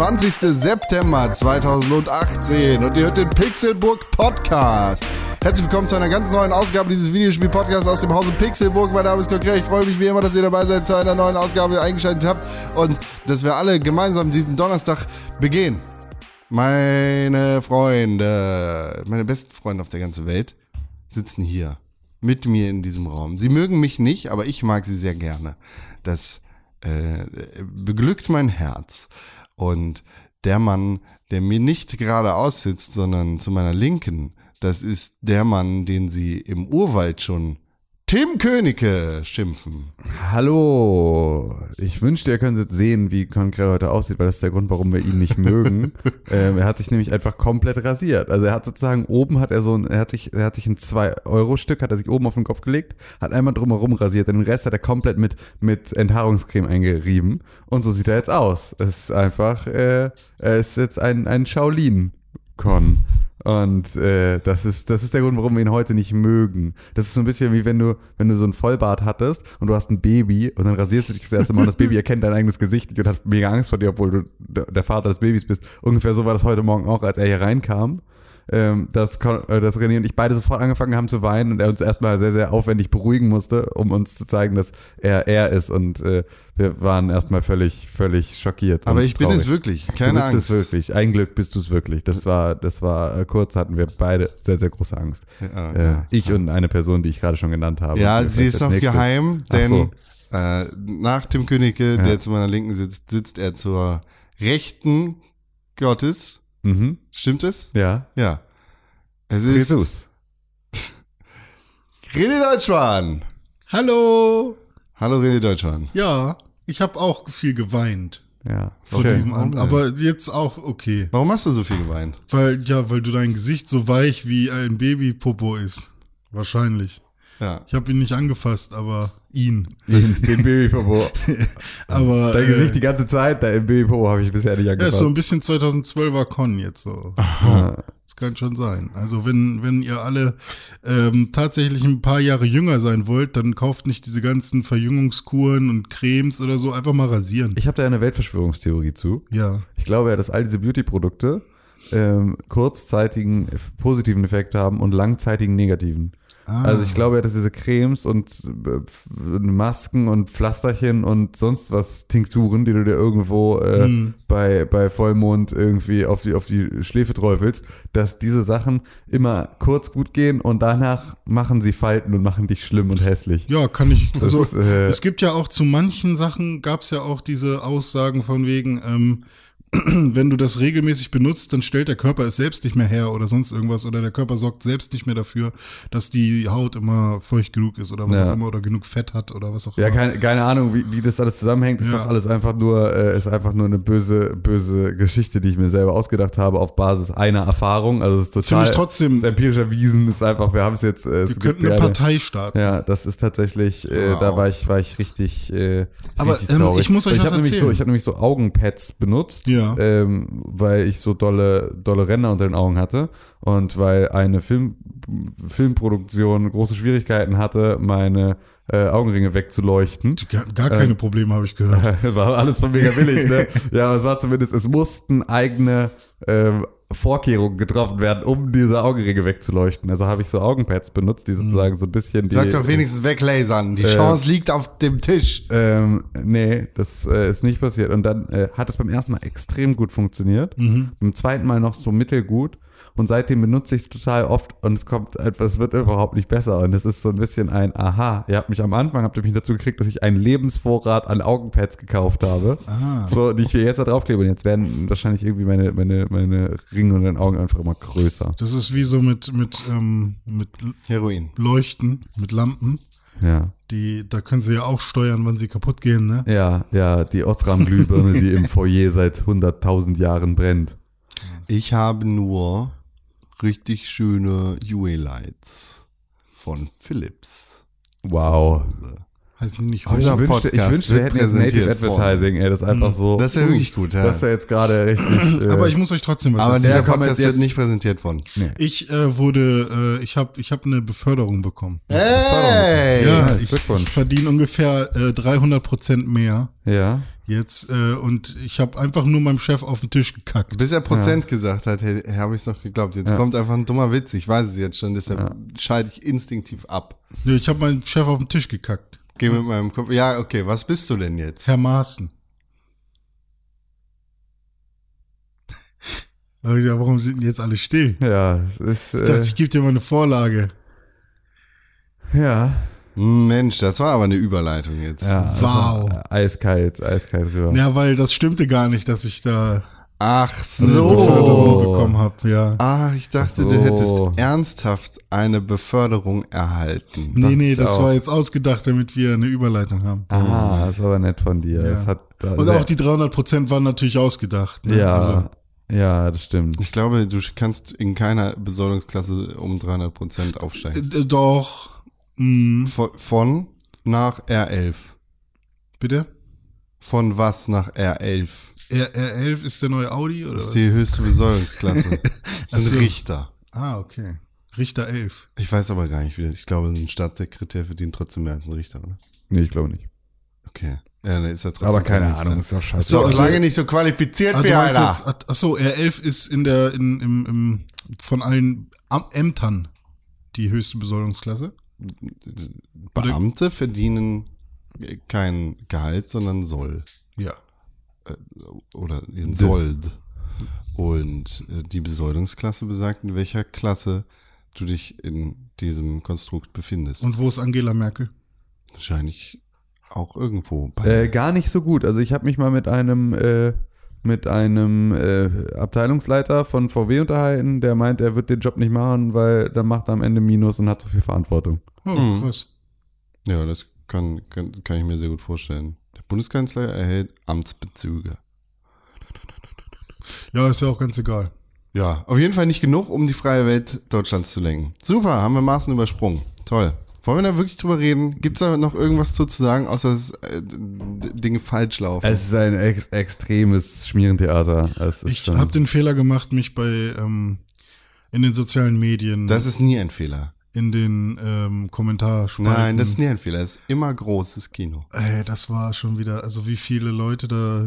Donnerstag, der 20. September 2018 und ihr hört den Pixelburg Podcast. Herzlich willkommen zu einer ganz neuen Ausgabe dieses Videospiel-Podcasts aus dem Hause Pixelburg. Mein Name ist Konkret. Ich freue mich wie immer, dass ihr dabei seid, zu einer neuen Ausgabe eingeschaltet habt und dass wir alle gemeinsam diesen Donnerstag begehen. Meine Freunde, meine besten Freunde auf der ganzen Welt sitzen hier mit mir in diesem Raum. Sie mögen mich nicht, aber ich mag sie sehr gerne. Das äh, beglückt mein Herz. Und der Mann, der mir nicht gerade aussitzt, sondern zu meiner Linken, das ist der Mann, den sie im Urwald schon Tim Königke schimpfen. Hallo. Ich wünschte, ihr könntet sehen, wie Konkret heute aussieht, weil das ist der Grund, warum wir ihn nicht mögen. ähm, er hat sich nämlich einfach komplett rasiert. Also er hat sozusagen oben hat er so ein, er hat sich, er hat sich ein 2-Euro-Stück, hat er sich oben auf den Kopf gelegt, hat einmal drumherum rasiert, den Rest hat er komplett mit, mit Enthaarungscreme eingerieben. Und so sieht er jetzt aus. Es ist einfach, äh, er ist jetzt ein, ein Shaolin-Con. Und äh, das ist das ist der Grund, warum wir ihn heute nicht mögen. Das ist so ein bisschen wie wenn du wenn du so ein Vollbart hattest und du hast ein Baby und dann rasierst du dich das erste Mal und das Baby erkennt dein eigenes Gesicht und hat mega Angst vor dir, obwohl du der Vater des Babys bist. Ungefähr so war das heute Morgen auch, als er hier reinkam ähm, dass, äh, dass René und ich beide sofort angefangen haben zu weinen und er uns erstmal sehr, sehr aufwendig beruhigen musste, um uns zu zeigen, dass er er ist. Und äh, wir waren erstmal völlig, völlig schockiert. Aber ich traurig. bin es wirklich, keine du bist Angst. es wirklich. Ein Glück bist du es wirklich. Das war, das war äh, kurz hatten wir beide sehr, sehr große Angst. Ja, äh, ja. Ich und eine Person, die ich gerade schon genannt habe. Ja, sie ist noch nächstes. geheim, denn so. äh, nach Tim Königke, ja. der zu meiner Linken sitzt, sitzt er zur Rechten Gottes Mhm. Stimmt es? Ja. Ja. Es ist Jesus. René Deutschmann. Hallo. Hallo René Deutschmann. Ja, ich habe auch viel geweint. Ja, vor okay. diesem Abend, aber jetzt auch okay. Warum hast du so viel geweint? Weil ja, weil du dein Gesicht so weich wie ein Babypopo ist. Wahrscheinlich. Ja. Ich habe ihn nicht angefasst, aber ihn. ihn den Babypopo. aber dein äh, Gesicht die ganze Zeit, da im Babypopo habe ich bisher nicht angefasst. Ja, so ein bisschen 2012er Con jetzt so. Ja, das kann schon sein. Also wenn wenn ihr alle ähm, tatsächlich ein paar Jahre jünger sein wollt, dann kauft nicht diese ganzen Verjüngungskuren und Cremes oder so, einfach mal rasieren. Ich habe da eine Weltverschwörungstheorie zu. Ja. Ich glaube ja, dass all diese Beauty-Produkte ähm, kurzzeitigen positiven Effekt haben und langzeitigen negativen. Ah. Also ich glaube ja, dass diese Cremes und äh, Masken und Pflasterchen und sonst was Tinkturen, die du dir irgendwo äh, hm. bei, bei Vollmond irgendwie auf die, auf die Schläfe träufelst, dass diese Sachen immer kurz gut gehen und danach machen sie Falten und machen dich schlimm und hässlich. Ja, kann ich. Also das, äh, es gibt ja auch zu manchen Sachen gab es ja auch diese Aussagen von wegen, ähm, wenn du das regelmäßig benutzt, dann stellt der Körper es selbst nicht mehr her oder sonst irgendwas oder der Körper sorgt selbst nicht mehr dafür, dass die Haut immer feucht genug ist oder was ja. auch immer oder genug Fett hat oder was auch ja, immer. Ja, keine, keine Ahnung, wie, wie das alles zusammenhängt. Ist ja. doch alles einfach nur, äh, ist einfach nur eine böse, böse Geschichte, die ich mir selber ausgedacht habe auf Basis einer Erfahrung. Also es ist total, ich trotzdem, ist empirisch erwiesen, ist einfach, wir haben es jetzt. Äh, wir könnten eine Partei starten. Ja, das ist tatsächlich, äh, wow. da war ich, war ich richtig, äh, Aber richtig ähm, ich muss euch ich was erzählen. Nämlich so, ich habe nämlich so Augenpads benutzt. Ja. Ähm, weil ich so dolle, dolle Ränder unter den Augen hatte und weil eine Film, Filmproduktion große Schwierigkeiten hatte, meine äh, Augenringe wegzuleuchten. Gar, gar keine äh, Probleme, habe ich gehört. War alles von mega billig, ne? ja, aber es war zumindest, es mussten eigene ähm, Vorkehrungen getroffen werden, um diese Augenringe wegzuleuchten. Also habe ich so Augenpads benutzt, die sozusagen so ein bisschen die. Sag doch wenigstens weglasern. Die äh, Chance liegt auf dem Tisch. Ähm, nee, das äh, ist nicht passiert. Und dann äh, hat es beim ersten Mal extrem gut funktioniert. Mhm. Beim zweiten Mal noch so mittelgut. Und seitdem benutze ich es total oft und es kommt etwas, wird überhaupt nicht besser. Und es ist so ein bisschen ein Aha. Ihr habt mich am Anfang, habt ihr mich dazu gekriegt, dass ich einen Lebensvorrat an Augenpads gekauft habe. Ah. So, die ich hier jetzt da draufklebe. Und jetzt werden wahrscheinlich irgendwie meine, meine, meine Ringe und den Augen einfach immer größer. Das ist wie so mit, mit, ähm, mit Heroin. Leuchten, mit Lampen. Ja. Die, da können sie ja auch steuern, wann sie kaputt gehen, ne? Ja, ja, die Osram-Glühbirne, die im Foyer seit 100.000 Jahren brennt. Ich habe nur richtig schöne UA-Lights von Philips. Wow. Heißt nicht oh, ich, wünschte, ich wünschte, wir hätten jetzt Native Advertising, ey, das ist einfach so. Das ist ja wirklich gut, ja. Das wäre jetzt gerade richtig. Äh, Aber ich muss euch trotzdem was Aber erzählen. dieser Podcast wird nicht präsentiert von. Nee. Ich äh, wurde, äh, ich habe ich hab eine Beförderung bekommen. Hey! Ja, ich, ich verdiene ungefähr äh, 300 Prozent mehr. Ja. Jetzt, äh, und ich habe einfach nur meinem Chef auf den Tisch gekackt. Bis er Prozent gesagt hat, hey, habe ich es noch geglaubt. Jetzt Ja. kommt einfach ein dummer Witz. Ich weiß es jetzt schon, deshalb schalte ich instinktiv ab. Nee, ich habe meinem Chef auf den Tisch gekackt. Geh mit meinem Kopf. Ja, okay, was bist du denn jetzt? Herr Maaßen. Gesagt, warum sind denn jetzt alle still? Ja, es ist, Ich dachte, äh, ich gebe dir mal eine Vorlage. ja, Mensch, das war aber eine Überleitung jetzt. ja. Wow. Also, eiskalt, eiskalt rüber. Ja, weil das stimmte gar nicht, dass ich da Ach eine so. Beförderung bekommen habe. Ja. Ah, ich dachte, Ach du so. hättest ernsthaft eine Beförderung erhalten. Nee, nee, das auch. war jetzt ausgedacht, damit wir eine Überleitung haben. Ah, ist aber nett von dir. Ja. Es hat da Und auch die 300 Prozent waren natürlich ausgedacht. Ne? ja, Also, ja, das stimmt. Ich glaube, du kannst in keiner Besoldungsklasse um 300 Prozent aufsteigen. äh, doch. Hm, Von, von nach R11. bitte? Von was nach R11? R R11 ist der neue Audi oder Das ist die höchste Besoldungsklasse. Das sind so. Richter. Ah, okay. Richter 11. Ich weiß aber gar nicht, wie das. Ich glaube, ein Staatssekretär verdient trotzdem mehr als ein Richter, oder? Nee, ich glaube nicht. Okay. Ja, dann ist er trotzdem. Aber keine kein Ahnung, ist doch scheiße. Ist doch also- lange nicht so qualifiziert Ah, wie einer. jetzt, ach, ach so, R11 ist in der, in, im, im, von allen Ämtern die höchste Besoldungsklasse. Beamte verdienen kein Gehalt, sondern Soll. Ja. Oder ihren Sold. Und äh, die Besoldungsklasse besagt, in welcher Klasse du dich in diesem Konstrukt befindest. Und wo ist Angela Merkel? wahrscheinlich auch irgendwo. Bei Äh, gar nicht so gut. Also ich habe mich mal mit einem äh, mit einem äh, Abteilungsleiter von VW unterhalten, der meint, er wird den Job nicht machen, weil dann macht er am Ende Minus und hat so viel Verantwortung. Oh, Mhm. krass. ja, das kann, kann, kann ich mir sehr gut vorstellen. Der Bundeskanzler erhält Amtsbezüge. Ja, ist ja auch ganz egal. Ja, auf jeden Fall nicht genug, um die freie Welt Deutschlands zu lenken. Super, haben wir Maßen übersprungen. Toll. Wollen wir da wirklich drüber reden? Gibt es da noch irgendwas zu, zu sagen, außer dass äh, Dinge falsch laufen? Es ist ein ex extremes Schmierentheater. Es ist Ich habe den Fehler gemacht, mich bei ähm, in den sozialen Medien, das ist nie ein Fehler. In den ähm, Kommentarspalten. Nein, das ist nie ein Fehler. Das ist immer großes Kino. Ey, das war schon wieder, also wie viele Leute da.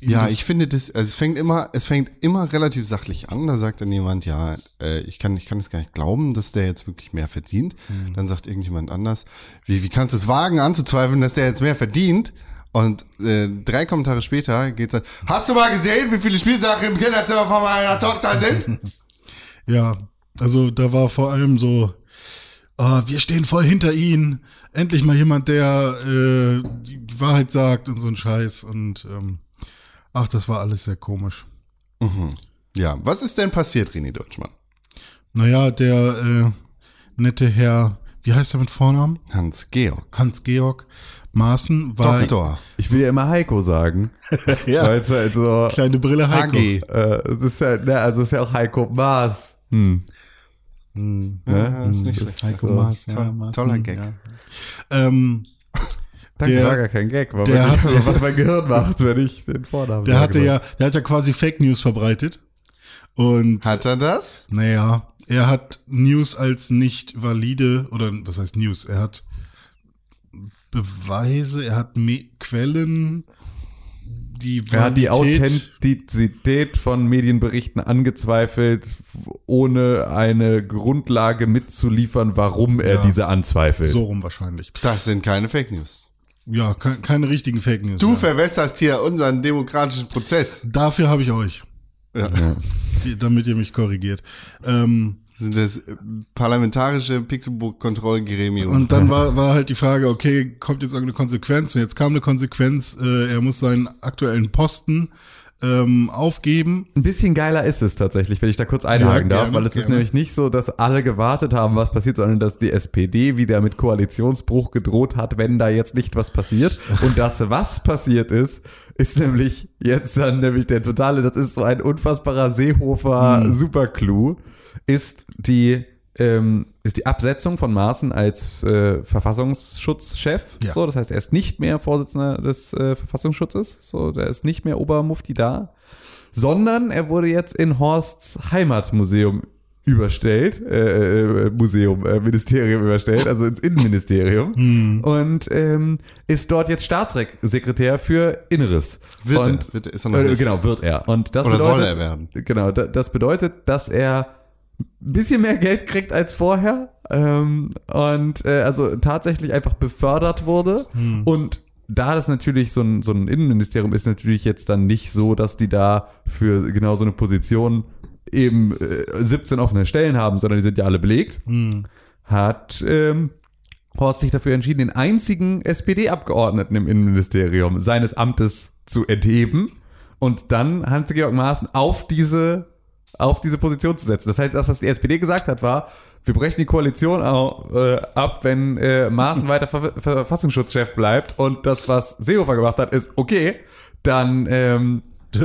Ja, ich finde das, also es fängt immer, es fängt immer relativ sachlich an. Da sagt dann jemand, ja, äh, ich kann, ich kann es gar nicht glauben, dass der jetzt wirklich mehr verdient. Mhm. Dann sagt irgendjemand anders, wie, wie kannst du es wagen anzuzweifeln, dass der jetzt mehr verdient? Und äh, drei Kommentare später geht's dann, hast du mal gesehen, wie viele Spielsachen im Kinderzimmer von meiner Tochter sind? Ja, also da war vor allem so, ah, wir stehen voll hinter ihnen. Endlich mal jemand, der äh, die Wahrheit sagt und so ein Scheiß. Und ähm, ach, das war alles sehr komisch. ja, was ist denn passiert, René Deutschmann? Naja, der äh, nette Herr, wie heißt er mit Vornamen? Hans-Georg. Hans-Georg Maaßen war Doktor. ich will ja immer Heiko sagen. ja, Weil es halt so, kleine Brille Heiko. HG. äh, es ist ja, ne, also es ist ja auch Heiko Maas. Hm. Hm. Ja, ist nicht Das schlecht. ist Heiko so. Maas, ja, Toll- Maaßen, toller Gag. Ja. Ähm, Danke, Der- war gar kein Gag, war der hatte- was mein Gehirn macht, wenn ich den Vornamen der hatte ja, der hat ja quasi Fake News verbreitet. Und Hat er das? Naja, er hat News als nicht valide, oder was heißt News? Er hat Beweise, er hat Me Quellen, die Er hat die Authentizität von Medienberichten angezweifelt, ohne eine Grundlage mitzuliefern, warum er Ja. diese anzweifelt. So rum wahrscheinlich. Das sind keine Fake News. Ja, ke keine richtigen Fake News. Du ja. verwässerst hier unseren demokratischen Prozess. Dafür habe ich euch, Ja. die- damit ihr mich korrigiert. Ähm, Das ist das äh, parlamentarische Pixelbook-Kontrollgremium. und dann war, war halt die Frage, okay, kommt jetzt irgendeine Konsequenz? Und jetzt kam eine Konsequenz, äh, er muss seinen aktuellen Posten ähm, aufgeben. Ein bisschen geiler ist es tatsächlich, wenn ich da kurz einhaken Ja, darf, weil es ist gerne. nämlich nicht so, dass alle gewartet haben, was passiert, sondern dass die SPD wieder mit Koalitionsbruch gedroht hat, wenn da jetzt nicht was passiert. Und das, was passiert ist, ist nämlich jetzt dann nämlich der totale, das ist so ein unfassbarer Seehofer Hm. Ist die ähm, ist die Absetzung von Maaßen als äh, Verfassungsschutzchef. Ja. So, das heißt, er ist nicht mehr Vorsitzender des äh, Verfassungsschutzes. So, der ist nicht mehr Obermufti da sondern er wurde jetzt in Horsts Heimatmuseum überstellt, äh, äh, Museum, äh, Ministerium überstellt, also ins Innenministerium Hm. und ähm, ist dort jetzt Staatssekretär für Inneres. Wird und, er, wird er, ist er noch äh, genau, wird er. Und das Oder bedeutet, soll er werden? Genau, da, das bedeutet, dass er ein bisschen mehr Geld kriegt als vorher ähm, und äh, also tatsächlich einfach befördert wurde. Und da das natürlich so ein, so ein Innenministerium ist, natürlich jetzt dann nicht so, dass die da für genau so eine Position eben äh, 17 offene Stellen haben, sondern die sind ja alle belegt, hat ähm, Horst sich dafür entschieden, den einzigen SPD-Abgeordneten im Innenministerium seines Amtes zu entheben. Und dann Hans-Georg Maaßen auf diese, auf diese Position zu setzen. Das heißt, das, was die SPD gesagt hat, war, wir brechen die Koalition au, äh, ab, wenn äh, Maaßen weiter Ver Verfassungsschutzchef bleibt und das, was Seehofer gemacht hat, ist okay, dann ähm,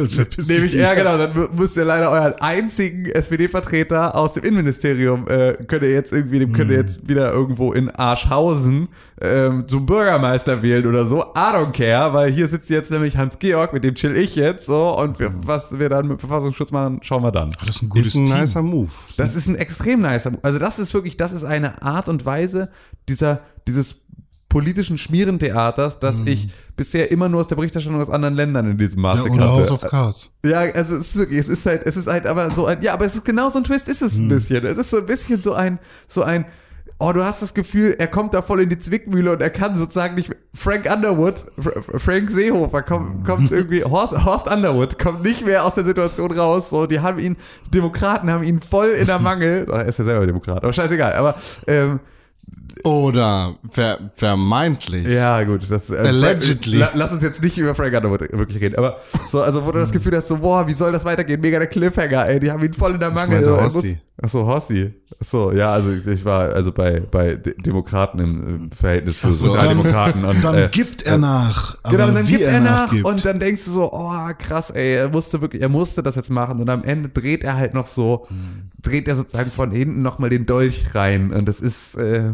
Verpiss Nehme dich ich, ja genau, dann mü- müsst ihr leider euren einzigen SPD-Vertreter aus dem Innenministerium, äh, könnt ihr jetzt irgendwie, dem könnt ihr jetzt wieder irgendwo in Arschhausen ähm, zum Bürgermeister wählen oder so. I don't care, weil hier sitzt jetzt nämlich Hans-Georg, mit dem chill ich jetzt so und wir, was wir dann mit Verfassungsschutz machen, schauen wir dann. Das ist ein gutes Ist ein Team. nicer Move. Das ist ein extrem nicer. Also das ist wirklich, das ist eine Art und Weise dieser, dieses politischen Schmierentheaters, das ich bisher immer nur aus der Berichterstattung aus anderen Ländern in diesem Ja, Maße oder kannte. House of Cards. Ja, also es ist wirklich, es ist halt, es ist halt aber so ein, ja, aber es ist genau so ein Twist ist es ein bisschen. Es ist so ein bisschen so ein, so ein, oh, du hast das Gefühl, er kommt da voll in die Zwickmühle und er kann sozusagen nicht, Frank Underwood, Fr- Frank Seehofer kommt, kommt irgendwie, Horst, Horst Underwood kommt nicht mehr aus der Situation raus, so, die haben ihn, Demokraten haben ihn voll in der Mangel, er ist ja selber Demokrat, aber scheißegal, aber, ähm, Oder ver vermeintlich. Ja, gut. Das, äh, Allegedly. La, lass uns jetzt nicht über Frank Underwood wirklich reden. Aber so, also wo du das Gefühl hast, so, boah, wie soll das weitergehen? Mega der Cliffhanger, ey. Die haben ihn voll in der Mangel. Horsti. muss- Ach so, Horsti. Ach so, ja, also ich, ich war also bei, bei De Demokraten im, im Verhältnis zu So, Sozialdemokraten. und, Dann äh, gibt er nach. Aber Genau, und dann gibt er nach nachgibt. und dann denkst du so, oh krass, ey, er musste wirklich, er musste das jetzt machen und am Ende dreht er halt noch so, dreht er sozusagen von hinten nochmal den Dolch rein und das ist, äh,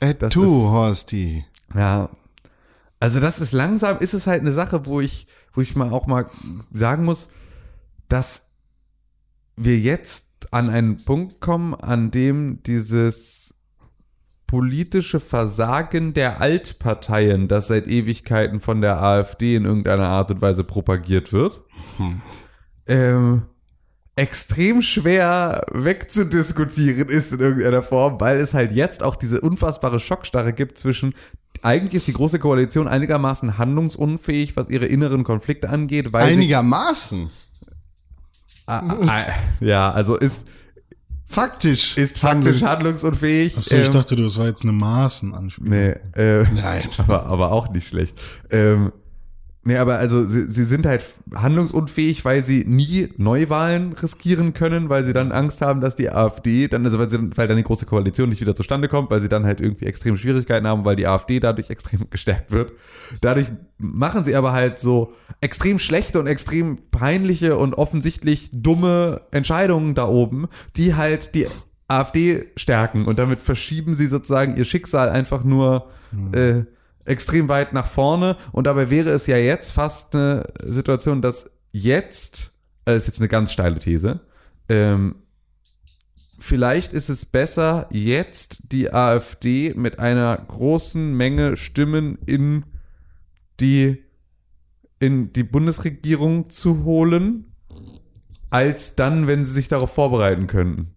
das Du, ist- Horsti. ja. Also das ist langsam, ist es halt eine Sache, wo ich, wo ich mal auch mal sagen muss, dass wir jetzt an einen Punkt kommen, an dem dieses politische Versagen der Altparteien, das seit Ewigkeiten von der AfD in irgendeiner Art und Weise propagiert wird, ähm, extrem schwer wegzudiskutieren ist in irgendeiner Form, weil es halt jetzt auch diese unfassbare Schockstarre gibt zwischen eigentlich ist die große Koalition einigermaßen handlungsunfähig, was ihre inneren Konflikte angeht, weil Einigermaßen. sie, ah, ah, ja, also ist Faktisch. ist faktisch handlungsunfähig. Achso, ich ähm, dachte, das war jetzt eine Maßenanspielung. Nee, äh, Nein. aber, aber auch nicht schlecht. Ähm, nee, aber also sie, sie sind halt handlungsunfähig, weil sie nie Neuwahlen riskieren können, weil sie dann Angst haben, dass die AfD, dann, also weil, sie, weil dann die große Koalition nicht wieder zustande kommt, weil sie dann halt irgendwie extrem Schwierigkeiten haben, weil die AfD dadurch extrem gestärkt wird. Dadurch machen sie aber halt so extrem schlechte und extrem peinliche und offensichtlich dumme Entscheidungen da oben, die halt die AfD stärken und damit verschieben sie sozusagen ihr Schicksal einfach nur äh, extrem weit nach vorne und dabei wäre es ja jetzt fast eine Situation, dass jetzt, äh, ist jetzt eine ganz steile These, ähm, vielleicht ist es besser, jetzt die AfD mit einer großen Menge Stimmen in die, in die Bundesregierung zu holen, als dann, wenn sie sich darauf vorbereiten könnten.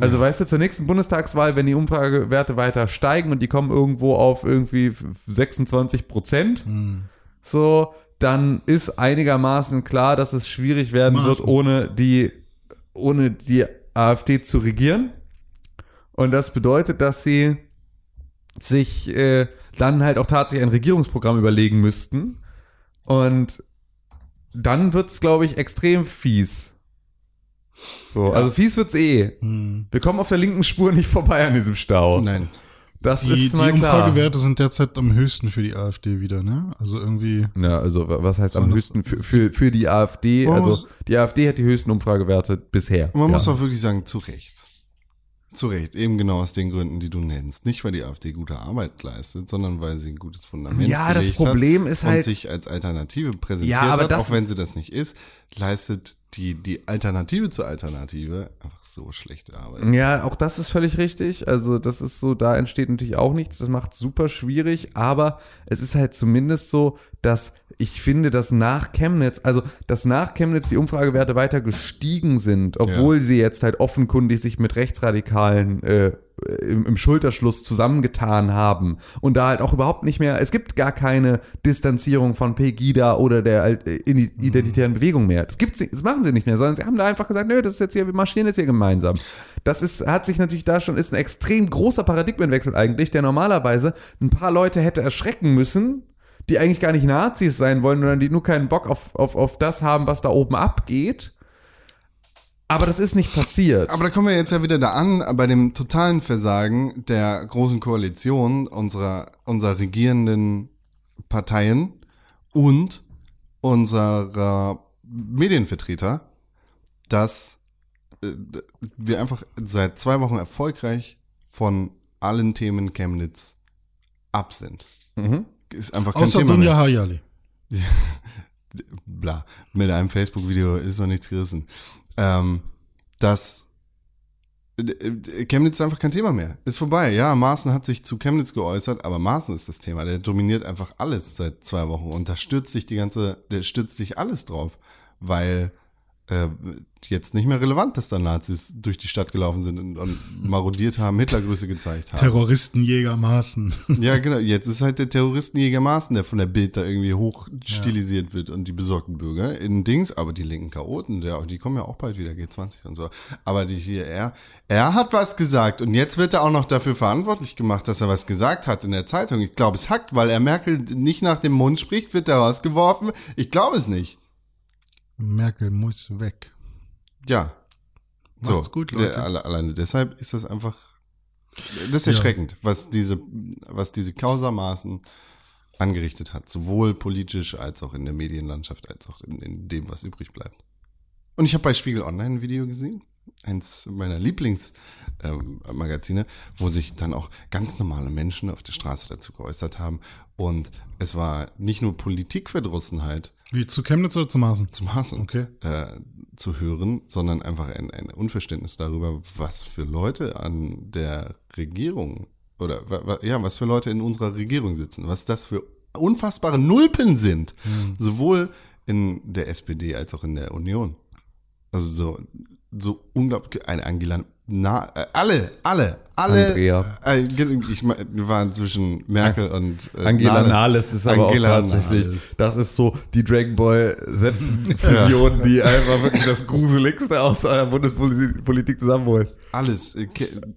Also weißt du, zur nächsten Bundestagswahl, wenn die Umfragewerte weiter steigen und die kommen irgendwo auf irgendwie 26 Prozent, so, dann ist einigermaßen klar, dass es schwierig werden wird, Maßen. ohne die, ohne die AfD zu regieren. Und das bedeutet, dass sie sich äh, dann halt auch tatsächlich ein Regierungsprogramm überlegen müssten. Und dann wird's, glaube ich, extrem fies. So, also fies wird's eh. Hm. Wir kommen auf der linken Spur nicht vorbei an diesem Stau. Nein. Das Die, ist die mal klar. Umfragewerte sind derzeit am höchsten für die AfD wieder, ne? Also irgendwie. Ja, also wa- was heißt am höchsten für, für, für die AfD? Also die AfD hat die höchsten Umfragewerte bisher. Und man ja. muss auch wirklich sagen, zu Recht. Zu Recht, eben genau aus den Gründen, die du nennst. Nicht, weil die AfD gute Arbeit leistet, sondern weil sie ein gutes Fundament Ja, das Problem ist und halt- sich als Alternative präsentiert Ja, aber hat, das auch wenn sie das nicht ist, leistet die, die Alternative zur Alternative einfach so schlechte Arbeit. Ja, auch das ist völlig richtig. Also das ist so, da entsteht natürlich auch nichts. Das macht super schwierig. Aber es ist halt zumindest so, dass ich finde, dass nach Chemnitz, also dass nach Chemnitz die Umfragewerte weiter gestiegen sind, obwohl sie jetzt halt offenkundig sich mit Rechtsradikalen äh, im, im Schulterschluss zusammengetan haben und da halt auch überhaupt nicht mehr, es gibt gar keine Distanzierung von Pegida oder der äh, identitären Bewegung mehr. Das gibt's das machen sie nicht mehr, sondern sie haben da einfach gesagt, nö, das ist jetzt hier, wir marschieren jetzt hier gemeinsam. Das ist, hat sich natürlich da schon, ist ein extrem großer Paradigmenwechsel eigentlich, der normalerweise ein paar Leute hätte erschrecken müssen, die eigentlich gar nicht Nazis sein wollen, sondern die nur keinen Bock auf, auf, auf das haben, was da oben abgeht. Aber das ist nicht passiert. Aber da kommen wir jetzt ja wieder da an, bei dem totalen Versagen der großen Koalition unserer, unserer regierenden Parteien und unserer Medienvertreter, dass äh, wir einfach seit zwei Wochen erfolgreich von allen Themen Chemnitz ab sind. Mhm. Ist einfach kein Außer Thema Dunja. Hayali. Bla. Mit einem Facebook-Video ist noch nichts gerissen. Ähm, dass äh, Chemnitz ist einfach kein Thema mehr. Ist vorbei. Ja, Maaßen hat sich zu Chemnitz geäußert, aber Maaßen ist das Thema. Der dominiert einfach alles seit zwei Wochen und da stürzt sich die ganze, der stürzt sich alles drauf, weil äh, jetzt nicht mehr relevant, dass da Nazis durch die Stadt gelaufen sind und, und marodiert haben, Hitlergrüße gezeigt haben. Terroristenjäger Maaßen. Ja, genau. Jetzt ist halt der Terroristenjäger Maaßen, der von der Bild da irgendwie hoch stilisiert wird und die besorgten Bürger in Dings, aber die linken Chaoten, der, die kommen ja auch bald wieder, G20 und so. Aber die hier, er, er hat was gesagt und jetzt wird er auch noch dafür verantwortlich gemacht, dass er was gesagt hat in der Zeitung. Ich glaube, es hackt, weil er Merkel nicht nach dem Mund spricht, wird er rausgeworfen. Ich glaube es nicht. Merkel muss weg. Ja. So, Macht's gut, Leute. Der, alle, alleine deshalb ist das einfach, das ist Ja. erschreckend, was diese, was diese Causa-Maßen angerichtet hat, sowohl politisch als auch in der Medienlandschaft, als auch in, in dem, was übrig bleibt. Und ich habe bei Spiegel Online ein Video gesehen, eins meiner Lieblingsmagazine, wo sich dann auch ganz normale Menschen auf der Straße dazu geäußert haben. Und es war nicht nur Politikverdrossenheit, Wie zu Chemnitz oder zu Maaßen? zum Hassen Okay. äh, zu hören, sondern einfach ein, ein Unverständnis darüber, was für Leute an der Regierung oder ja, was für Leute in unserer Regierung sitzen, was das für unfassbare Nulpen sind, sowohl in der SPD als auch in der Union. Also so so unglaublich eine Angela na, äh, alle, alle, alle. Andrea. Äh, ich mein, wir waren zwischen Merkel und äh, Angela Nahles ist aber Angela auch tatsächlich, Nahles. das ist so die Dragon Ball Z-Fusion, die einfach wirklich das Gruseligste aus der Bundespolitik zusammenholt. Alles. Äh,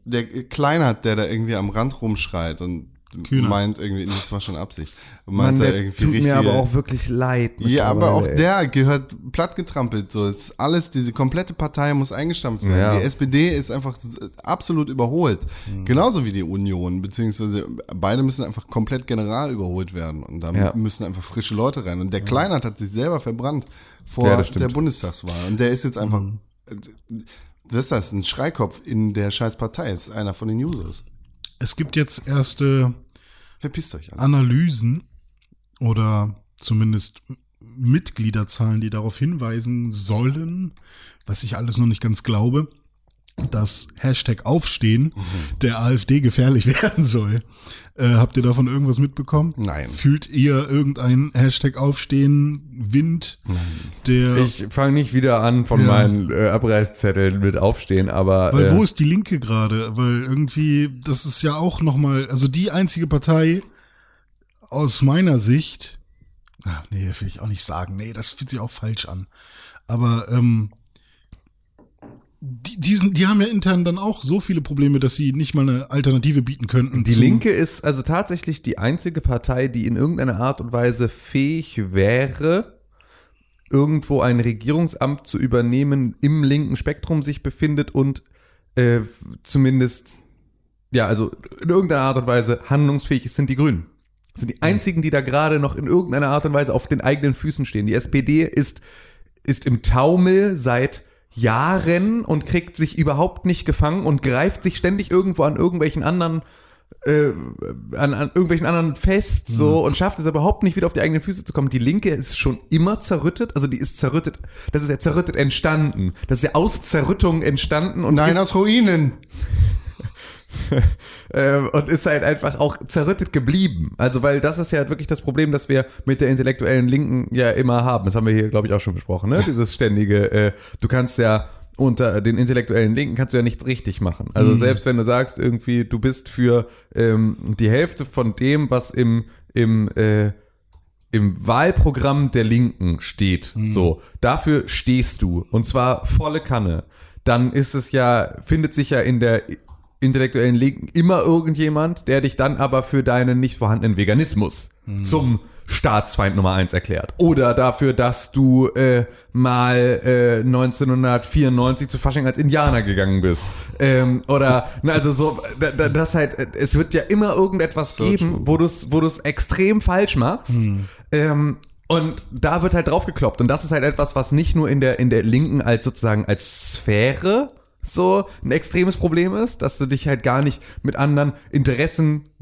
Der Kleinert, der da irgendwie am Rand rumschreit und Kühner. meint irgendwie, das war schon Absicht. Mann, Meint er der irgendwie tut mir aber auch wirklich leid. Ja, aber auch ey. der gehört plattgetrampelt. So Es ist alles, diese komplette Partei muss eingestampft werden. Ja. Die SPD ist einfach absolut überholt. Mhm. Genauso wie die Union, beziehungsweise beide müssen einfach komplett general überholt werden. Und da Ja. müssen einfach frische Leute rein. Und der Kleinert hat sich selber verbrannt vor Ja. Mhm. der Bundestagswahl. Und der ist jetzt einfach, äh, was ist das, ein Schreikopf in der scheiß Partei. Ist einer von den Users. Es gibt jetzt erste Verpisst euch alle. Analysen oder zumindest Mitgliederzahlen, die darauf hinweisen sollen, was ich alles noch nicht ganz glaube, dass Hashtag Aufstehen der AfD gefährlich werden soll. Äh, habt ihr davon irgendwas mitbekommen? Nein. Fühlt ihr irgendein Hashtag Aufstehen Wind, der Ich fange nicht wieder an von Ja. meinen äh, Abreißzetteln mit Aufstehen, aber Weil äh, wo ist die Linke gerade? Weil irgendwie, das ist ja auch nochmal, also die einzige Partei aus meiner Sicht, ach, nee, will ich auch nicht sagen, nee, das fühlt sich auch falsch an. Aber ähm, die, die, sind, die haben ja intern dann auch so viele Probleme, dass sie nicht mal eine Alternative bieten könnten. Die Linke ist also tatsächlich die einzige Partei, die in irgendeiner Art und Weise fähig wäre, irgendwo ein Regierungsamt zu übernehmen, im linken Spektrum sich befindet und äh, zumindest, ja, also in irgendeiner Art und Weise handlungsfähig ist, sind die Grünen. Das sind die einzigen, die da gerade noch in irgendeiner Art und Weise auf den eigenen Füßen stehen. Die SPD ist, ist im Taumel seit Jahren und kriegt sich überhaupt nicht gefangen und greift sich ständig irgendwo an irgendwelchen anderen äh, an, an irgendwelchen anderen fest so Mhm. und schafft es überhaupt nicht wieder auf die eigenen Füße zu kommen. Die Linke ist schon immer zerrüttet, also die ist zerrüttet, das ist ja zerrüttet entstanden. Das ist ja aus Zerrüttung entstanden und Nein, aus Ruinen. ähm, und ist halt einfach auch zerrüttet geblieben. Also, weil das ist ja wirklich das Problem, das wir mit der intellektuellen Linken ja immer haben. Das haben wir hier, glaube ich, auch schon besprochen, ne? Dieses ständige, äh, du kannst ja unter den intellektuellen Linken kannst du ja nichts richtig machen. Also selbst wenn du sagst, irgendwie, du bist für ähm, die Hälfte von dem, was im, im äh, im Wahlprogramm der Linken steht, so, dafür stehst du und zwar volle Kanne, dann ist es ja, findet sich ja in der intellektuellen Linken immer irgendjemand, der dich dann aber für deinen nicht vorhandenen Veganismus zum Staatsfeind Nummer eins erklärt. Oder dafür, dass du äh, mal äh, 1994 zu Fasching als Indianer gegangen bist. Ähm, oder, na, also so, da, da, das halt, äh, es wird ja immer irgendetwas geben, wo du es wo du's extrem falsch machst. Ähm, und da wird halt drauf gekloppt. Und das ist halt etwas, was nicht nur in der, in der Linken als sozusagen als Sphäre so ein extremes Problem ist, dass du dich halt gar nicht mit anderen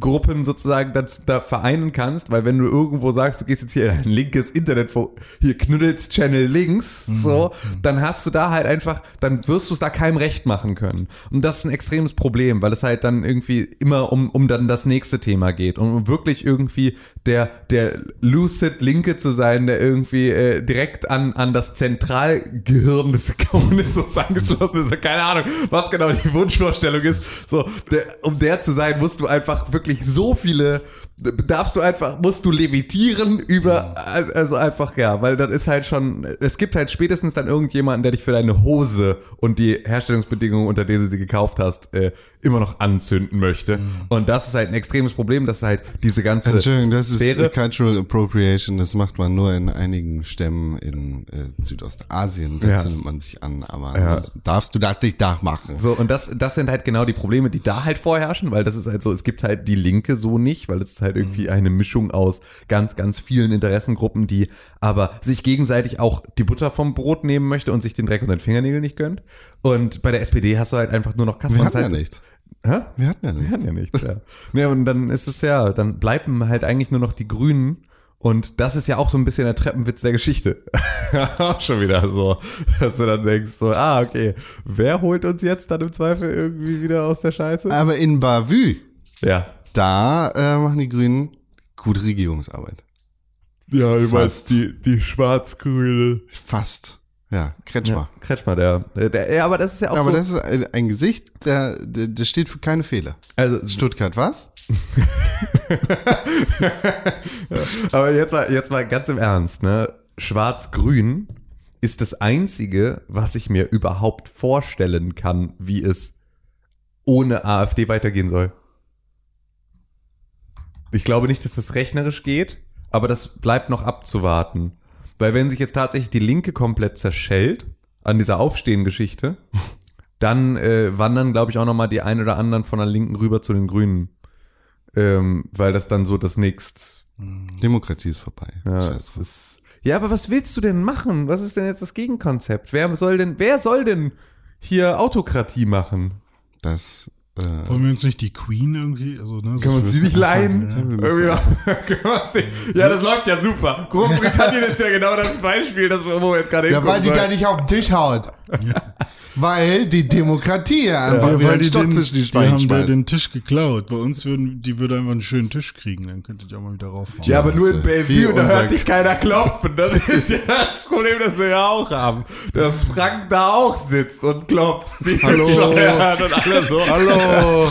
Interessengruppen sozusagen da, da vereinen kannst, weil wenn du irgendwo sagst, du gehst jetzt hier in ein linkes Internet, wo hier Knuddels Channel links, so, dann hast du da halt einfach, dann wirst du es da keinem recht machen können. Und das ist ein extremes Problem, weil es halt dann irgendwie immer um, um dann das nächste Thema geht und um wirklich irgendwie der, der lucid Linke zu sein, der irgendwie äh, direkt an, an das Zentralgehirn des Kommunismus angeschlossen ist. Keine Ahnung, was genau die Wunschvorstellung ist. So, der, um der zu sein, musst du einfach wirklich so viele, darfst du einfach, musst du levitieren über, also einfach, ja, weil das ist halt schon, es gibt halt spätestens dann irgendjemanden, der dich für deine Hose und die Herstellungsbedingungen, unter denen du sie gekauft hast, äh, immer noch anzünden möchte. Und das ist halt ein extremes Problem, dass halt diese ganze Entschuldigung, das ist Sphäre, Cultural Appropriation, das macht man nur in einigen Stämmen in äh, Südostasien, da Ja. zündet man sich an, aber Ja. darfst du das nicht nachmachen. So, und das, das sind halt genau die Probleme, die da halt vorherrschen, weil das ist halt so, es gibt halt die Linke so nicht, weil es ist halt irgendwie eine Mischung aus ganz, ganz vielen Interessengruppen, die aber sich gegenseitig auch die Butter vom Brot nehmen möchte und sich den Dreck unter den Fingernägeln nicht gönnt. Und bei der SPD hast du halt einfach nur noch Kaspar. Wir Das hatten ja heißt, nichts. Hä? Wir hatten ja Wir nichts. hatten ja nichts, ja. ja. Und dann ist es ja, dann bleiben halt eigentlich nur noch die Grünen. Und das ist ja auch so ein bisschen der Treppenwitz der Geschichte. auch schon wieder so, dass du dann denkst, so, ah, okay, wer holt uns jetzt dann im Zweifel irgendwie wieder aus der Scheiße? Aber in Bavü, Ja. Da äh, machen die Grünen gute Regierungsarbeit. Ja, du meinst die, die schwarz-grüne. Fast. Ja, Kretschmer. Ja, Kretschmer, der, der, ja, aber das ist ja auch Aber so. das ist ein, ein Gesicht, der, der, der steht für keine Fehler. also, Stuttgart, was? Aber jetzt mal, jetzt mal ganz im Ernst, ne? Schwarz-Grün ist das einzige, was ich mir überhaupt vorstellen kann, wie es ohne AfD weitergehen soll. Ich glaube nicht, dass das rechnerisch geht, aber das bleibt noch abzuwarten. Weil wenn sich jetzt tatsächlich die Linke komplett zerschellt an dieser Aufstehen-Geschichte, dann äh, wandern, glaube ich, auch nochmal die ein oder anderen von der Linken rüber zu den Grünen. Ähm, weil das dann so das nächst Demokratie ist vorbei. ja, ist, ja, aber was willst du denn machen? Was ist denn jetzt das Gegenkonzept? Wer soll denn, wer soll denn hier Autokratie machen? Das, äh, Wollen wir uns nicht die Queen irgendwie, also, ne? Können wir uns die nicht leihen? Ja, Ja, das läuft ja super. Großbritannien ist ja genau das Beispiel, das, wo wir jetzt gerade Ja, weil die da nicht auf den Tisch haut. Weil die Demokratie ja einfach Ja, wieder weil einen die, Stock den, zwischen die die haben da den Tisch geklaut. Bei uns würden, die würde einfach einen schönen Tisch kriegen, dann könntet ihr auch mal wieder raufhauen. Ja, aber nur in Bellevue und da hört dich keiner klopfen. Das ist ja das Problem, das wir ja auch haben. Dass Frank da auch sitzt und klopft. Wie Hallo. Und alle so. Hallo, Oh,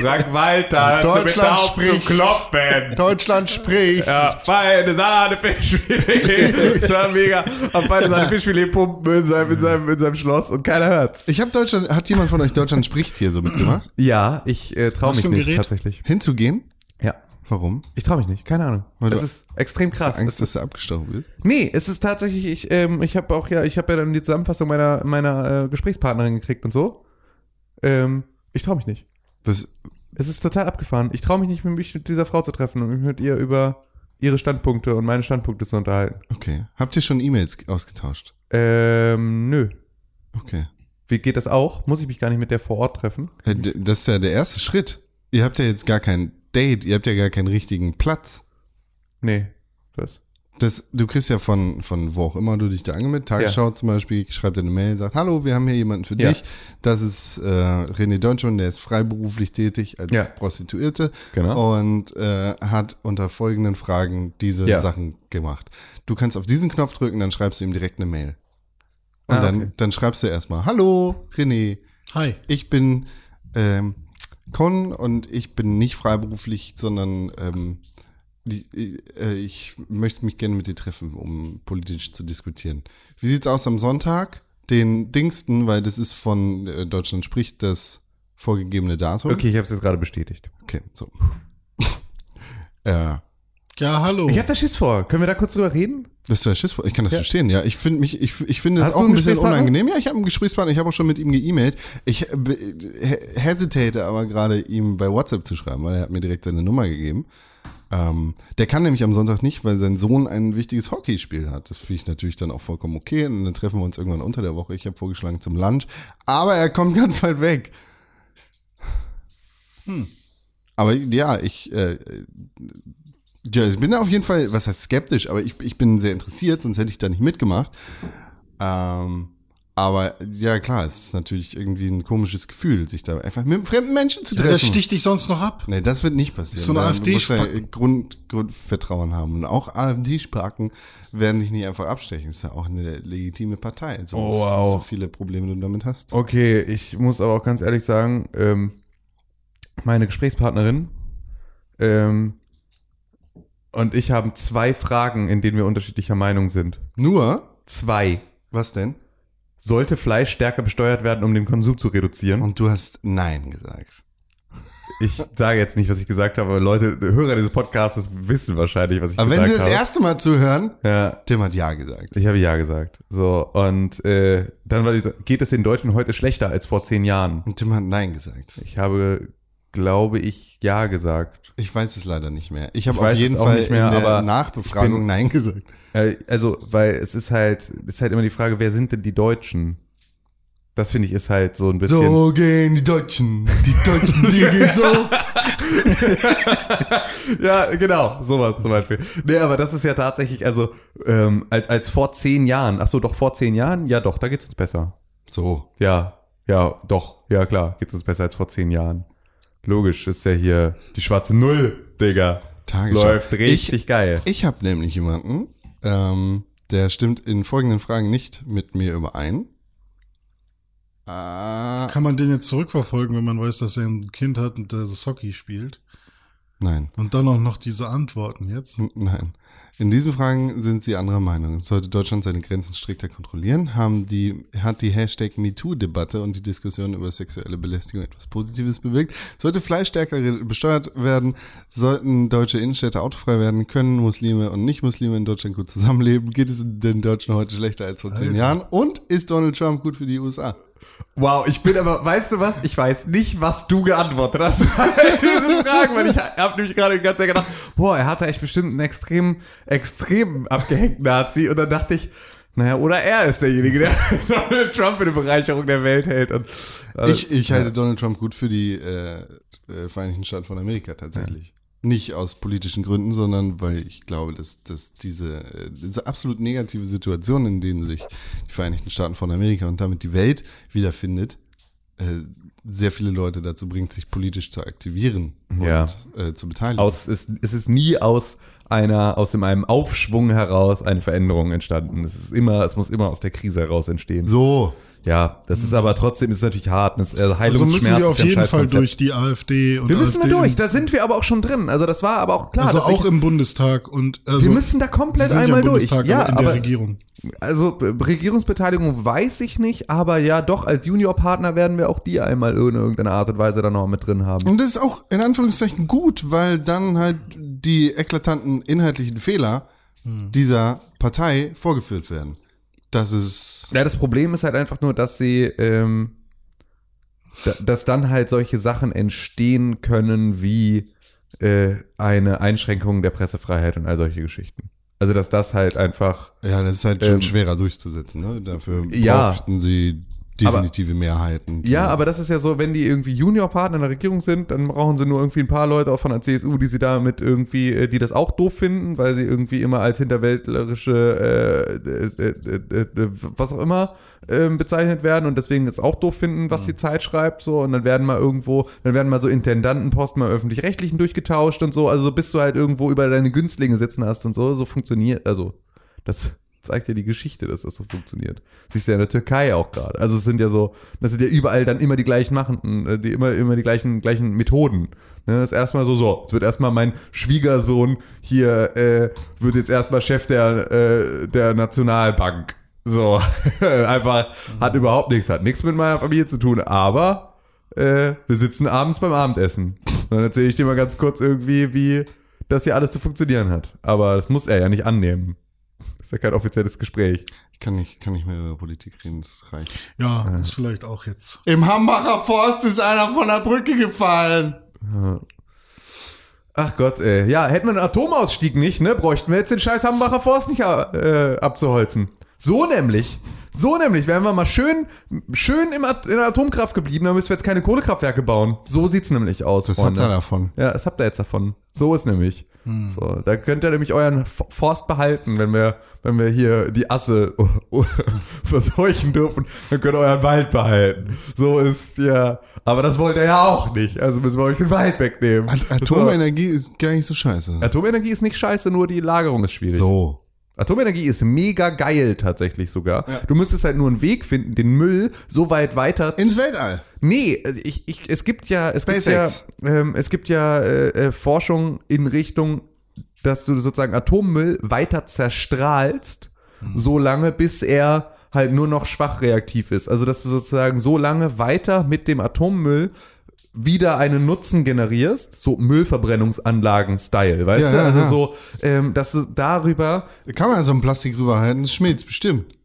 Frank Walter, du Deutschland auf zu spricht. klopfen. Deutschland spricht. Ja, feine Sahne Fischfilet. Das war mega. Am feine Sahne Fischfilet pumpen in seinem, in seinem, in seinem Schloss und keiner hört's. Ich habe Deutschland, hat jemand von euch Deutschland spricht hier so mitgemacht? Ja, ich äh, traue mich nicht Gerät? tatsächlich. Hinzugehen? Ja. Warum? Ich traue mich nicht, keine Ahnung. Weil Das du- ist extrem krass. Angst, Es dass du abgestochen bist? Nee, es ist tatsächlich, ich, ähm, ich habe auch ja, ich habe ja dann die Zusammenfassung meiner, meiner äh, Gesprächspartnerin gekriegt und so. Ähm, ich traue mich nicht. Was, Es ist total abgefahren. Ich traue mich nicht, mich mit dieser Frau zu treffen und mich mit ihr über ihre Standpunkte und meine Standpunkte zu unterhalten. okay. Habt ihr schon E-Mails ausgetauscht? Ähm, nö. Okay. Wie geht das auch? Muss ich mich gar nicht mit der vor Ort treffen? Äh, Das ist ja der erste Schritt. Ihr habt ja jetzt gar kein Date, ihr habt ja gar keinen richtigen Platz. Nee. Was? Das, du kriegst ja von, von wo auch immer du dich da angemeldet, Tagesschau zum Beispiel, schreibt dir eine Mail, sagt, hallo, wir haben hier jemanden für Ja. dich. Das ist äh, René Deutschmann, der ist freiberuflich tätig als Ja. Prostituierte Genau. und äh, hat unter folgenden Fragen diese Ja. Sachen gemacht. Du kannst auf diesen Knopf drücken, dann schreibst du ihm direkt eine Mail. Und Ah, dann, okay. dann schreibst du erstmal, hallo, René, Hi. ich bin ähm, Con und ich bin nicht freiberuflich, sondern ähm, die, äh, ich möchte mich gerne mit dir treffen, um politisch zu diskutieren. Wie sieht's aus am Sonntag? Den Dingsten, weil das ist von äh, Deutschland spricht das vorgegebene Datum. Okay, ich habe es jetzt gerade bestätigt. Okay, so. ja. Ja, hallo. Ich hab da Schiss vor. Können wir da kurz drüber reden? Das ist der Schiss. Ich kann das Ja. verstehen, ja. Ich finde mich, ich, ich finde du auch ein bisschen unangenehm. Ja, ich habe einen Gesprächspartner. Ich habe auch schon mit ihm geemailt. Ich äh, hesitate aber gerade, ihm bei WhatsApp zu schreiben, weil er hat mir direkt seine Nummer gegeben. Ähm, der kann nämlich am Sonntag nicht, weil sein Sohn ein wichtiges Hockeyspiel hat. Das finde ich natürlich dann auch vollkommen okay. Und dann treffen wir uns irgendwann unter der Woche. Ich habe vorgeschlagen zum Lunch. Aber er kommt ganz weit weg. Hm. Aber ja, ich, äh, ja, ich bin auf jeden Fall, was heißt skeptisch, aber ich, ich bin sehr interessiert, sonst hätte ich da nicht mitgemacht. Ähm, aber ja, klar, es ist natürlich irgendwie ein komisches Gefühl, sich da einfach mit einem fremden Menschen zu ja, treffen. das sticht dich sonst noch ab. Nee, das wird nicht passieren. So eine AfD ja. Grund, Grundvertrauen haben. Und auch AfD-Spaken werden dich nicht einfach abstechen. Das ist ja auch eine legitime Partei. So, Oh, wow. so viele Probleme du damit hast. Okay, ich muss aber auch ganz ehrlich sagen, ähm, meine Gesprächspartnerin ähm, und ich haben zwei Fragen, in denen wir unterschiedlicher Meinung sind. Nur, Zwei. was denn? Sollte Fleisch stärker besteuert werden, um den Konsum zu reduzieren? Und du hast Nein gesagt. Ich sage jetzt nicht, was ich gesagt habe, aber Leute, Hörer dieses Podcasts wissen wahrscheinlich, was ich Aber wenn gesagt sie das habe. erste Mal zuhören, ja, Tim hat Ja gesagt. ich habe ja gesagt. So, und äh, dann war die, geht es den Deutschen heute schlechter als vor zehn Jahren? Und Tim hat Nein gesagt. Ich habe, glaube ich, ja gesagt. Ich weiß es leider nicht mehr. Ich habe auf jeden Fall nicht mehr, in der Nachbefragung bin- Nein gesagt. Äh, Also, weil es ist halt, ist halt immer die Frage, wer sind denn die Deutschen? Das finde ich ist halt so ein bisschen. So gehen die Deutschen. Die Deutschen, die gehen so. Ja, genau, sowas zum Beispiel. Nee, aber das ist ja tatsächlich, also, ähm, als, als vor zehn Jahren, ach so, doch vor zehn Jahren, ja doch, da geht's uns besser. So. Ja, ja, doch, ja klar, geht's uns besser als vor zehn Jahren. Logisch, ist ja hier die schwarze Null, Digga. Tagesschau. Läuft richtig Ich- geil. Ich habe nämlich jemanden, ähm, der stimmt in folgenden Fragen nicht mit mir überein. Ah, Kann man den jetzt zurückverfolgen, wenn man weiß, dass er ein Kind hat und das Hockey spielt? nein, Und dann auch noch diese Antworten jetzt? N- nein. In diesen Fragen sind sie anderer Meinung. Sollte Deutschland seine Grenzen strikter kontrollieren, haben die, hat die Hashtag MeToo-Debatte und die Diskussion über sexuelle Belästigung etwas Positives bewirkt. Sollte Fleisch stärker besteuert werden, sollten deutsche Innenstädte autofrei werden, können Muslime und Nicht-Muslime in Deutschland gut zusammenleben, geht es den Deutschen heute schlechter als vor zehn. Jahren und ist Donald Trump gut für die USA? Wow, ich bin aber, weißt du was? Ich weiß nicht, was du geantwortet hast bei diesen Fragen, weil ich habe nämlich gerade die ganze Zeit gedacht, boah, er hatte echt bestimmt einen extrem, extrem abgehängten Nazi und dann dachte ich, naja, oder er ist derjenige, der Donald Trump in der Bereicherung der Welt hält. Und, also, Ich, ich halte Donald Trump gut für die äh, äh, Vereinigten Staaten von Amerika tatsächlich. Nicht aus politischen Gründen, sondern weil ich glaube, dass, dass diese, äh, diese absolut negative Situation, in denen sich die Vereinigten Staaten von Amerika und damit die Welt wiederfindet, äh, sehr viele Leute dazu bringt, sich politisch zu aktivieren und Ja. äh, zu beteiligen. aus, es, es ist nie aus einer, aus dem, einem Aufschwung heraus eine Veränderung entstanden. Es ist immer, es muss immer aus der Krise heraus entstehen. so, Ja, das ist aber trotzdem, ist natürlich hart. Das, also Also Heilungsschmerz müssen wir auf jeden Fall durch die AfD und Wir müssen da AfD durch, da sind wir aber auch schon drin. Also das war aber auch klar. Also auch ich, im Bundestag und also wir müssen da komplett sind einmal ja im durch. Bundestag, Ja, aber in aber der Regierung. also äh, Regierungsbeteiligung weiß ich nicht, aber ja doch, als Juniorpartner werden wir auch die einmal in irgendeiner Art und Weise dann noch mit drin haben. Und das ist auch in Anführungszeichen gut, weil dann halt die eklatanten inhaltlichen Fehler dieser Partei vorgeführt werden. Das ist. Ja, das Problem ist halt einfach nur, dass sie, ähm, da, dass dann halt solche Sachen entstehen können wie äh, eine Einschränkung der Pressefreiheit und all solche Geschichten. Also dass das halt einfach Ja, das ist halt schon Ähm, schwerer durchzusetzen. Ne? Dafür ja. brauchten sie definitive Mehrheiten. Ja, aber das ist ja so, wenn die irgendwie Juniorpartner in der Regierung sind, dann brauchen sie nur irgendwie ein paar Leute auch von der CSU, die sie damit irgendwie, äh, die das auch doof finden, weil sie irgendwie immer als hinterwäldlerische, äh, äh, äh, äh, was auch immer, äh, bezeichnet werden und deswegen es auch doof finden, was die Zeit schreibt, so und dann werden mal irgendwo, dann werden mal so Intendantenposten mal öffentlich-rechtlichen durchgetauscht und so, also so bis du halt irgendwo über deine Günstlinge sitzen hast und so, so funktioniert, also das zeigt ja die Geschichte, dass das so funktioniert. Siehst du ja in der Türkei auch gerade. Also es sind ja so, das sind ja überall dann immer die gleichen Machenden, äh, die immer, immer die gleichen, gleichen Methoden. Ne, das ist erstmal so, so, es wird erstmal mein Schwiegersohn hier, äh, wird jetzt erstmal Chef der, äh, der Nationalbank. So, einfach, hat überhaupt nichts, hat nichts mit meiner Familie zu tun, aber äh, wir sitzen abends beim Abendessen. Und dann erzähle ich dir mal ganz kurz irgendwie, wie das hier alles zu funktionieren hat. Aber das muss er ja nicht annehmen. Das ist ja kein offizielles Gespräch. Ich kann nicht, kann nicht mehr über Politik reden, das reicht. Ja, ist vielleicht auch jetzt. Im Hambacher Forst ist einer von der Brücke gefallen. Ach Gott, ey. Ja, hätten wir einen Atomausstieg nicht, ne, bräuchten wir jetzt den scheiß Hambacher Forst nicht äh, abzuholzen. So nämlich. So nämlich, wären wir mal schön, schön im At in der Atomkraft geblieben, dann müssen wir jetzt keine Kohlekraftwerke bauen. So sieht's nämlich aus, Was habt ihr davon? Ja, das habt ihr jetzt davon. So ist nämlich. So, da könnt ihr nämlich euren Forst behalten, wenn wir, wenn wir hier die Asse verseuchen dürfen, dann könnt ihr euren Wald behalten. So ist ja, aber das wollt ihr ja auch nicht, also müssen wir euch den Wald wegnehmen. Atomenergie ist gar nicht so scheiße. So. Atomenergie ist nicht scheiße, nur die Lagerung ist schwierig. So. Atomenergie ist mega geil tatsächlich sogar. Du müsstest halt nur einen Weg finden, den Müll so weit weiter Ins Weltall. Nee, ich, ich, es gibt ja, es gibt ja, SpaceX. ähm, es gibt ja äh, äh, Forschung in Richtung, dass du sozusagen Atommüll weiter zerstrahlst, so lange, bis er halt nur noch schwach reaktiv ist. Also dass du sozusagen so lange weiter mit dem Atommüll wieder einen Nutzen generierst, so Müllverbrennungsanlagen-Style, weißt Ja, du? ja, Also ja. so, ähm, dass du darüber Da kann man so ein Plastik rüberhalten, das schmilzt bestimmt.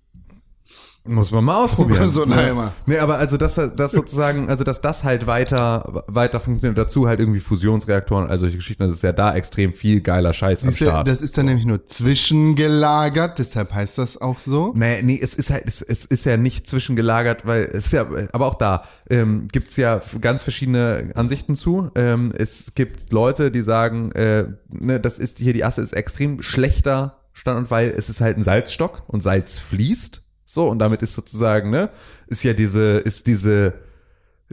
Muss man mal ausprobieren. So ein Ne? Eimer. Nee, aber also das, das sozusagen, also dass das halt weiter, weiter funktioniert. Dazu halt irgendwie Fusionsreaktoren, also solche Geschichten. Das ist ja da extrem viel geiler Scheiß am Ist ja, Start. das ist dann nämlich nur zwischengelagert, deshalb heißt das auch so. Nee, nee, es ist halt, es, es ist ja nicht zwischengelagert, weil es ist ja, aber auch da ähm, gibt's ja ganz verschiedene Ansichten zu. Ähm, es gibt Leute, die sagen, äh, ne, das ist hier, die Asse ist extrem schlechter Standort, weil es ist halt ein Salzstock und Salz fließt. So, und damit ist sozusagen, ne, ist ja diese, ist diese,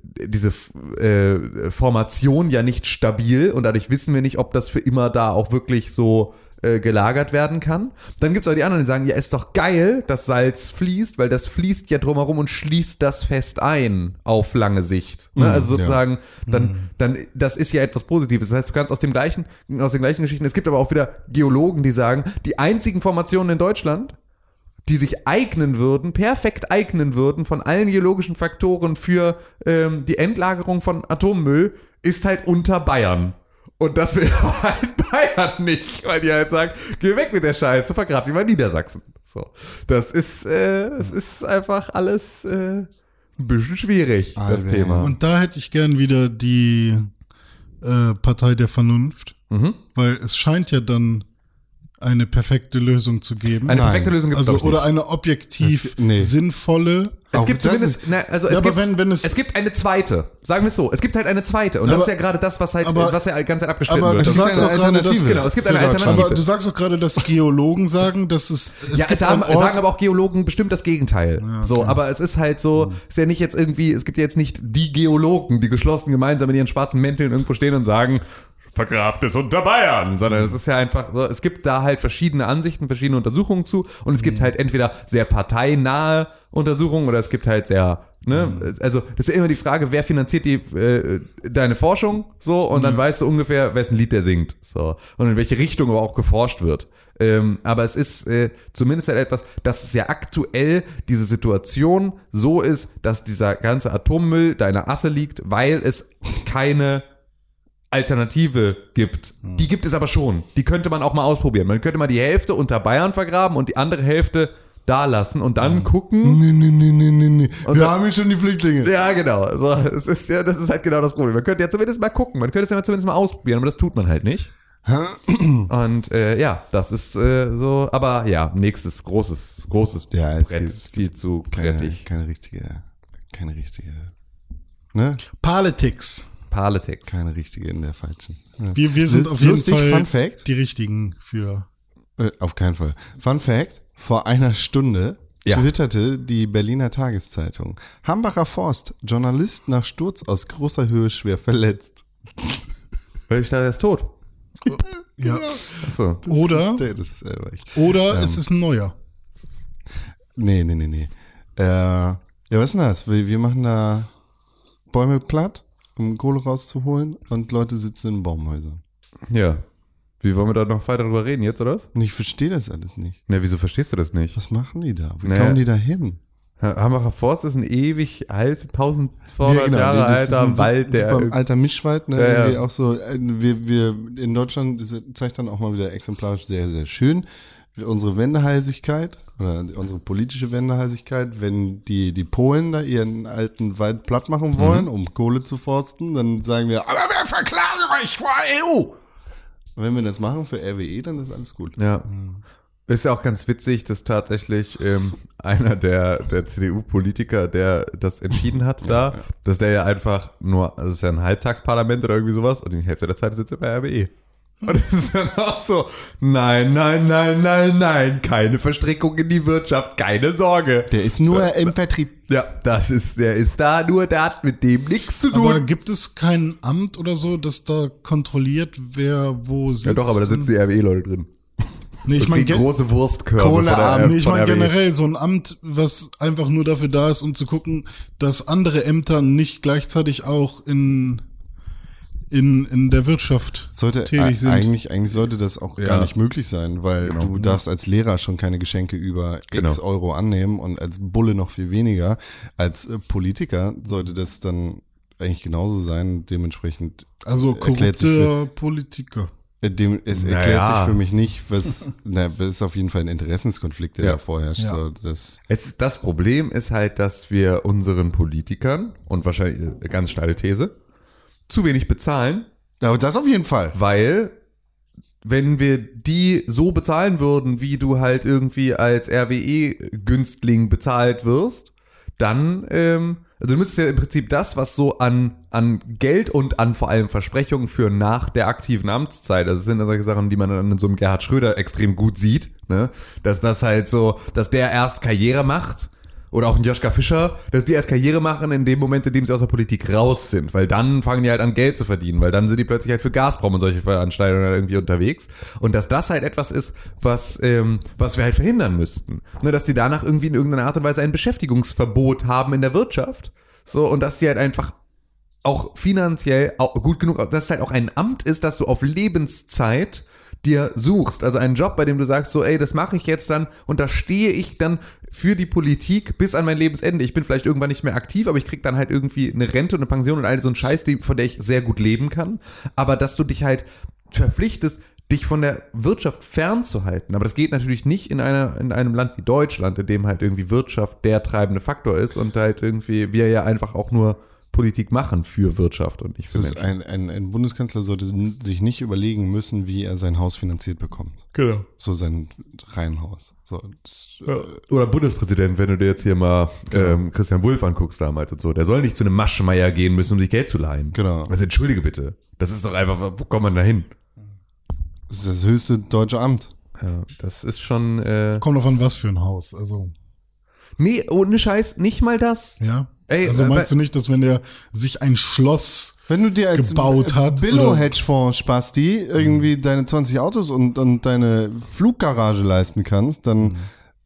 diese äh, Formation ja nicht stabil und dadurch wissen wir nicht, ob das für immer da auch wirklich so äh, gelagert werden kann. Dann gibt es auch die anderen, die sagen, ja, ist doch geil, dass Salz fließt, weil das fließt ja drumherum und schließt das fest ein auf lange Sicht. Ne? Also sozusagen, dann, dann, das ist ja etwas Positives. Das heißt, du kannst aus dem gleichen, aus den gleichen Geschichten, es gibt aber auch wieder Geologen, die sagen, die einzigen Formationen in Deutschland, die sich eignen würden, perfekt eignen würden von allen geologischen Faktoren für ähm, die Endlagerung von Atommüll, ist halt unter Bayern. Und das will halt Bayern nicht, weil die halt sagen, geh weg mit der Scheiße, vergrab die mal Niedersachsen. So. Das ist, äh, es ist einfach alles äh, ein bisschen schwierig, das Alter. Thema. Und da hätte ich gern wieder die äh, Partei der Vernunft, Mhm. weil es scheint ja dann eine perfekte Lösung zu geben. Eine Nein. perfekte Lösung gibt es also oder eine objektiv Das- nee. sinnvolle. Es gibt das zumindest, ist- na, also es Ja, aber gibt, wenn- wenn es- es gibt eine zweite. Sagen wir es so, es gibt halt eine zweite. Und das Aber- ist ja gerade das, was halt, aber- was ja die ganze Zeit abgestritten Aber wird. du Das sagst ist auch eine dass, Alternative Genau, es gibt eine. Alternative. aber du sagst auch gerade, dass Geologen sagen, dass es, es ja, es gibt sagen, einen Ort, sagen aber auch Geologen bestimmt das Gegenteil. So, aber es ist halt so, ist ja nicht jetzt irgendwie, es gibt ja jetzt nicht die Geologen, die geschlossen gemeinsam in ihren schwarzen Mänteln irgendwo stehen und sagen, vergrabt es unter Bayern, sondern es ist ja einfach so, es gibt da halt verschiedene Ansichten, verschiedene Untersuchungen zu und es gibt halt entweder sehr parteinahe Untersuchungen oder es gibt halt sehr, ne, also das ist ja immer die Frage, wer finanziert die, äh, deine Forschung, so, und dann weißt du ungefähr, wessen Lied der singt, so, und in welche Richtung aber auch geforscht wird. Ähm, aber es ist äh, zumindest halt etwas, dass es ja aktuell diese Situation so ist, dass dieser ganze Atommüll deiner Asse liegt, weil es keine Alternative gibt. Die gibt es aber schon. Die könnte man auch mal ausprobieren. Man könnte mal die Hälfte unter Bayern vergraben und die andere Hälfte da lassen und dann gucken. Nee, nee, nee, nee, nee, nee. Wir dann- haben hier schon die Flüchtlinge. Ja, genau. So, es ist ja, das ist halt genau das Problem. Man könnte ja zumindest mal gucken. Man könnte es ja zumindest mal ausprobieren, aber das tut man halt nicht. Und äh, ja, das ist äh, so. Aber ja, nächstes großes, großes Ja, es Brett, gibt viel zu Keine, keine richtige. keine richtige. Ne? Politics. Politics. Keine richtige in der falschen. Ja. Wir, wir sind auf jeden lustig, Fall Fun Fact. die richtigen für. Äh, auf keinen Fall. Fun Fact: Vor einer Stunde Ja. twitterte die Berliner Tageszeitung: Hambacher Forst, Journalist nach Sturz aus großer Höhe schwer verletzt. Weil ich dachte, er ist tot. Ja. Achso. Oder, ist selber ich. oder Ähm. ist es ein neuer? Nee, nee, nee, nee. Äh, ja, was ist denn das? Wir, wir machen da Bäume platt, um Kohle rauszuholen und Leute sitzen in Baumhäusern. Ja. Wie wollen wir da noch weiter drüber reden jetzt, oder was? Und ich verstehe das alles nicht. Ne, wieso verstehst du das nicht? Was machen die da? Wie Naja. kommen die da hin? Hambacher Forst ist ein ewig alt, 1200 Jahre genau, ist alter Wald, der super alter Mischwald, ne? Ja, ja. Auch so, äh, wir, wir in Deutschland zeigt dann auch mal wieder exemplarisch sehr, sehr schön unsere Wendeheisigkeit oder unsere politische Wendeheisigkeit, wenn die, die Polen da ihren alten Wald platt machen wollen, Mhm. um Kohle zu forsten, dann sagen wir, aber wir verklagen euch vor EU. Und wenn wir das machen für RWE, dann ist alles gut. Ja. Ist ja auch ganz witzig, dass tatsächlich ähm, einer der, der CDU-Politiker, der das entschieden hat da, dass der ja einfach nur, also es ist ja ein Halbtagsparlament oder irgendwie sowas und die Hälfte der Zeit sitzt er bei RWE. Und das ist dann auch so, nein, nein, nein, nein, nein, keine Verstrickung in die Wirtschaft, keine Sorge. Der ist nur im Vertrieb. Ja, das ist, der ist da nur, der hat mit dem nichts zu tun. Aber gibt es kein Amt oder so, das da kontrolliert, wer wo sitzt? ja doch, aber da sitzen die RWE-Leute drin. Nee, ich meine große Wurstkörbe Kohlearm. von der, nee, ich von mein RWE. generell so ein Amt, was einfach nur dafür da ist, um zu gucken, dass andere Ämter nicht gleichzeitig auch in in, in der Wirtschaft Sollte tätig sind. eigentlich eigentlich sollte das auch Ja. gar nicht möglich sein, weil Genau. du darfst als Lehrer schon keine Geschenke über Genau. X Euro annehmen und als Bulle noch viel weniger. Als äh, Politiker sollte das dann eigentlich genauso sein. Dementsprechend also erklärt sich korrupte Politiker. äh, dem, es Naja. erklärt sich für mich nicht, was na, das ist auf jeden Fall ein Interessenskonflikt, der Ja. da vorherrscht. Ja. So, das, Es das Problem ist halt, dass wir unseren Politikern und wahrscheinlich äh, ganz steile These zu wenig bezahlen, aber das auf jeden Fall. weil wenn wir die so bezahlen würden, wie du halt irgendwie als RWE-Günstling bezahlt wirst, dann, ähm, also du müsstest ja im Prinzip das, was so an, an Geld und an vor allem Versprechungen für nach der aktiven Amtszeit, also das sind ja solche Sachen, die man dann in so einem Gerhard Schröder extrem gut sieht, ne, dass das halt so, dass der erst Karriere macht, oder auch ein Joschka Fischer, dass die erst Karriere machen in dem Moment, in dem sie aus der Politik raus sind, weil dann fangen die halt an Geld zu verdienen, weil dann sind die plötzlich halt für Gazprom und solche Veranstaltungen irgendwie unterwegs. Und dass das halt etwas ist, was ähm, was wir halt verhindern müssten, ne, dass die danach irgendwie in irgendeiner Art und Weise ein Beschäftigungsverbot haben in der Wirtschaft, so und dass die halt einfach auch finanziell auch gut genug, dass es halt auch ein Amt ist, dass du auf Lebenszeit dir suchst. Also einen Job, bei dem du sagst, so, ey, das mache ich jetzt dann und da stehe ich dann für die Politik bis an mein Lebensende. Ich bin vielleicht irgendwann nicht mehr aktiv, aber ich krieg dann halt irgendwie eine Rente und eine Pension und all so ein Scheiß, von der ich sehr gut leben kann. Aber dass du dich halt verpflichtest, dich von der Wirtschaft fernzuhalten. Aber das geht natürlich nicht in einer, in einem Land wie Deutschland, in dem halt irgendwie Wirtschaft der treibende Faktor ist und halt irgendwie wir ja einfach auch nur Politik machen für Wirtschaft und nicht für Menschen. ein, ein, ein Bundeskanzler sollte sich nicht überlegen müssen, wie er sein Haus finanziert bekommt. Genau. So sein Reihenhaus. So, das, äh, Oder Bundespräsident, wenn du dir jetzt hier mal ähm, Christian Wulff anguckst damals und so, der soll nicht zu einem Maschmeier gehen müssen, um sich Geld zu leihen. Genau. Also entschuldige bitte. Das ist doch einfach, wo kommt man da hin? Das ist das höchste deutsche Amt. Ja, das ist schon. Äh, Kommt noch an was für ein Haus. Also, nee, ohne Scheiß, nicht mal das. ja. Ey, also äh, meinst du nicht, dass wenn der sich ein Schloss Wenn du dir als Gebaut hat, Billo-Hedgefonds-Spasti irgendwie deine 20 Autos und, und deine Fluggarage leisten kannst, dann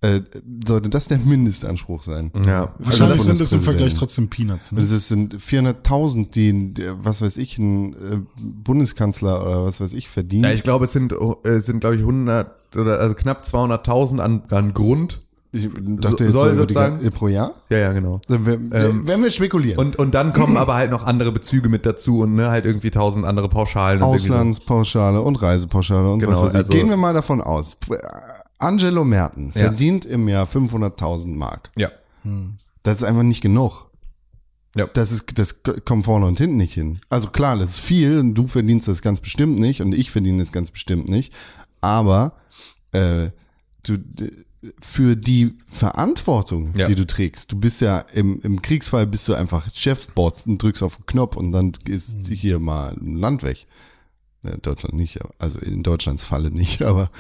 äh, sollte das der Mindestanspruch sein. Ja. Wahrscheinlich das sind es im. Vergleich trotzdem Peanuts. Ne? Das sind 400.000, die, was weiß ich, ein äh, Bundeskanzler oder was weiß ich verdient. Ja, ich glaube, es sind, äh, sind glaube ich, 100 oder also knapp 200.000 an, an Grund. Ich dachte So- soll so über die sozusagen- äh, pro Jahr. Ja, ja, genau. Dann wär- Ähm, wenn wir spekulieren. Und, und dann kommen aber halt noch andere Bezüge mit dazu und ne, halt irgendwie tausend andere Pauschalen. und so. Ausllandspauschale und Reisepauschale und Genau, was weiß ich. also- Gehen wir mal davon aus. Angelo Merten Ja. verdient im Jahr 500.000 Mark. Ja. Das ist einfach nicht genug. Ja. Das ist, das kommt vorne und hinten nicht hin. Also klar, das ist viel und du verdienst das ganz bestimmt nicht und ich verdiene das ganz bestimmt nicht. Aber äh, du, für die Verantwortung, Ja. die du trägst, du bist ja im, im Kriegsfall bist du einfach Chefboss und drückst auf den Knopf und dann ist Mhm. hier mal ein Land weg. Deutschland nicht, also in Deutschlands Falle nicht, aber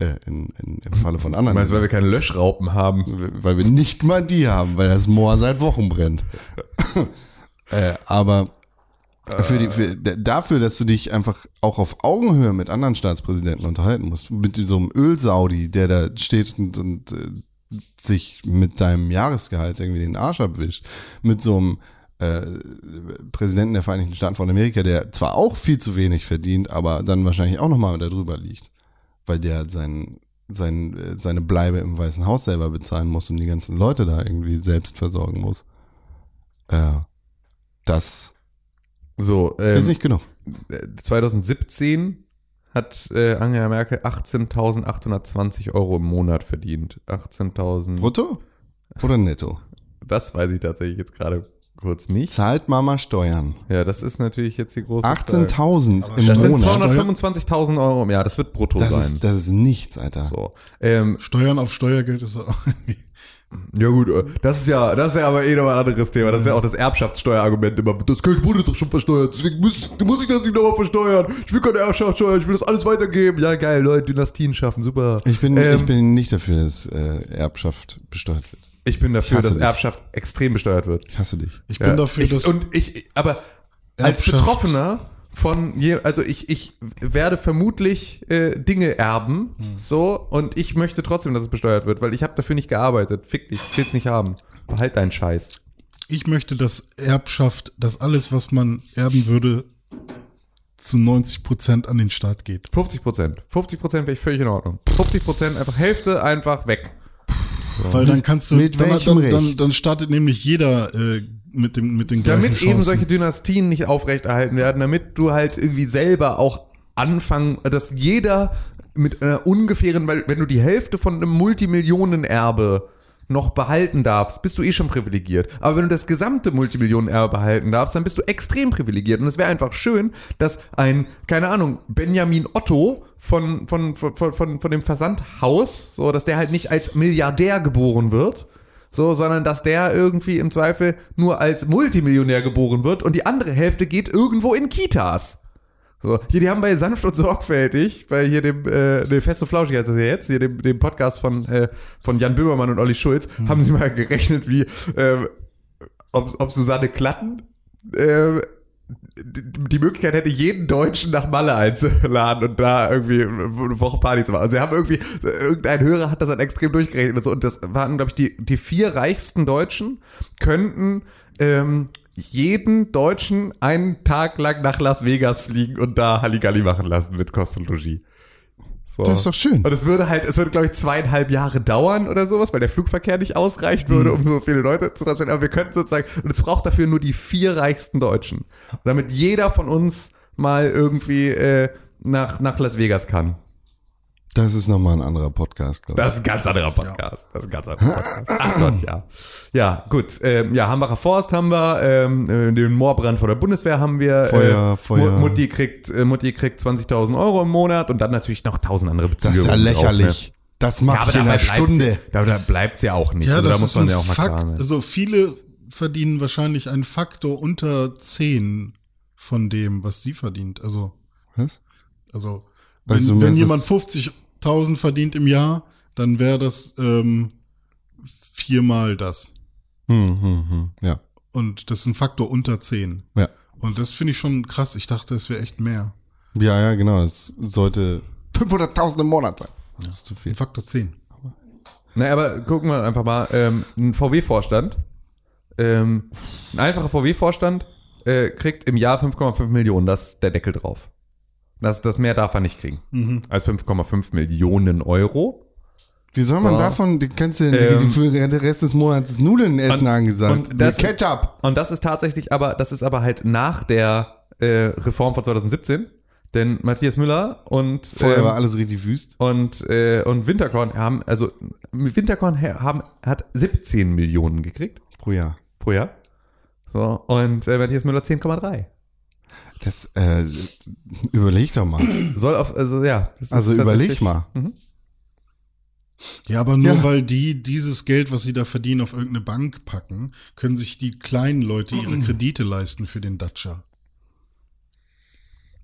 äh, in, in, im Falle von Du anderen. meinst, weil wir keine Löschraupen haben? weil wir nicht mal die haben, weil das Moor seit Wochen brennt. äh, aber für die, für, d- dafür, dass du dich einfach auch auf Augenhöhe mit anderen Staatspräsidenten unterhalten musst, mit so einem Ölsaudi, der da steht und, und äh, sich mit deinem Jahresgehalt irgendwie den Arsch abwischt, mit so einem äh, Präsidenten der Vereinigten Staaten von Amerika, der zwar auch viel zu wenig verdient, aber dann wahrscheinlich auch nochmal darüber liegt, weil der sein, sein, äh, seine Bleibe im Weißen Haus selber bezahlen muss und die ganzen Leute da irgendwie selbst versorgen muss. Äh, das So, ist ähm, nicht genug. 2017 hat äh, Angela Merkel 18.820 Euro im Monat verdient. 18.000. Brutto oder netto? Das weiß ich tatsächlich jetzt gerade kurz nicht. Zahlt Mama Steuern. Ja, das ist natürlich jetzt die große Frage. 18.000 im Das sind Monat. 225.000 Euro im Jahr. Das wird brutto Das sein. ist, das ist nichts, Alter. so. Ähm, Steuern auf Steuergeld ist auch irgendwie. Ja gut, äh, das ist ja, das ist ja aber eh noch ein anderes Thema. Das ist ja auch das Erbschaftssteuerargument immer. Das Geld wurde doch schon versteuert, deswegen muss, muss ich das nicht nochmal versteuern. Ich will keine Erbschaftssteuer, ich will das alles weitergeben. Ja geil, Leute, Dynastien schaffen, super. Ich bin, Ähm, ich bin nicht dafür, dass äh, Erbschaft besteuert wird. ich bin dafür, hasse dass dich. Erbschaft extrem besteuert wird. Ich hasse dich. Ich bin Ja, dafür, ich, dass. und ich, aber als Betroffener von je, also ich, ich werde vermutlich äh, Dinge erben, Hm. so, und ich möchte trotzdem, dass es besteuert wird, weil ich habe dafür nicht gearbeitet. Fick dich, ich will's nicht haben. Behalt deinen Scheiß. ich möchte, dass Erbschaft, dass alles, was man erben würde, zu 90 Prozent an den Staat geht. 50 Prozent. 50 Prozent wäre ich völlig in Ordnung. 50 Prozent, einfach Hälfte einfach weg. Weil dann kannst du, Mit dann, welchem dann, dann, dann startet nämlich jeder äh, mit dem mit den gleichen Damit Chancen. eben solche Dynastien nicht aufrechterhalten werden, damit du halt irgendwie selber auch anfangen, dass jeder mit einer ungefähren, weil wenn du die Hälfte von einem Multimillionenerbe noch behalten darfst, bist du eh schon privilegiert. Aber wenn du das gesamte Multimillionenerbe behalten darfst, dann bist du extrem privilegiert. Und es wäre einfach schön, dass ein, keine Ahnung, Benjamin Otto von, von, von, von, von dem Versandhaus, so, dass der halt nicht als Milliardär geboren wird, so, sondern dass der irgendwie im Zweifel nur als Multimillionär geboren wird und die andere Hälfte geht irgendwo in Kitas. So, hier, die haben bei Sanft und Sorgfältig, bei hier dem, äh, ne, Fest und Flauschig heißt das ja jetzt, hier dem, dem Podcast von, äh, von Jan Böhmermann und Olli Schulz, haben sie mal gerechnet, wie, äh, ob, ob Susanne Klatten, äh, die Möglichkeit hätte, jeden Deutschen nach Malle einzuladen und da irgendwie eine Woche Party zu machen. Also sie haben irgendwie, irgendein Hörer hat das dann extrem durchgerechnet und so. Und das waren, glaube ich, die, die vier reichsten Deutschen könnten ähm, jeden Deutschen einen Tag lang nach Las Vegas fliegen und da Halligalli machen lassen mit Kost und Logis. So. Das ist doch schön. Und es würde halt, es würde, glaube ich, zweieinhalb Jahre dauern oder sowas, weil der Flugverkehr nicht ausreichen würde, um so viele Leute zu transportieren. Aber wir könnten sozusagen, und es braucht dafür nur die vier reichsten Deutschen. Und damit jeder von uns mal irgendwie äh, nach, nach Las Vegas kann. Das ist nochmal ein anderer Podcast, glaube ich. Das ist ein ganz anderer Podcast. Ja. Das ist ein ganz anderer Podcast. Ach Gott, ja. Ja, gut. Ähm, ja, Hambacher Forst haben wir, ähm, äh, den Moorbrand vor der Bundeswehr haben wir. Äh, Feuer, äh, Feuer. Mutti kriegt, äh, Mutti kriegt 20.000 Euro im Monat und dann natürlich noch tausend andere Bezüge. Das ist ja lächerlich. Drauf, ne? Das macht ja, in einer Stunde. Da, da bleibt's ja auch nicht. Ja, also da muss man ja auch mal Fakt, klar sein. Also viele verdienen wahrscheinlich einen Faktor unter zehn von dem, was sie verdient. Also. Was? Also, wenn, also, wenn jemand 50 1000 verdient im Jahr, dann wäre das ähm, viermal das. Hm, hm, hm, ja. Und das ist ein Faktor unter 10. Ja. Und das finde ich schon krass. Ich dachte, es wäre echt mehr. Ja, ja, genau. Es sollte 500.000 im Monat sein. Das ist zu viel. Faktor 10. Naja, aber gucken wir einfach mal. Ähm, ein VW-Vorstand, ähm, ein einfacher VW-Vorstand äh, kriegt im Jahr 5,5 Millionen. Das ist der Deckel drauf. Das, das mehr darf er nicht kriegen. Mhm. Als 5,5 Millionen Euro. Wie soll man So. davon, die kannst du Ähm, für den Rest des Monats Nudeln essen und- angesagt. und das- Ketchup. Und das ist tatsächlich aber, das ist aber halt nach der äh, Reform von 2017. Denn Matthias Müller und Vorher ähm, war alles richtig wüst. und, äh, und Winterkorn haben, also Winterkorn ha- haben, hat 17 Millionen gekriegt Pro Jahr. pro Jahr. So, und äh, Matthias Müller 10,3. Das, äh, überleg doch mal. Soll auf, also ja. das ist Also überleg mal. Mhm. Ja, aber nur Ja. weil die dieses Geld, was sie da verdienen, auf irgendeine Bank packen, können sich die kleinen Leute ihre Kredite leisten für den Dacia.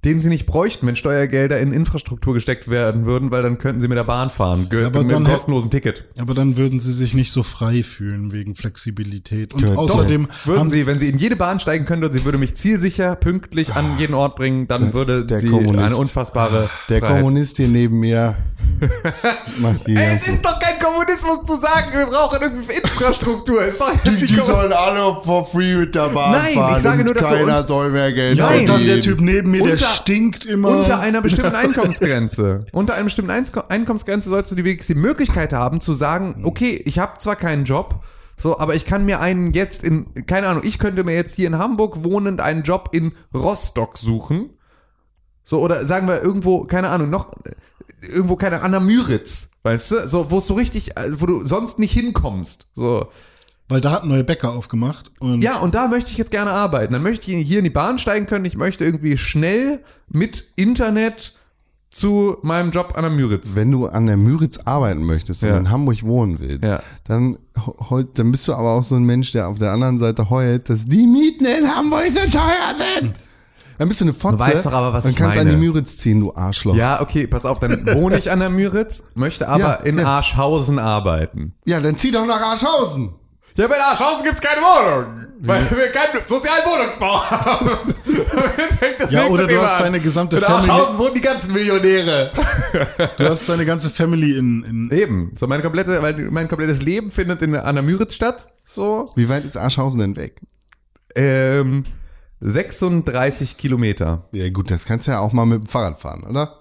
Den sie nicht bräuchten, wenn Steuergelder in Infrastruktur gesteckt werden würden, weil dann könnten sie mit der Bahn fahren. Ge Ja, aber mit dann einem kostenlosen Ticket. Aber dann würden sie sich nicht so frei fühlen wegen Flexibilität. Und Ja, doch. außerdem Würden haben sie, wenn sie in jede Bahn steigen könnte und sie würde mich zielsicher, pünktlich an jeden Ort bringen, dann würde der sie Kommunist. eine unfassbare Der Freiheit. Kommunist hier neben mir macht die Ey, es ist doch kein Kommunismus zu sagen, wir brauchen irgendwie Infrastruktur. Ist doch Die, die sollen alle for free mit der Bahn Nein, ich fahren sage und nur, dass so keiner soll mehr Geld Nein, und dann der. Typ neben mir, der stinkt immer. Unter einer bestimmten Einkommensgrenze. Unter einer bestimmten Einko- Einkommensgrenze sollst du die wenigstens die Möglichkeit haben zu sagen, okay, ich habe zwar keinen Job, so, aber ich kann mir einen jetzt in, keine Ahnung, ich könnte mir jetzt hier in Hamburg wohnend einen Job in Rostock suchen. So, oder sagen wir irgendwo, keine Ahnung, noch, irgendwo, keine Ahnung, Müritz, weißt du? So, wo es so richtig, äh, wo du sonst nicht hinkommst. So. Weil da hat ein neuer Bäcker aufgemacht. Und Ja, und da möchte ich jetzt gerne arbeiten. Dann möchte ich hier in die Bahn steigen können. Ich möchte irgendwie schnell mit Internet zu meinem Job an der Müritz. Wenn du an der Müritz arbeiten möchtest und Ja. in Hamburg wohnen willst, Ja. dann, heult, dann bist du aber auch so ein Mensch, der auf der anderen Seite heult, dass die Mieten in Hamburg so teuer sind. Dann bist du eine Fotze weißt doch aber, was und ich kannst meine. an die Müritz ziehen, du Arschloch. Ja, Ja, okay, pass auf, dann wohne ich an der Müritz, möchte aber Ja, in ja. Arschhausen arbeiten. dann zieh doch nach Arschhausen. Ja, aber in Arschhausen gibt's keine Wohnung, weil wir keinen sozialen Wohnungsbau haben. Ja, oder du Thema hast an. deine gesamte In Family- Arschhausen wohnen die ganzen Millionäre. du hast deine ganze Family in, in Eben, so meine komplette, mein, mein komplettes Leben findet in, an der Müritz statt, so. Wie weit ist Arschhausen denn weg? Ähm, 36 Kilometer. Ja gut, das kannst du ja auch mal mit dem Fahrrad fahren, oder?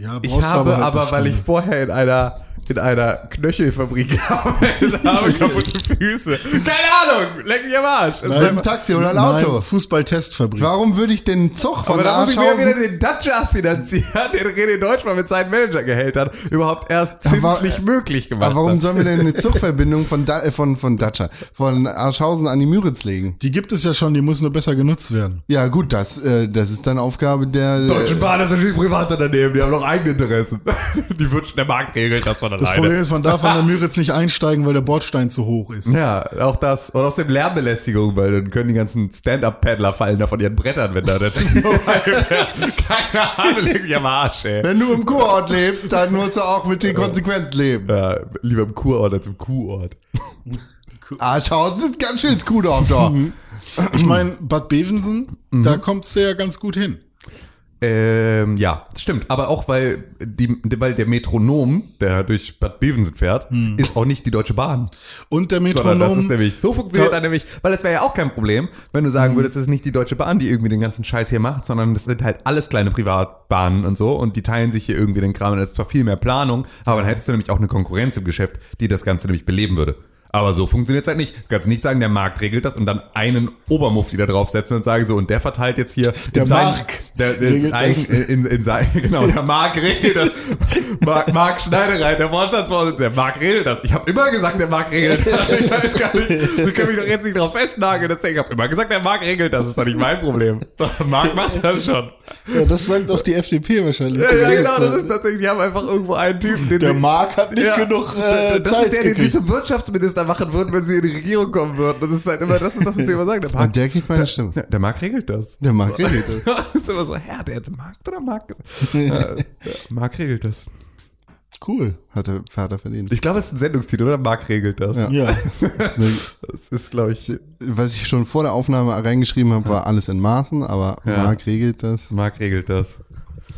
Ja, Ich habe halt aber, weil ich vorher in einer in einer Knöchelfabrik gearbeitet habe, kaputte Füße. Keine Ahnung, leck mich am Arsch. Mit einem Taxi oder ein Auto. Nein, Fußballtestfabrik. Warum würde ich den Zug von aber da muss ich mir wieder den Dacia finanzieren, den René Deutschmann mit seinen Managergehältern überhaupt erst Aber- zinslich möglich gemacht Aber warum hat. sollen wir denn eine Zugverbindung von, da, äh, von, von Dacia, von Arschhausen an die Müritz legen? Die gibt es ja schon, die muss nur besser genutzt werden. Ja gut, das, äh, das ist dann Aufgabe der... Deutschen Bahn ist natürlich privat daneben, die haben noch eigene Interessen. Die wünschen, der Markt regelt das von Das alleine. Problem ist, man darf an der Müritz nicht einsteigen, weil der Bordstein zu hoch ist. Ja, auch das. Und außerdem Lärmbelästigung, weil dann können die ganzen Stand-Up-Paddler fallen da von ihren Brettern, wenn da der Zug vorbeifährt. Keine Ahnung, leg mich am Arsch, ey. Wenn du im Kurort lebst, dann musst du auch mit den Konsequenzen leben. Ja, lieber im Kurort als im Kuhort. Arschhausen ist ganz schönes Kuhdorf da. Ich meine, Bad Bevensen, da kommst du ja ganz gut hin. Ähm, ja, das stimmt. Aber auch weil die, weil der Metronom, der durch Bad Bevensen fährt, ist auch nicht die Deutsche Bahn. Und der Sondern das ist Metronom, nämlich, so funktioniert Da- er nämlich, weil das wäre ja auch kein Problem, wenn du sagen würdest, es ist nicht die Deutsche Bahn, die irgendwie den ganzen Scheiß hier macht, sondern das sind halt alles kleine Privatbahnen und so und die teilen sich hier irgendwie den Kram und das ist zwar viel mehr Planung, aber dann hättest du nämlich auch eine Konkurrenz im Geschäft, die das Ganze nämlich beleben würde. Aber so funktioniert es halt nicht. Du kannst nicht sagen, der Markt regelt das und dann einen Obermufti da draufsetzen und sagen so, und der verteilt jetzt hier Der in sein- Mark der, der regelt das. in, in sein, genau, der Mark regelt das. Mark, Mark Schneiderein, der Vorstandsvorsitzende, der Mark regelt das. Ich habe immer gesagt, der Mark regelt das. Ich weiß gar nicht, du kannst mich doch jetzt nicht drauf festnageln. Deswegen, ich habe immer gesagt, der Mark regelt das. Das ist doch nicht mein Problem. Der Mark macht das schon. ja, das sagt doch die FDP wahrscheinlich. Ja, ja, genau, das ist tatsächlich, die haben einfach irgendwo einen Typen, den der sie, Mark hat nicht Ja, genug äh, das Zeit ist der, den sie gekriegt. zum Wirtschaftsminister machen würden, wenn sie in die Regierung kommen würden. Das ist halt immer, das ist das, was sie immer sagen. Der Mark, Und der kriegt meine Stimme. der, der Mark regelt das. Der Markt regelt das. ist immer so, Herr, der jetzt Markt oder Mark? Ja, Mark regelt das. Cool. Hat der Vater verdient. Ich glaube, es ist ein Sendungstitel, oder? Mark regelt das. Ja. Ja. Das ist, glaube ich, Was ich schon vor der Aufnahme reingeschrieben habe, war alles in Maßen, aber Ja. Marc regelt das. Mark regelt das.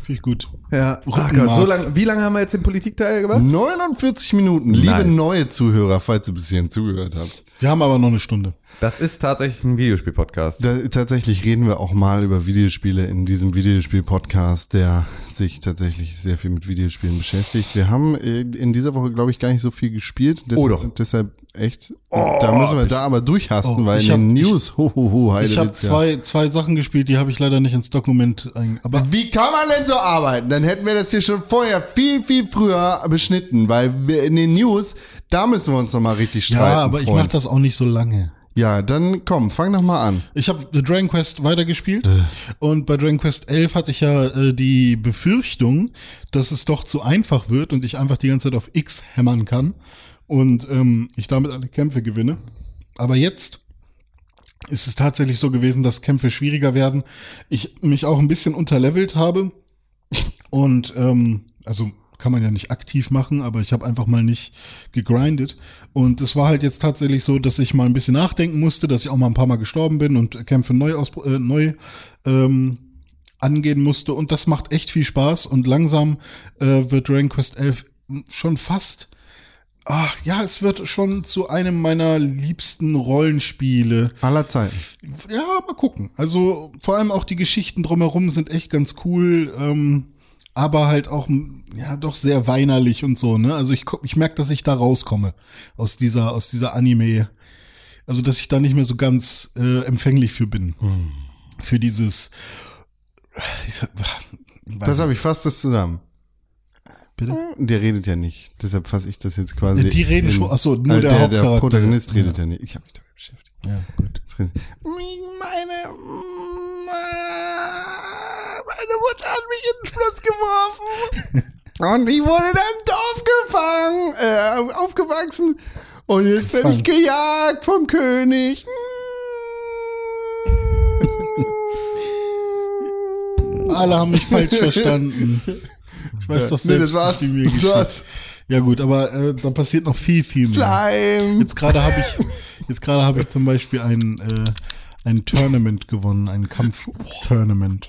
Finde ich gut. Ja. Ach. Gott, so lang, wie lange haben wir jetzt den Politikteil gemacht? 49 Minuten. Liebe Nice. neue Zuhörer, falls ihr bis hierhin zugehört habt. Wir haben aber noch eine Stunde. Das ist tatsächlich ein Videospiel-Podcast. Da, tatsächlich reden wir auch mal über Videospiele in diesem Videospiel-Podcast, der sich tatsächlich sehr viel mit Videospielen beschäftigt. Wir haben äh, in dieser Woche, glaube ich, gar nicht so viel gespielt. Des, Oh doch. Deshalb echt, da müssen wir da aber durchhasten, Oh, weil ich in den hab- ich- News, ho, ho, ho, Ich habe zwei, zwei Sachen gespielt, die habe ich leider nicht ins Dokument ein. Aber Wie kann man denn so arbeiten? Dann hätten wir das hier schon vorher viel, viel früher beschnitten, weil wir in den News, da müssen wir uns noch mal richtig streiten. ja, aber ich Freund. mache das auch nicht so lange. Ja, dann komm, fang doch mal an. Ich habe Dragon Quest weitergespielt und bei Dragon Quest 11 hatte ich ja äh, die Befürchtung, dass es doch zu einfach wird und ich einfach die ganze Zeit auf X hämmern kann und ähm, ich damit alle Kämpfe gewinne. Aber jetzt ist es tatsächlich so gewesen, dass Kämpfe schwieriger werden. Ich mich auch ein bisschen unterlevelt habe und ähm, also kann man ja nicht aktiv machen, aber ich habe einfach mal nicht gegrindet. Und es war halt jetzt tatsächlich so, dass ich mal ein bisschen nachdenken musste, dass ich auch mal ein paar Mal gestorben bin und Kämpfe neu, aus, äh, neu ähm, angehen musste. Und das macht echt viel Spaß. Und langsam äh, wird Dragon Quest 11 schon fast Ach, ja, es wird schon zu einem meiner liebsten Rollenspiele. Aller Zeiten. Ja, mal gucken. Also vor allem auch die Geschichten drumherum sind echt ganz cool. Ähm, aber halt auch ja doch sehr weinerlich und so, ne? Also ich ich merke, dass ich da rauskomme aus dieser aus dieser Anime. Also dass ich da nicht mehr so ganz äh, empfänglich für bin. Hm. Für dieses ich, Das habe ich fast das zusammen. Bitte? Der redet ja nicht. Deshalb fasse ich das jetzt quasi. Die reden in, schon. Achso, nur äh, der, der, Hauptcharakter. der Protagonist redet ja, ja nicht. Ich habe mich damit beschäftigt. Ja, gut. Meine meine Mutter hat mich in den Fluss geworfen. Und ich wurde in einem Dorf gefangen, äh, aufgewachsen. Und jetzt werde ich gejagt vom König. Alle haben mich falsch verstanden. Ich weiß doch selbst, nee, das war's. Wie das war's. Ja gut, aber äh, da passiert noch viel, viel mehr. Slime. Jetzt gerade habe ich, jetzt gerade habe ich zum Beispiel ein, äh, ein Tournament gewonnen, ein Kampf-Tournament.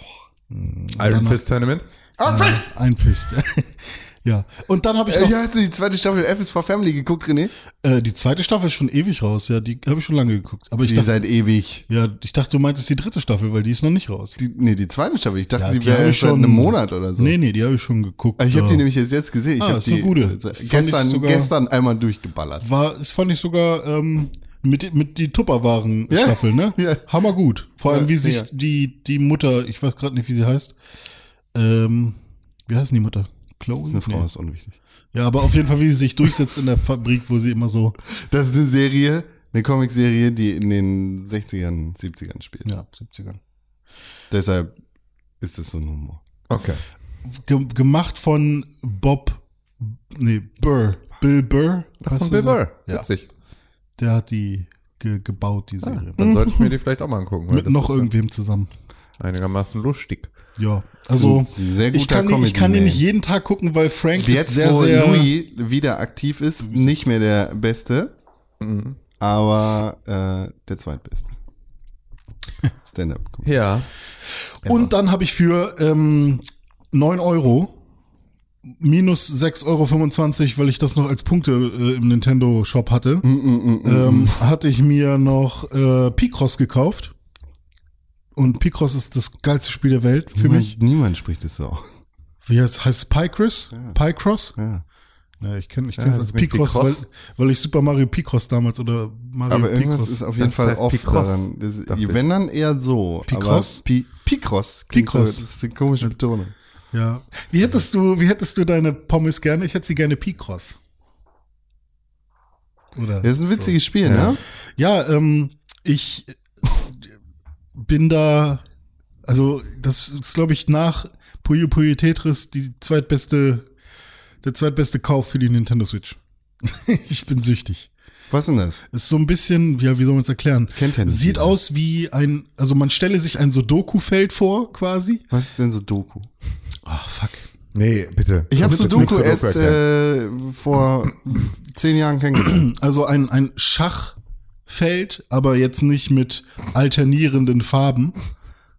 Iron Fist Tournament? Iron Fist! Ein Fist. ja. Und dann habe ich noch, äh, ja, hast du die zweite Staffel F is for Family geguckt, René? Äh, die zweite Staffel ist schon ewig raus, ja, die habe ich schon lange geguckt. Aber ich Wie dachte, seit ewig. Ja, ich dachte, du meintest die dritte Staffel, weil die ist noch nicht raus. Die, nee, die zweite Staffel. Ich dachte, ja, die, die wäre schon einem Monat oder so. Nee, nee, die habe ich schon geguckt. Ich habe die nämlich jetzt, jetzt gesehen. Ich ah, habe die gute. gestern, sogar, gestern einmal durchgeballert. War, das fand ich sogar ähm, mit, mit die Tupperwaren-Staffel, ja, ne? Ja. Hammer gut. Vor allem, wie sich ja. die, die Mutter, ich weiß gerade nicht, wie sie heißt. Ähm, wie heißt denn die Mutter? Chloe? Das ist eine Frau, Nee. ist unwichtig. Ja, aber auf jeden Fall, wie sie sich durchsetzt in der Fabrik, wo sie immer so, Das ist eine Serie, eine Comicserie, die in den 60ern, 70ern spielt. ja, 70ern. Deshalb ist das so ein Humor. Okay. Ge gemacht von Bob, nee, Burr. Bill Burr. Von Bill so? Burr. Ja. Witzig. Der hat die ge gebaut, die Serie. Dann sollte ich mir die vielleicht auch mal angucken. weil Mit noch irgendwem zusammen. Einigermaßen lustig. Ja, also sehr ich kann, den, ich kann Comedy-Man. nicht jeden Tag gucken, weil Frank Jetzt, ist sehr, wo sehr... Louis wieder aktiv ist, nicht mehr der Beste, Mhm. aber äh, der zweitbeste. Stand-up. Ja. Und dann habe ich für ähm, 9 Euro minus 6,25 Euro, weil ich das noch als Punkte äh, im Nintendo Shop hatte, Mm, ähm, hatte ich mir noch äh, Picross gekauft. Und Picross ist das geilste Spiel der Welt für niemand, mich. Niemand spricht es so. Wie heißt, heißt es Picross? Picross? Ja. Ja, ich kenne ich Ja, kenn's das als mit Picross, weil, Picross. weil ich Super Mario Picross damals oder Mario Aber irgendwas Picross. ist auf jeden Das Fall heißt oft Picross, daran. Das, ich. wenn dann eher so. Picross? Picross. klingt Picross. So, das ist eine komische Betonung. Ja. Wie hättest du, wie hättest du deine Pommes gerne? Ich hätte sie gerne Picross. Oder? Das ist ein witziges Spiel, Ja. ne? Ja, ähm, ich bin da, also das ist, glaube ich, nach Puyo Puyo Tetris die zweitbeste, der zweitbeste Kauf für die Nintendo Switch. ich bin süchtig. Was denn das? Ist so ein bisschen, ja, wie soll man es erklären? Kennt ja nicht Sieht jeder. aus wie ein, also man stelle sich ein Sudoku-Feld vor, quasi. Was ist denn so Ah, fuck. Nee, bitte. Ich habe Sudoku erst äh, vor zehn Jahren kennengelernt. Also ein, ein Schachfeld, aber jetzt nicht mit alternierenden Farben,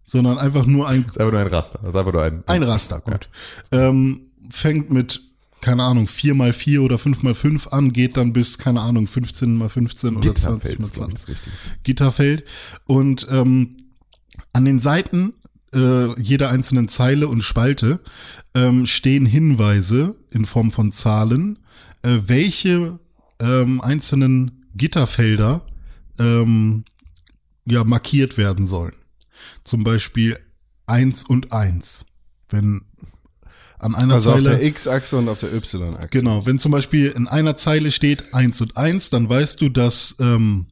sondern einfach nur ein, Das ist einfach nur ein Raster. Das ist einfach nur ein. ein Raster, gut. Ähm, fängt mit, keine Ahnung, 4 mal 4 oder 5 mal 5 an, geht dann bis, keine Ahnung, 15 mal 15 oder 20 Gitterfeld, mal ist, glaub ich, 20. das richtig. Gitterfeld. Und ähm, an den Seiten äh, jeder einzelnen Zeile und Spalte ähm, stehen Hinweise in Form von Zahlen, äh, welche ähm, einzelnen Gitterfelder ähm, ja markiert werden sollen. Zum Beispiel eins und eins. Wenn an einer Also auf Zeile der X-Achse und auf der Y-Achse. Genau, wenn zum Beispiel in einer Zeile steht 1 und 1, dann weißt du, dass ähm,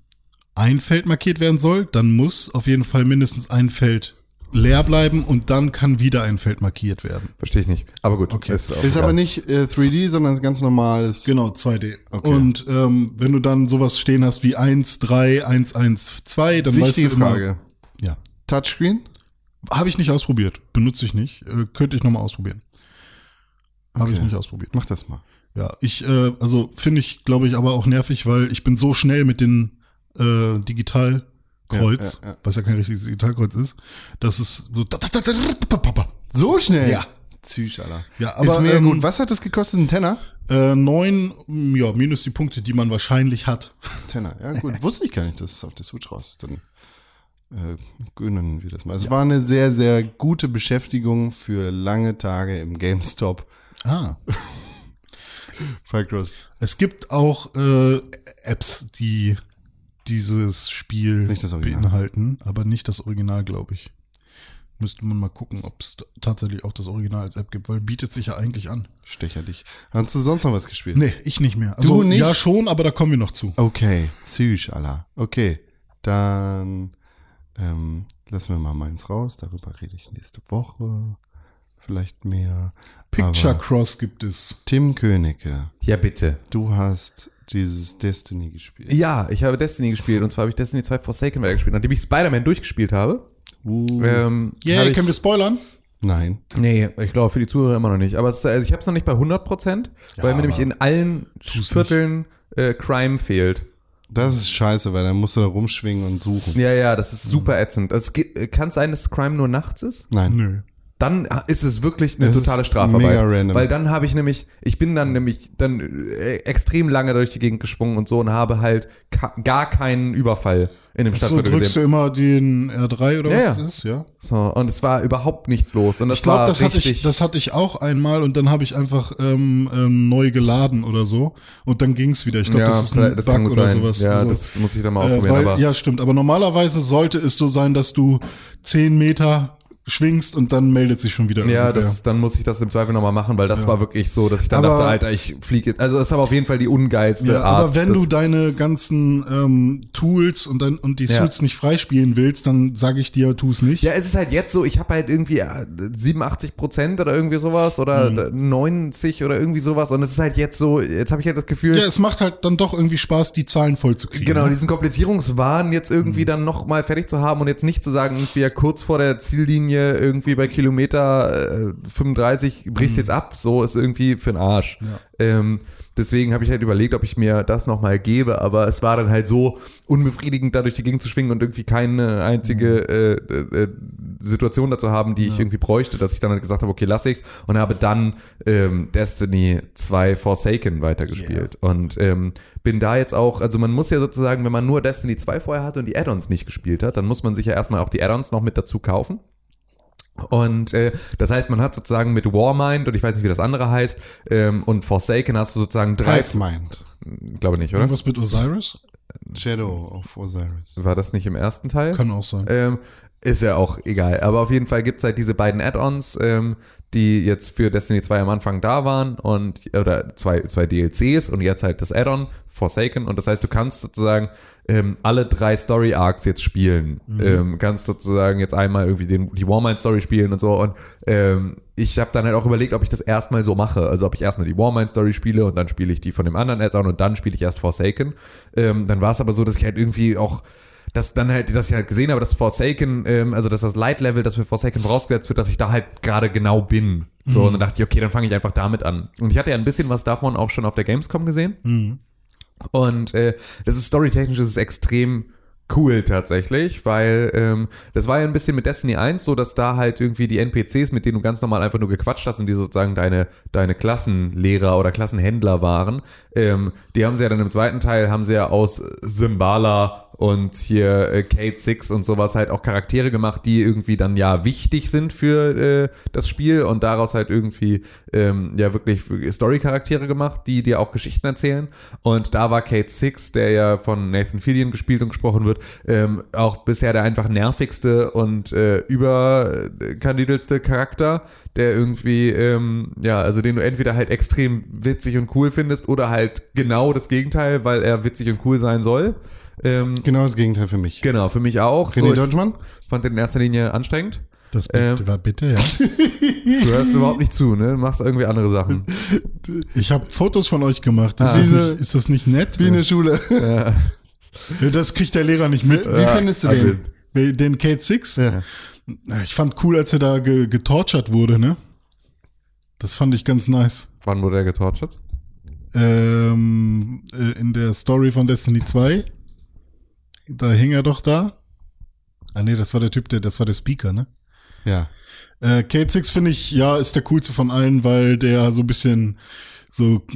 ein Feld markiert werden soll, dann muss auf jeden Fall mindestens ein Feld leer bleiben und dann kann wieder ein Feld markiert werden. Verstehe ich nicht. Aber gut. Okay. Ist, Ist aber nicht äh, 3D, sondern ist ganz normales. Genau, 2D. Okay. Und ähm, wenn du dann sowas stehen hast wie 1, 3, 1, 1, 2, dann Wichtige weißt du immer, Frage. Ja. Touchscreen? Habe ich nicht ausprobiert. Benutze ich nicht. Äh, könnte ich nochmal ausprobieren. Habe ich Okay. nicht ausprobiert. Mach das mal. Ja, ich, äh, also finde ich, glaube ich, aber auch nervig, weil ich bin so schnell mit den äh, Digitalkreuz, Ja, ja, ja. was ja kein richtiges Digitalkreuz ist, dass es so So schnell? Ja. Züsch, Alter. Ja, aber, ist mega ähm, gut. Was hat das gekostet? Ein Tenner? äh, neun, ja, minus die Punkte, die man wahrscheinlich hat. Tenner, ja gut. Wusste ich gar nicht, dass es auf der Switch raus ist. Dann äh, gönnen wir das mal. Es war eine sehr, sehr gute Beschäftigung für lange Tage im GameStop. Ah. Falkros. Es gibt auch äh, Apps, die dieses Spiel Nicht das Original. beinhalten, aber nicht das Original, glaube ich. Müsste man mal gucken, ob es tatsächlich auch das Original als App gibt, weil bietet sich ja eigentlich an. Stecher dich. Hast du sonst noch was gespielt? Nee, ich nicht mehr. Also, nicht? Ja, schon, aber da kommen wir noch zu. Okay, Züsch, Allah. Okay, dann ähm, lassen wir mal meins raus. Darüber rede ich nächste Woche. Vielleicht mehr. Picture Aber Cross gibt es. Tim Königke, Ja, bitte. du hast dieses Destiny gespielt. Ja, ich habe Destiny gespielt und zwar habe ich Destiny 2 Forsaken weitergespielt. Nachdem ich Spider-Man durchgespielt habe, Uh, ähm, Yeah, können wir spoilern? nein. Nee, ich glaube für die Zuhörer immer noch nicht. Aber es ist, also ich habe es noch nicht bei 100 Prozent, weil mir nämlich in allen Vierteln äh, Crime fehlt. Das ist scheiße, weil dann musst du da rumschwingen und suchen. Ja, ja, das ist super ätzend. Es ge- kann sein, dass Crime nur nachts ist. Nein. Nö. Dann ist es wirklich eine Das totale Strafarbeit. mega random. Weil dann habe ich nämlich, ich bin dann nämlich dann äh, extrem lange durch die Gegend geschwungen und so und habe halt gar keinen Überfall in dem So Stadtviertel drückst gesehen. du immer den R3 oder Ja, was ja. das ist, ja? So, und es war überhaupt nichts los. Und das Ich glaube, das hatte ich, das hatte ich auch einmal und dann habe ich einfach ähm, ähm, neu geladen oder so und dann ging's wieder. Ich glaube, ja, das ist ein das Bug oder sein. sowas. Ja, Also, das muss ich dann mal äh, ausprobieren. weil, aber ja, stimmt. Aber normalerweise sollte es so sein, dass du zehn Meter schwingst und dann meldet sich schon wieder Ja, das, dann muss ich das im Zweifel nochmal machen, weil das war wirklich so, dass ich dann Aber- dachte, Alter, ich fliege jetzt. Also das ist aber auf jeden Fall die ungeilste Ja, Art. aber wenn du deine ganzen ähm, Tools und, dann, und die Ja. Suits nicht freispielen willst, dann sage ich dir, tu es nicht. Ja, es ist halt jetzt so, ich habe halt irgendwie äh, 87 Prozent oder irgendwie sowas oder Mhm. 90 oder irgendwie sowas und es ist halt jetzt so, jetzt habe ich halt das Gefühl, Ja, es macht halt dann doch irgendwie Spaß, die Zahlen voll zu kriegen. Genau, ne? diesen Komplettierungswahn jetzt irgendwie Mhm. dann noch mal fertig zu haben und jetzt nicht zu sagen, irgendwie ja kurz vor der Ziellinie irgendwie bei Kilometer äh, 35 brichst Mhm. jetzt ab, so ist irgendwie für den Arsch. Ähm, deswegen habe ich halt überlegt, ob ich mir das noch mal gebe, aber es war dann halt so unbefriedigend, da durch die Gegend zu schwingen und irgendwie keine einzige äh, äh, äh, Situation dazu haben, die ich irgendwie bräuchte, dass ich dann halt gesagt habe, okay, lass ich's und habe dann ähm, Destiny 2 Forsaken weitergespielt und ähm, bin da jetzt auch, also man muss ja sozusagen, wenn man nur Destiny 2 vorher hatte und die Add-ons nicht gespielt hat, dann muss man sich ja erstmal auch die Add-ons noch mit dazu kaufen. Und äh, das heißt, man hat sozusagen mit Warmind und ich weiß nicht, wie das andere heißt, ähm, und Forsaken hast du sozusagen drei. Hive Mind. Glaube nicht, oder? Irgendwas mit Osiris? Shadow of Osiris. War das nicht im ersten Teil? Kann auch sein. Ähm, ist ja auch egal. Aber auf jeden Fall gibt's halt diese beiden Add-ons, ähm, die jetzt für Destiny 2 am Anfang da waren und oder zwei, zwei DLCs und jetzt halt das Add-on Forsaken. Und das heißt, du kannst sozusagen ähm, alle drei Story Arcs jetzt spielen. Ähm, kannst sozusagen jetzt einmal irgendwie den, die Warmind Story spielen und so. Und ähm, ich habe dann halt auch überlegt, ob ich das erstmal so mache. Also ob ich erstmal die Warmind Story spiele und dann spiele ich die von dem anderen Add-on und dann spiele ich erst Forsaken. Ähm, dann war es aber so, dass ich halt irgendwie auch das dann halt, dass ich halt gesehen habe, dass Forsaken, ähm, also dass das Light-Level, das für Forsaken vorausgesetzt wird, dass ich da halt gerade genau bin. So, und dann dachte ich, okay, dann fange ich einfach damit an. Und ich hatte ja ein bisschen was davon auch schon auf der Gamescom gesehen. Mhm. Und äh, das ist storytechnisch, das ist extrem cool tatsächlich, weil ähm, das war ja ein bisschen mit Destiny 1 so, dass da halt irgendwie die NPCs, mit denen du ganz normal einfach nur gequatscht hast und die sozusagen deine, deine Klassenlehrer oder Klassenhändler waren, ähm, die haben sie ja dann im zweiten Teil, haben sie ja aus Symbala und hier äh, Kate Six und sowas halt auch Charaktere gemacht, die irgendwie dann ja wichtig sind für äh, das Spiel und daraus halt irgendwie ähm, ja wirklich Story-Charaktere gemacht, die dir auch Geschichten erzählen. Und da war Kate Six, der ja von Nathan Fillion gespielt und gesprochen wird, wird, ähm, auch bisher der einfach nervigste und äh, überkandidelste Charakter, der irgendwie, ähm, ja, also den du entweder halt extrem witzig und cool findest oder halt genau das Gegenteil, weil er witzig und cool sein soll. Ähm, Genau das Gegenteil für mich. genau, für mich auch. René ich Deutschmann? fand den in erster Linie anstrengend. Das Ähm. bitte, war bitte, ja. Du hörst überhaupt nicht zu, ne? Du machst irgendwie andere Sachen. Ich habe Fotos von euch gemacht. Ist, Ah. das, nicht, ist das nicht nett? Wie in der Schule. Ja. Das kriegt der Lehrer nicht mit. Wie findest du den? Wer- Den Kate Six? Ja. Ich fand cool, als er da ge getortured wurde, ne? Das fand ich ganz nice. Wann wurde er getortured? Ähm, äh, in der Story von Destiny 2, da hing er doch da. Ah nee, das war der Typ, der, das war der Speaker, ne? Ja. Äh, Kate Six finde ich, ja, ist der coolste von allen, weil der so ein bisschen so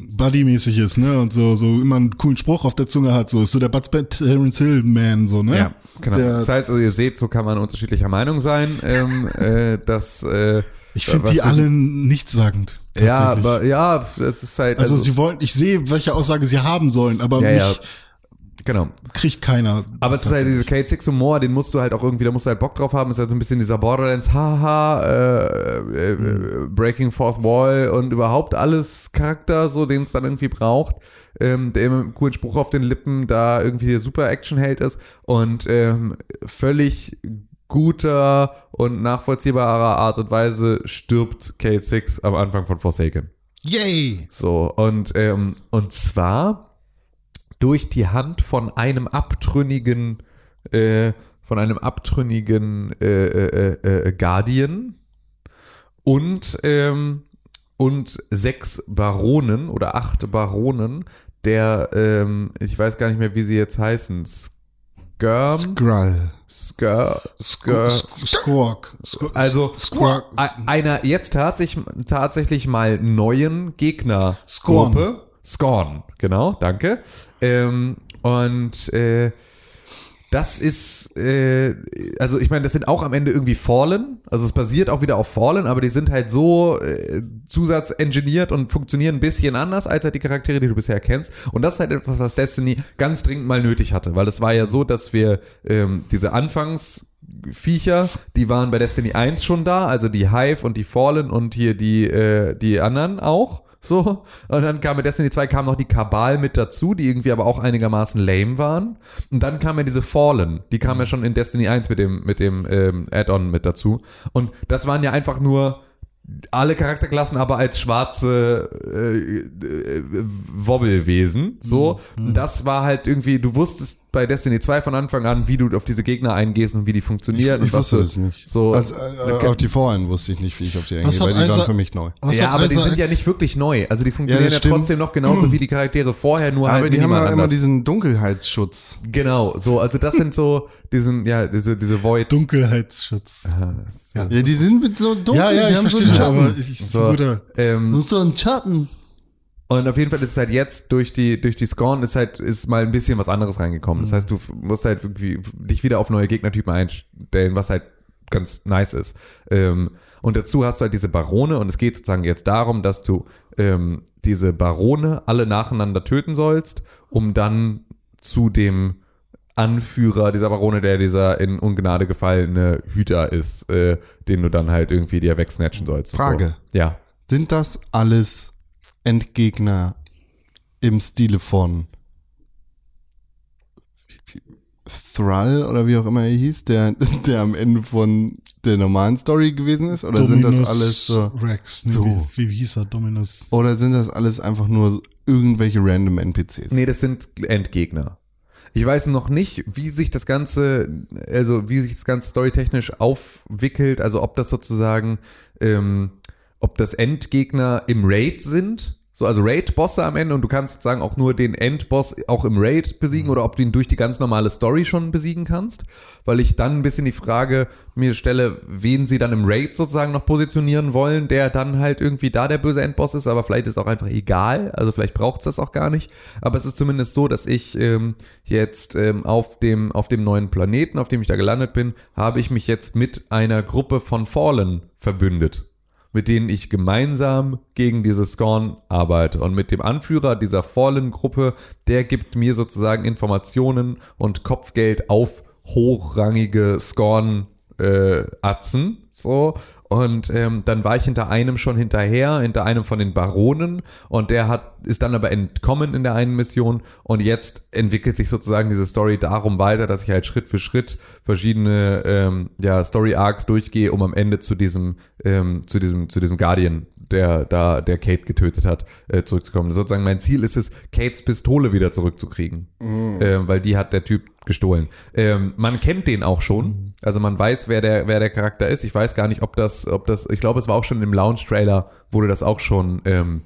Buddy-mäßig ist, ne? Und so, so immer einen coolen Spruch auf der Zunge hat, so ist so der Bud Spencer Terence Hill Man, so, ne? genau. Der, das heißt, also ihr seht, so kann man unterschiedlicher Meinung sein, ähm, äh, dass äh, ich finde die das- alle nichtssagend. Ja, aber ja, es ist halt also, sie wollen, ich sehe, welche Aussage sie haben sollen, aber Ja, mich ja. Genau. kriegt keiner. Aber es ist halt dieser Kate Six Humor, den musst du halt auch irgendwie, da musst du halt Bock drauf haben. Es ist halt so ein bisschen dieser Borderlands, haha, äh, äh, äh, Breaking Fourth Wall und überhaupt alles Charakter, so den es dann irgendwie braucht. Ähm, der immer mit einem coolen Spruch auf den Lippen da irgendwie der super Actionheld ist und ähm, völlig guter und nachvollziehbarer Art und Weise stirbt Kate Six am Anfang von Forsaken. Yay! So, und, ähm, und zwar durch die Hand von einem abtrünnigen, äh, von einem abtrünnigen äh, äh, äh, Guardian und, ähm, und sechs Baronen oder acht Baronen, der, ähm, ich weiß gar nicht mehr, wie sie jetzt heißen, Skirm, Skrull. Skir, Skir, Squawk. Also Squawk. einer jetzt tatsächlich, tatsächlich mal neuen Gegner Scorn. Genau, danke. Ähm, und äh, das ist, äh, also ich meine, das sind auch am Ende irgendwie Fallen. Also es basiert auch wieder auf Fallen, aber die sind halt so äh, zusatzengineert und funktionieren ein bisschen anders als halt die Charaktere, die du bisher kennst. Und das ist halt etwas, was Destiny ganz dringend mal nötig hatte, weil es war ja so, dass wir ähm, diese Anfangsviecher, die waren bei Destiny 1 schon da, also die Hive und die Fallen und hier die, äh, die anderen auch. So, und dann kam mit Destiny 2 kam noch die Kabal mit dazu, die irgendwie aber auch einigermaßen lame waren. Und dann kam ja diese Fallen, die kam ja schon in Destiny 1 mit dem, mit dem ähm, Add-on mit dazu. Und das waren ja einfach nur alle Charakterklassen, aber als schwarze äh, äh, Wobbelwesen. So, das war halt irgendwie, du wusstest bei Destiny 2 von Anfang an, wie du auf diese Gegner eingehst und wie die funktionieren. Ich und was wusste das nicht. So, Also, äh, auch die Vorhin wusste ich nicht, wie ich auf die eingehe, weil die waren Isaac- für mich neu. Ja, aber die Isaac- sind ja nicht wirklich neu. Also die funktionieren ja stimmt. trotzdem noch genauso wie die Charaktere vorher, nur halt Aber die haben ja immer diesen Dunkelheitsschutz. Genau, so, also das sind so, diesen, ja, diese, diese Void. Dunkelheitsschutz. Ja. Ja, die sind mit so dunkel, Ja, ja, die ich haben so verstehe einen schon, aber Schatten. ich, ich So, ähm, Du hast so einen Schatten. Und auf jeden Fall ist es halt jetzt durch die, durch die Scorn ist halt, ist mal ein bisschen was anderes reingekommen. Das heißt, du musst halt irgendwie dich wieder auf neue Gegnertypen einstellen, was halt ganz nice ist. Ähm, und dazu hast du halt diese Barone und es geht sozusagen jetzt darum, dass du ähm, diese Barone alle nacheinander töten sollst, um dann zu dem Anführer dieser Barone, der dieser in Ungnade gefallene Hüter ist, äh, den du dann halt irgendwie dir wegsnatchen sollst. Frage. So. Ja. Sind das alles Endgegner im Stile von Thrall oder wie auch immer er hieß, der, der am Ende von der normalen Story gewesen ist? Oder sind das Dominus alles so? Rex, nee, so. Wie, wie hieß er? Dominus. Oder sind das alles einfach nur irgendwelche random NPCs? Nee, das sind Endgegner. Ich weiß noch nicht, wie sich das Ganze, also wie sich das Ganze storytechnisch aufwickelt, also ob das sozusagen, ähm, ob das Endgegner im Raid sind, so also Raid-Bosse am Ende und du kannst sozusagen auch nur den Endboss auch im Raid besiegen oder ob du ihn durch die ganz normale Story schon besiegen kannst, weil ich dann ein bisschen die Frage mir stelle, wen sie dann im Raid sozusagen noch positionieren wollen, der dann halt irgendwie da der böse Endboss ist, aber vielleicht ist auch einfach egal, also vielleicht braucht es das auch gar nicht, aber es ist zumindest so, dass ich ähm, jetzt ähm, auf dem auf dem neuen Planeten, auf dem ich da gelandet bin, habe ich mich jetzt mit einer Gruppe von Fallen verbündet. Mit denen ich gemeinsam gegen diese Scorn arbeite. Und mit dem Anführer dieser Fallen-Gruppe, der gibt mir sozusagen Informationen und Kopfgeld auf hochrangige Scorn äh, Atzen, so. Und ähm, dann war ich hinter einem schon hinterher, hinter einem von den Baronen. Und der hat, ist dann aber entkommen in der einen Mission. Und jetzt entwickelt sich sozusagen diese Story darum weiter, dass ich halt Schritt für Schritt verschiedene ähm, ja, Story-Arcs durchgehe, um am Ende zu diesem, ähm, zu diesem, zu diesem Guardian der da der Kate getötet hat, äh, zurückzukommen. Sozusagen mein Ziel ist es, Kates Pistole wieder zurückzukriegen, Mhm. ähm, weil die hat der Typ gestohlen. Ähm, man kennt den auch schon, also man weiß, wer der wer der Charakter ist. Ich weiß gar nicht, ob das ob das, ich glaube, es war auch schon im Launch-Trailer wurde das auch schon ähm,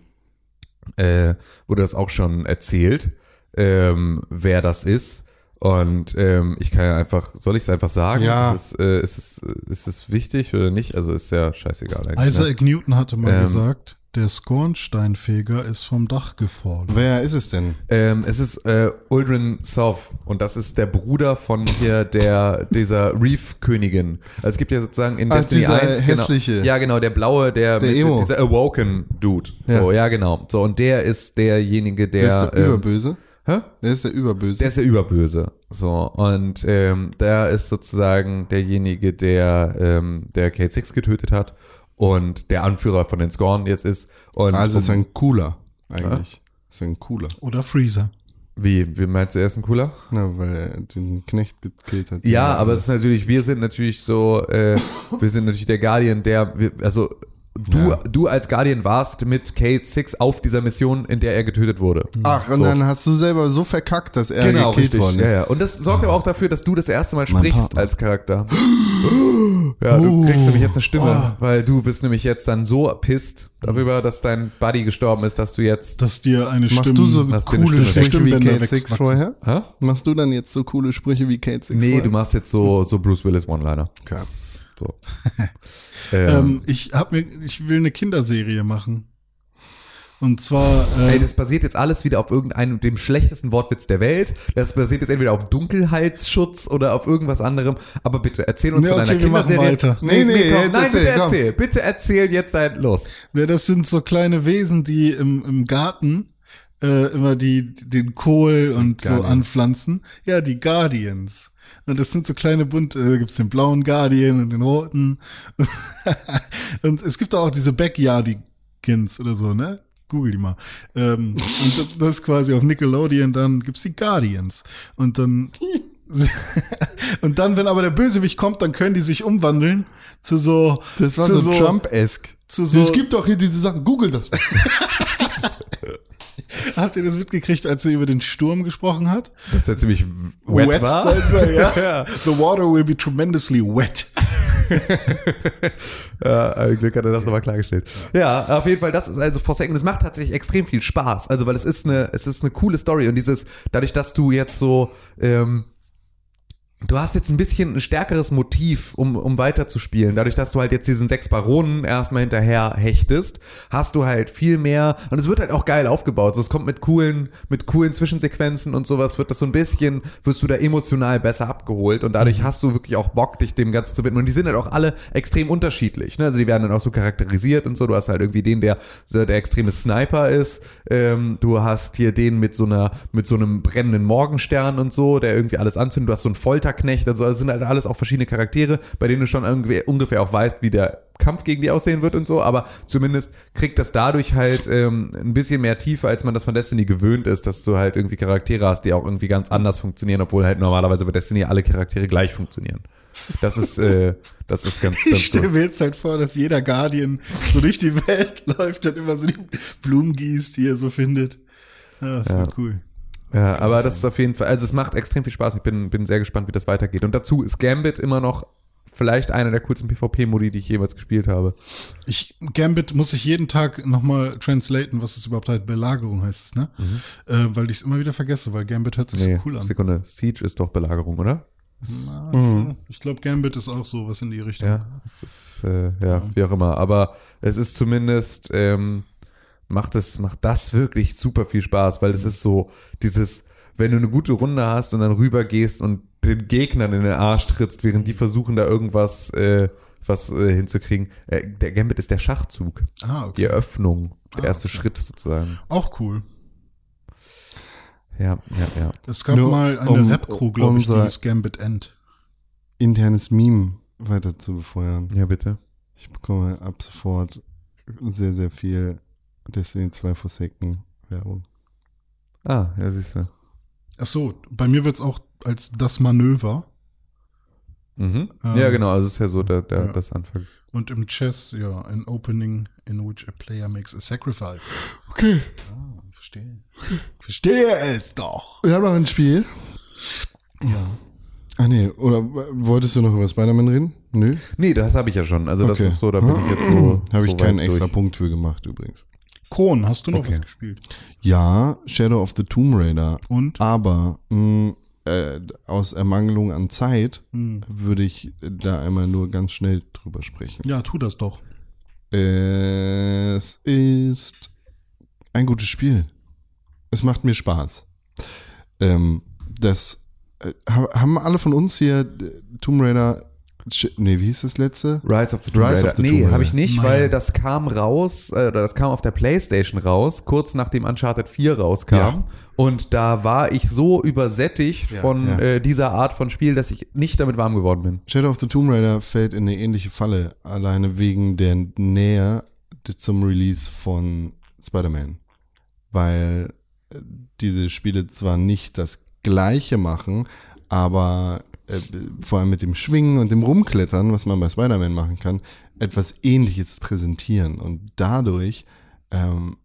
äh, wurde das auch schon erzählt, ähm, wer das ist. Und ähm, ich kann ja einfach, soll ich es einfach sagen? Ja. Ist es, äh, ist, es, ist es wichtig oder nicht? Also ist ja scheißegal eigentlich. ne? Isaac Newton hatte mal Ähm. gesagt, der Skornsteinfeger ist vom Dach gefallen. Wer ist es denn? Ähm, es ist äh, Uldren Sov und das ist der Bruder von hier der dieser Reef-Königin. Also es gibt ja sozusagen in Ah, Destiny dieser 1 genau, hässliche. ja genau der blaue der, Der mit, Emo. dieser Awoken Dude. So ja genau. So und der ist derjenige der, Der ist der ähm, Überböse. Hä? Der ist der Überböse. Der ist der Überböse. So, und ähm, der ist sozusagen derjenige, der, ähm, der Kate Six getötet hat und der Anführer von den Scorn jetzt ist. Und also ist um, ein cooler, eigentlich. Ist ein cooler. Oder Freezer. wie, wie meinst du, er ist ein cooler? Na, weil er den Knecht gekillt hat. Ja, aber es ist natürlich, wir sind natürlich so, äh, wir sind natürlich der Guardian, der, wir, also du, Ja. du als Guardian warst mit Kate Six auf dieser Mission, in der er getötet wurde. Ach, und So. dann hast du selber so verkackt, dass er Genau, gekillt richtig. worden ist. Ja, ja. Und das sorgt aber auch dafür, dass du das erste Mal Mein sprichst Partner. als Charakter. Ja, du Oh. kriegst nämlich jetzt eine Stimme, Oh. weil du bist nämlich jetzt dann so pisst darüber, dass dein Buddy gestorben ist, dass du jetzt. Dass dir eine Machst Stimme... du so coole Stimme Sprüche wie Kate Six vorher? Hä? Machst du dann jetzt so coole Sprüche wie Kate Six Nee, vorher? du machst jetzt so, so Bruce Willis One-Liner. Okay. So. ähm, Ähm, ich hab mir, ich will eine Kinderserie machen. Und zwar, äh, Ey, das basiert jetzt alles wieder auf irgendeinem dem schlechtesten Wortwitz der Welt. Das basiert jetzt entweder auf Dunkelheitsschutz oder auf irgendwas anderem. Aber bitte erzähl uns Nee, von okay, deiner Kinderserie. weiter. Nee, nee, komm, jetzt nein, erzähl, bitte komm. erzähl. Bitte erzähl jetzt dein Los. ja, das sind so kleine Wesen, die im, im Garten äh, immer die den Kohl und so Guardian. anpflanzen. Ja, die Guardians. Und das sind so kleine bunte, äh, gibt's den blauen Guardian und den roten. und es gibt auch diese Backyardigans oder so, ne? Google die mal. Ähm, und das, das ist quasi auf Nickelodeon, dann gibt's die Guardians. Und dann und dann, wenn aber der Bösewicht kommt, dann können die sich umwandeln zu so Das war zu so, Trump-esque. zu so es gibt doch hier diese Sachen. Google das. Habt ihr das mitgekriegt, als er über den Sturm gesprochen hat? Das ist ja ziemlich wet, war. sein soll, ja. ja. The water will be tremendously wet. Ja, Glück hat er das nochmal klargestellt. Ja, auf jeden Fall, das ist also Forsaken. Das macht tatsächlich extrem viel Spaß. Also, weil es ist eine, es ist eine coole Story und dieses, dadurch, dass du jetzt so, ähm, Du hast jetzt ein bisschen ein stärkeres Motiv, um, um weiterzuspielen. Dadurch, dass du halt jetzt diesen sechs Baronen erstmal hinterher hechtest, hast du halt viel mehr, und es wird halt auch geil aufgebaut. So, es kommt mit coolen, mit coolen Zwischensequenzen und sowas, wird das so ein bisschen, wirst du da emotional besser abgeholt und dadurch hast du wirklich auch Bock, dich dem Ganzen zu widmen. Und die sind halt auch alle extrem unterschiedlich. Ne? Also die werden dann auch so charakterisiert und so. Du hast halt irgendwie den, der, der extreme Sniper ist. Ähm, du hast hier den mit so einer, mit so einem brennenden Morgenstern und so, der irgendwie alles anzündet. Du hast so einen Folterknecht und so. Also es sind halt alles auch verschiedene Charaktere, bei denen du schon irgendwie ungefähr auch weißt, wie der Kampf gegen die aussehen wird und so, aber zumindest kriegt das dadurch halt ähm, ein bisschen mehr Tiefe, als man das von Destiny gewöhnt ist, dass du halt irgendwie Charaktere hast, die auch irgendwie ganz anders funktionieren, obwohl halt normalerweise bei Destiny alle Charaktere gleich funktionieren. Das ist, äh, das ist ganz, ganz Ich stelle mir jetzt halt vor, dass jeder Guardian so durch die Welt läuft und immer so die Blumen gießt, die er so findet. Ja, das ja. cool. Ja, aber das ist auf jeden Fall, also es macht extrem viel Spaß. Ich bin, bin sehr gespannt, wie das weitergeht. Und dazu ist Gambit immer noch vielleicht einer der coolsten PvP-Modi, die ich jemals gespielt habe. Ich, Gambit muss ich jeden Tag nochmal translaten, was es überhaupt halt Belagerung heißt es, ne? Äh, weil ich es immer wieder vergesse, weil Gambit hört sich Nee, so cool an. Sekunde. Siege ist doch Belagerung, oder? Na, Ich glaube, Gambit ist auch so was in die Richtung. Ja, es ist, äh, ja, wie auch immer. Aber es ist zumindest, ähm, macht es, macht das wirklich super viel Spaß, weil es ist so dieses, wenn du eine gute Runde hast und dann rüber gehst und den Gegnern in den Arsch trittst, während die versuchen da irgendwas, äh, was äh, hinzukriegen. Äh, der Gambit ist der Schachzug. Ah, Die Eröffnung. Der Ah, erste okay. Schritt sozusagen. Auch cool. Ja, ja, ja. Es gab Nur mal eine um Rap-Crew, glaube ich, die unser- hieß Gambit End. Internes Meme weiter zu befeuern. Ja, bitte. Ich bekomme ab sofort sehr, sehr viel Destiny 2 Forsaken Werbung. Ah, ja, siehst du. Ach so, bei mir wird's auch als das Manöver. Mhm. Ähm, ja, genau, also es ist ja so der, der, ja. das Anfangs. Und im Chess, ja, an opening in which a player makes a sacrifice. Okay. Ah, verstehe. Verstehe es doch. Wir haben noch ein Spiel. Ja. Ah nee, oder wolltest du noch über Spider-Man reden? Nö. Nee, das habe ich ja schon. Also das Okay. ist so, da bin ich jetzt so. Habe ich so keinen weit extra durch. Punkt für gemacht übrigens. Kron, hast du noch Okay. was gespielt? Ja, Shadow of the Tomb Raider. Und? Aber mh, äh, aus Ermangelung an Zeit Hm. würde ich da einmal nur ganz schnell drüber sprechen. Ja, tu das doch. Es ist ein gutes Spiel. Es macht mir Spaß. Ähm, das äh, ha- haben alle von uns hier äh, Tomb Raider. Nee, wie hieß das letzte? Rise of the Tomb Raider. the nee, habe ich nicht, Nein. weil das kam raus, äh, oder das kam auf der Playstation raus, kurz nachdem Uncharted 4 rauskam. Ja. Und da war ich so übersättigt Ja, von ja. Äh, dieser Art von Spiel, dass ich nicht damit warm geworden bin. Shadow of the Tomb Raider fällt in eine ähnliche Falle, alleine wegen der Nähe zum Release von Spider-Man. Weil äh, diese Spiele zwar nicht das gleiche machen, aber äh, vor allem mit dem Schwingen und dem Rumklettern, was man bei Spider-Man machen kann, etwas ähnliches präsentieren. Und dadurch ähm,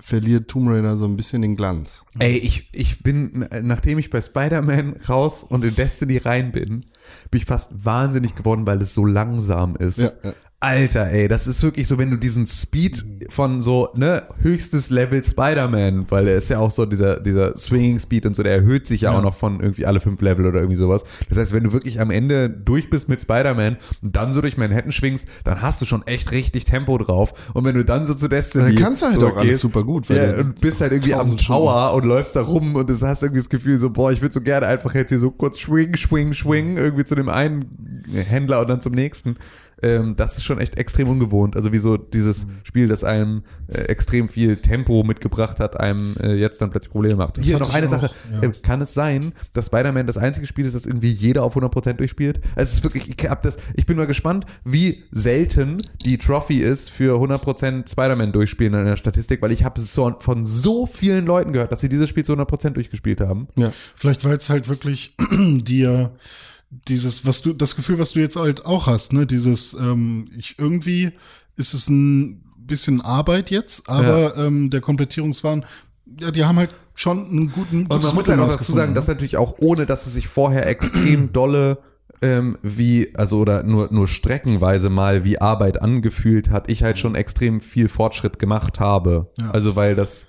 verliert Tomb Raider so ein bisschen den Glanz. Ey, ich, ich bin, nachdem ich bei Spider-Man raus und in Destiny rein bin, bin ich fast wahnsinnig geworden, weil es so langsam ist. Ja, ja. Alter, ey, das ist wirklich so, wenn du diesen Speed von so, ne, höchstes Level Spider-Man, weil er ist ja auch so dieser, dieser Swinging Speed und so, der erhöht sich ja, Ja. auch noch von irgendwie alle fünf Level oder irgendwie sowas. Das heißt, wenn du wirklich am Ende durch bist mit Spider-Man und dann so durch Manhattan schwingst, dann hast du schon echt richtig Tempo drauf. Und wenn du dann so zu Destiny Dann kannst du halt auch alles super gut, weil ja, du und bist halt irgendwie am 1000 Stunden- Tower und läufst da rum und du hast irgendwie das Gefühl so, boah, ich würde so gerne einfach jetzt hier so kurz schwingen, schwingen, schwingen, irgendwie zu dem einen Händler und dann zum nächsten. Ähm, das ist schon echt extrem ungewohnt. Also wie so dieses Spiel, das einem äh, extrem viel Tempo mitgebracht hat, einem äh, jetzt dann plötzlich Probleme macht. Hier hatte noch eine auch, Sache. ja. Äh, kann es sein, dass Spider-Man das einzige Spiel ist, das irgendwie jeder auf 100% durchspielt? Also es ist wirklich, ich hab das, ich bin mal gespannt, wie selten die Trophy ist für 100% Spider-Man durchspielen in der Statistik, weil ich habe es so, von so vielen Leuten gehört, dass sie dieses Spiel zu 100% durchgespielt haben. Ja. Vielleicht, weil es halt wirklich dir dieses, was du, das Gefühl, was du jetzt halt auch hast, ne, dieses, ähm, ich irgendwie ist es ein bisschen Arbeit jetzt, aber ähm, der Komplettierungswahn, ja, die haben halt schon einen guten Und man muss halt auch Mittelmaß dazu gefunden, sagen, dass ne? natürlich auch ohne, dass es sich vorher extrem dolle ähm, wie, also oder nur, nur streckenweise mal wie Arbeit angefühlt hat, ich halt schon extrem viel Fortschritt gemacht habe. Ja. Also weil das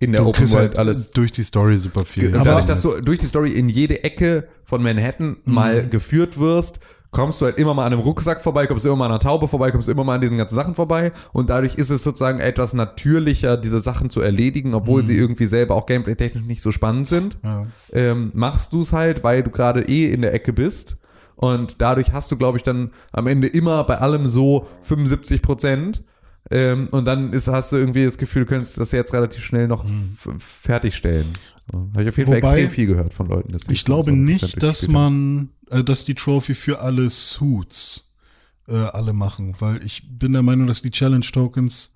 in der Du Open World halt alles durch die Story super viel. Aber- dadurch, dass du durch die Story in jede Ecke von Manhattan mal geführt wirst, kommst du halt immer mal an einem Rucksack vorbei, kommst immer mal an einer Taube vorbei, kommst immer mal an diesen ganzen Sachen vorbei und dadurch ist es sozusagen etwas natürlicher, diese Sachen zu erledigen, obwohl sie irgendwie selber auch gameplay-technisch nicht so spannend sind. Ja. Ähm, machst du es halt, weil du gerade eh in der Ecke bist und dadurch hast du, glaube ich, dann am Ende immer bei allem so 75 Prozent. Ähm, und dann ist, hast du irgendwie das Gefühl, du könntest das jetzt relativ schnell noch f- fertigstellen. Habe ich auf jeden Fall Wobei, extrem viel gehört von Leuten. Ich glaube so 100% nicht, dass man, äh, dass die Trophy für alle Suits äh, alle machen, weil ich bin der Meinung, dass die Challenge Tokens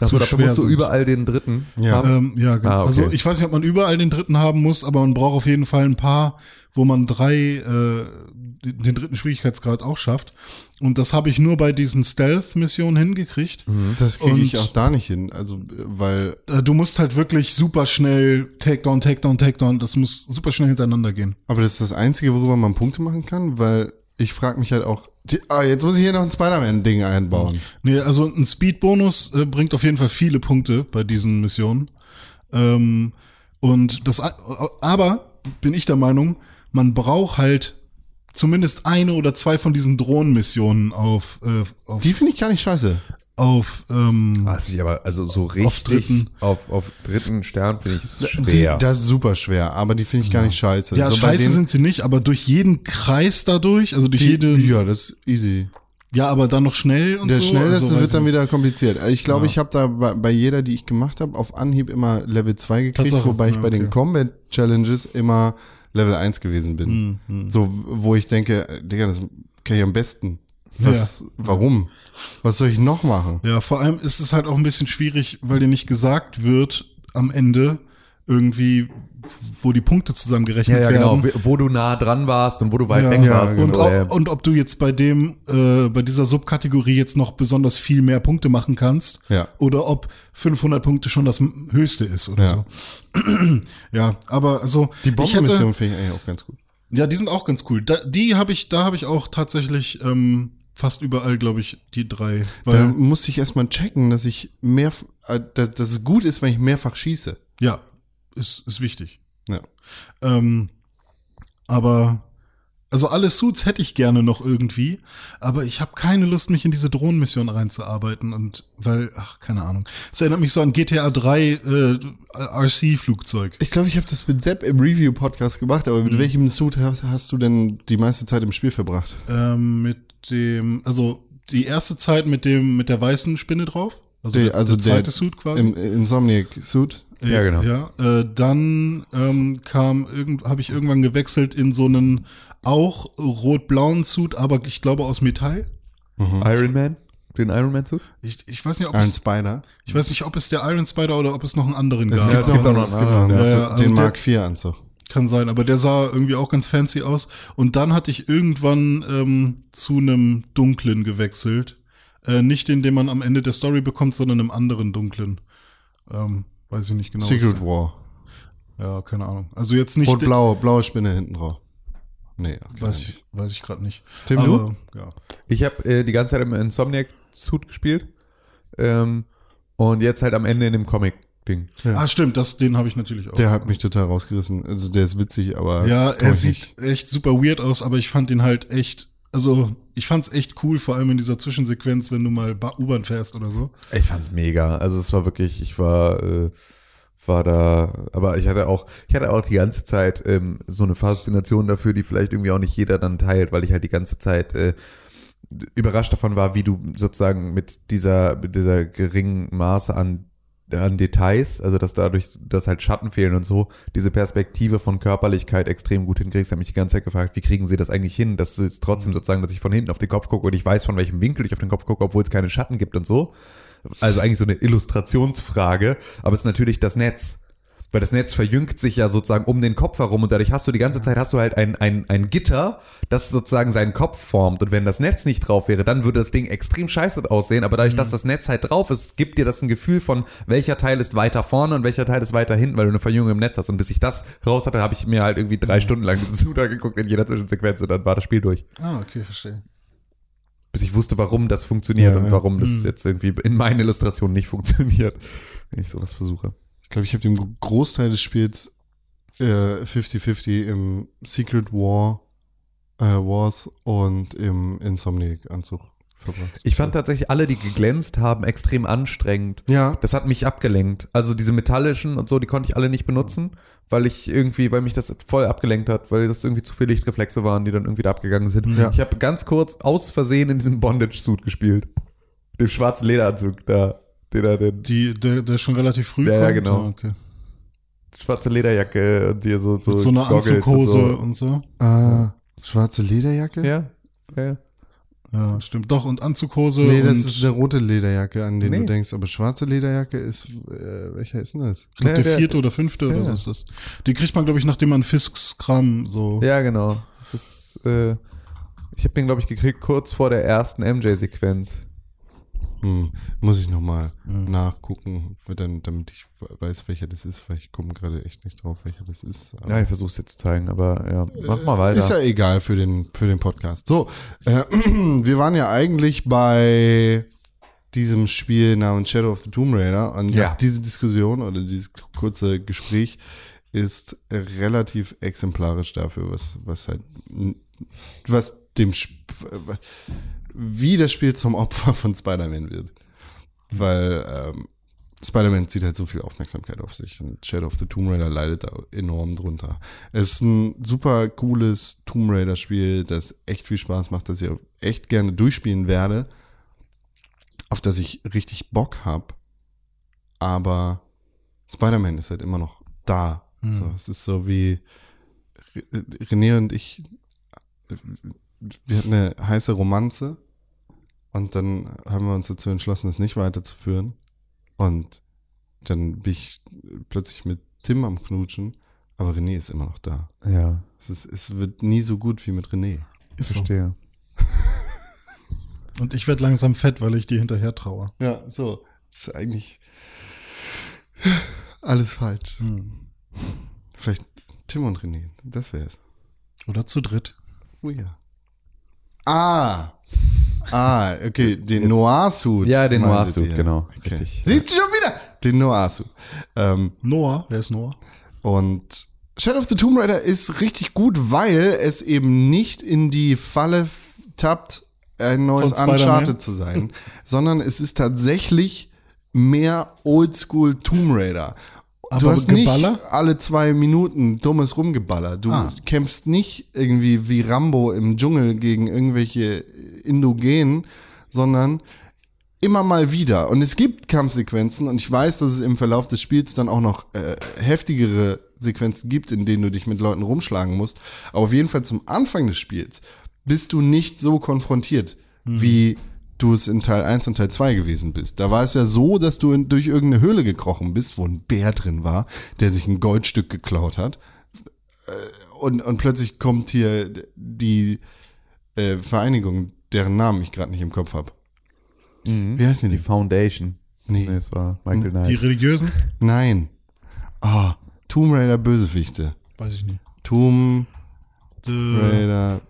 zu dafür musst du sind. überall den dritten Ja. haben. Ähm, ja, genau. Ah, okay. Also ich weiß nicht, ob man überall den dritten haben muss, aber man braucht auf jeden Fall ein paar, wo man drei, äh, den dritten Schwierigkeitsgrad auch schafft. Und das habe ich nur bei diesen Stealth-Missionen hingekriegt. Das kriege ich auch da nicht hin. Also, weil Äh, Du musst halt wirklich super schnell Takedown, Takedown, Takedown. Das muss super schnell hintereinander gehen. Aber das ist das Einzige, worüber man Punkte machen kann, weil ich frage mich halt auch, die, ah, jetzt muss ich hier noch ein Spider-Man-Ding einbauen. Nee, also ein Speed-Bonus äh, bringt auf jeden Fall viele Punkte bei diesen Missionen. Ähm, und das, aber bin ich der Meinung, man braucht halt zumindest eine oder zwei von diesen Drohnenmissionen auf, äh, auf, Die finde ich gar nicht scheiße. auf, ähm, Was ich aber, also so richtig Auf dritten. auf, auf dritten Stern finde ich es Die, schwer. das ist super schwer, aber die finde ich gar nicht scheiße. ja, So scheiße denen- sind sie nicht, aber durch jeden Kreis dadurch, also durch die, jede, Ja, das ist easy. Ja, aber dann noch schnell und Der so. schnellste also, weiß wird dann wieder kompliziert. Ich glaube, Ja. ich habe da bei, bei jeder, die ich gemacht habe, auf Anhieb immer Level 2 gekriegt, Tatsache. wobei ich Ja, bei den okay. Combat Challenges immer Level 1 gewesen bin. Hm, hm. So, wo ich denke, Digga, das kann ich am besten. Was, warum? Was soll ich noch machen? Ja, vor allem ist es halt auch ein bisschen schwierig, weil dir nicht gesagt wird am Ende irgendwie, wo die Punkte zusammengerechnet Ja, ja, genau. werden. Wo- Wo du nah dran warst und wo du weit Ja, weg warst. genau. Und, ob, und ob du jetzt bei dem, äh, bei dieser Subkategorie jetzt noch besonders viel mehr Punkte machen kannst. Ja. Oder ob 500 Punkte schon das höchste ist oder Ja. so. ja, aber also. Die Bombenmission finde ich eigentlich auch ganz gut. Ja, die sind auch ganz cool. Da, die habe ich, da habe ich auch tatsächlich ähm, fast überall, glaube ich, die drei. Da Weil, musste ich erstmal checken, dass ich mehr, äh, dass, dass es gut ist, wenn ich mehrfach schieße. ja, ist, ist wichtig. Ja. Ähm, aber also alle Suits hätte ich gerne noch irgendwie, aber ich habe keine Lust, mich in diese Drohnenmission reinzuarbeiten und weil, ach, keine Ahnung. Es erinnert mich so an GTA 3 äh, RC-Flugzeug. Ich glaube, ich habe das mit Sepp im Review-Podcast gemacht, aber mit welchem Suit hast, hast du denn die meiste Zeit im Spiel verbracht? Ähm, mit dem, also die erste Zeit mit dem, mit der weißen Spinne drauf. Also, Der- also der zweite der- Suit quasi. Im Insomniac-Suit? Ja, genau. Ja, äh, dann ähm, kam irgend, habe ich irgendwann gewechselt in so einen auch rot-blauen Suit, aber ich glaube aus Metall. Iron Man? Den Iron Man Suit? Ich, ich weiß nicht, ob Iron es, Spider? ich weiß nicht, ob es der Iron Spider oder ob es noch einen anderen Es gab. gibt, es gibt noch, auch noch es einen gibt noch anderen, einen, ja. Ja, also den Mark IV-Anzug. Kann sein, aber der sah irgendwie auch ganz fancy aus. Und dann hatte ich irgendwann ähm, zu einem dunklen gewechselt. Äh, nicht den, den man am Ende der Story bekommt, sondern einem anderen dunklen. Ähm, weiß ich nicht genau. Secret War. Ja, keine Ahnung. Also jetzt nicht. den- Rot-blau, blaue Spinne hinten drauf. Nee, okay. Weiß ich, weiß ich gerade nicht. Tim, aber, ja. Ich habe äh, die ganze Zeit im Insomniac Suit gespielt. Ähm, und jetzt halt am Ende in dem Comic-Ding. Ja. Ah, stimmt, das, den habe ich natürlich auch. Der hat mich total rausgerissen. Also der ist witzig, aber ja, er sieht echt super weird aus, aber ich fand ihn halt echt, also ich fand's echt cool, vor allem in dieser Zwischensequenz, wenn du mal Ba- U-Bahn fährst oder so. Ich fand's mega. Also es war wirklich, ich war, äh, war da, aber ich hatte auch, ich hatte auch die ganze Zeit ähm, so eine Faszination dafür, die vielleicht irgendwie auch nicht jeder dann teilt, weil ich halt die ganze Zeit äh, überrascht davon war, wie du sozusagen mit dieser, mit dieser geringen Maße an an Details, also dass dadurch, dass halt Schatten fehlen und so, diese Perspektive von Körperlichkeit extrem gut hinkriegst. Ich habe mich die ganze Zeit gefragt, wie kriegen sie das eigentlich hin, dass es trotzdem sozusagen, dass ich von hinten auf den Kopf gucke und ich weiß, von welchem Winkel ich auf den Kopf gucke, obwohl es keine Schatten gibt und so. Also eigentlich so eine Illustrationsfrage, aber es ist natürlich das Netz. Weil das Netz verjüngt sich ja sozusagen um den Kopf herum und dadurch hast du die ganze Zeit hast du halt ein, ein, ein Gitter, das sozusagen seinen Kopf formt. Und wenn das Netz nicht drauf wäre, dann würde das Ding extrem scheiße aussehen. Aber dadurch, dass das Netz halt drauf ist, gibt dir das ein Gefühl von, welcher Teil ist weiter vorne und welcher Teil ist weiter hinten, weil du eine Verjüngung im Netz hast. Und bis ich das raus hatte, habe ich mir halt irgendwie drei Stunden lang diesen Suda geguckt in jeder Zwischensequenz und dann war das Spiel durch. Ah, okay, verstehe. Bis ich wusste, warum das funktioniert Ja, und ja. warum das Mhm. jetzt irgendwie in meinen Illustrationen nicht funktioniert, wenn ich sowas versuche. Ich glaube, ich habe den Großteil des Spiels äh, 50-50 im Secret War äh, Wars und im Insomniac-Anzug verbracht. Ich fand tatsächlich alle, die geglänzt haben, extrem anstrengend. Ja, Das hat mich abgelenkt. Also diese metallischen und so, die konnte ich alle nicht benutzen, weil ich irgendwie, weil mich das voll abgelenkt hat, weil das irgendwie zu viele Lichtreflexe waren, die dann irgendwie da abgegangen sind. Ja. Ich habe ganz kurz aus Versehen in diesem Bondage-Suit gespielt. Dem schwarzen Lederanzug da. Den da, den, Die, der, der schon relativ früh Ja, ja, kommt? genau. Ah, okay. schwarze Lederjacke und dir so, so, Mit so Goggles Anzughose und und so. ah, schwarze Lederjacke? so. Ja, ja, ja. Ja, stimmt. Doch, und Anzughose Nee, das ist eine rote Lederjacke, an den Nee. du denkst. Aber schwarze Lederjacke ist, äh, welcher ist denn das? ich glaub, Ja, der der- vierte oder fünfte oder Ja. so ist das. Die kriegt man, glaube ich, nachdem man Fisks Kram so. Ja, genau. Das ist, äh, ich habe den, glaube ich, gekriegt kurz vor der ersten MJ-Sequenz. Hm, muss ich nochmal Mhm. nachgucken, dann, damit ich weiß, welcher das ist, weil ich komme gerade echt nicht drauf, welcher das ist. Ja, ich versuch's dir zu zeigen, aber ja, mach mal weiter. Ist ja egal für den, für den Podcast. So, äh, wir waren ja eigentlich bei diesem Spiel namens Shadow of the Tomb Raider und Ja. diese Diskussion oder dieses kurze Gespräch ist relativ exemplarisch dafür, was, was halt, was dem, Sp- wie das Spiel zum Opfer von Spider-Man wird. Weil, ähm, Spider-Man zieht halt so viel Aufmerksamkeit auf sich und Shadow of the Tomb Raider leidet da enorm drunter. Es ist ein super cooles Tomb Raider Spiel, das echt viel Spaß macht, das ich auch echt gerne durchspielen werde, auf das ich richtig Bock hab. Aber Spider-Man ist halt immer noch da. Hm. So, es ist so wie Re- René und ich, wir hatten eine heiße Romanze und dann haben wir uns dazu entschlossen, es nicht weiterzuführen. Und dann bin ich plötzlich mit Tim am Knutschen, aber René ist immer noch da. Ja, Es, ist, es wird nie so gut wie mit René. Ist so. verstehe. Und ich werde langsam fett, weil ich dir hinterher traue. Ja, so. Das ist eigentlich alles falsch. Vielleicht Tim und René, das wär's. Oder zu dritt. Oh ja. Ah. Ah, okay, den Noir-Suit. Ja, den Noir-Suit, genau, Okay. richtig. Siehst du schon wieder? Den Noir-Suit. Ähm, Noah, wer ist Noah? Und Shadow of the Tomb Raider ist richtig gut, weil es eben nicht in die Falle tappt, ein neues? Uncharted zu sein, sondern es ist tatsächlich mehr Oldschool Tomb Raider. Du Aber hast Geballer? nicht alle zwei Minuten dummes Rumgeballer. Du Ah. kämpfst nicht irgendwie wie Rambo im Dschungel gegen irgendwelche Indogenen, sondern immer mal wieder. Und es gibt Kampfsequenzen und ich weiß, dass es im Verlauf des Spiels dann auch noch äh, heftigere Sequenzen gibt, in denen du dich mit Leuten rumschlagen musst. Aber auf jeden Fall zum Anfang des Spiels bist du nicht so konfrontiert, wie du es in Teil 1 und Teil 2 gewesen bist. Da war es ja so, dass du in, durch irgendeine Höhle gekrochen bist, wo ein Bär drin war, der sich ein Goldstück geklaut hat. Äh, Und, und plötzlich kommt hier die äh, Vereinigung, deren Namen ich gerade nicht im Kopf habe. Wie heißen Die die? Foundation. Nee. Nee, es war Michael Knight. Die Religiösen? Nein. Ah, Tomb Raider Bösewichte. Weiß ich nicht. Tomb The, Raider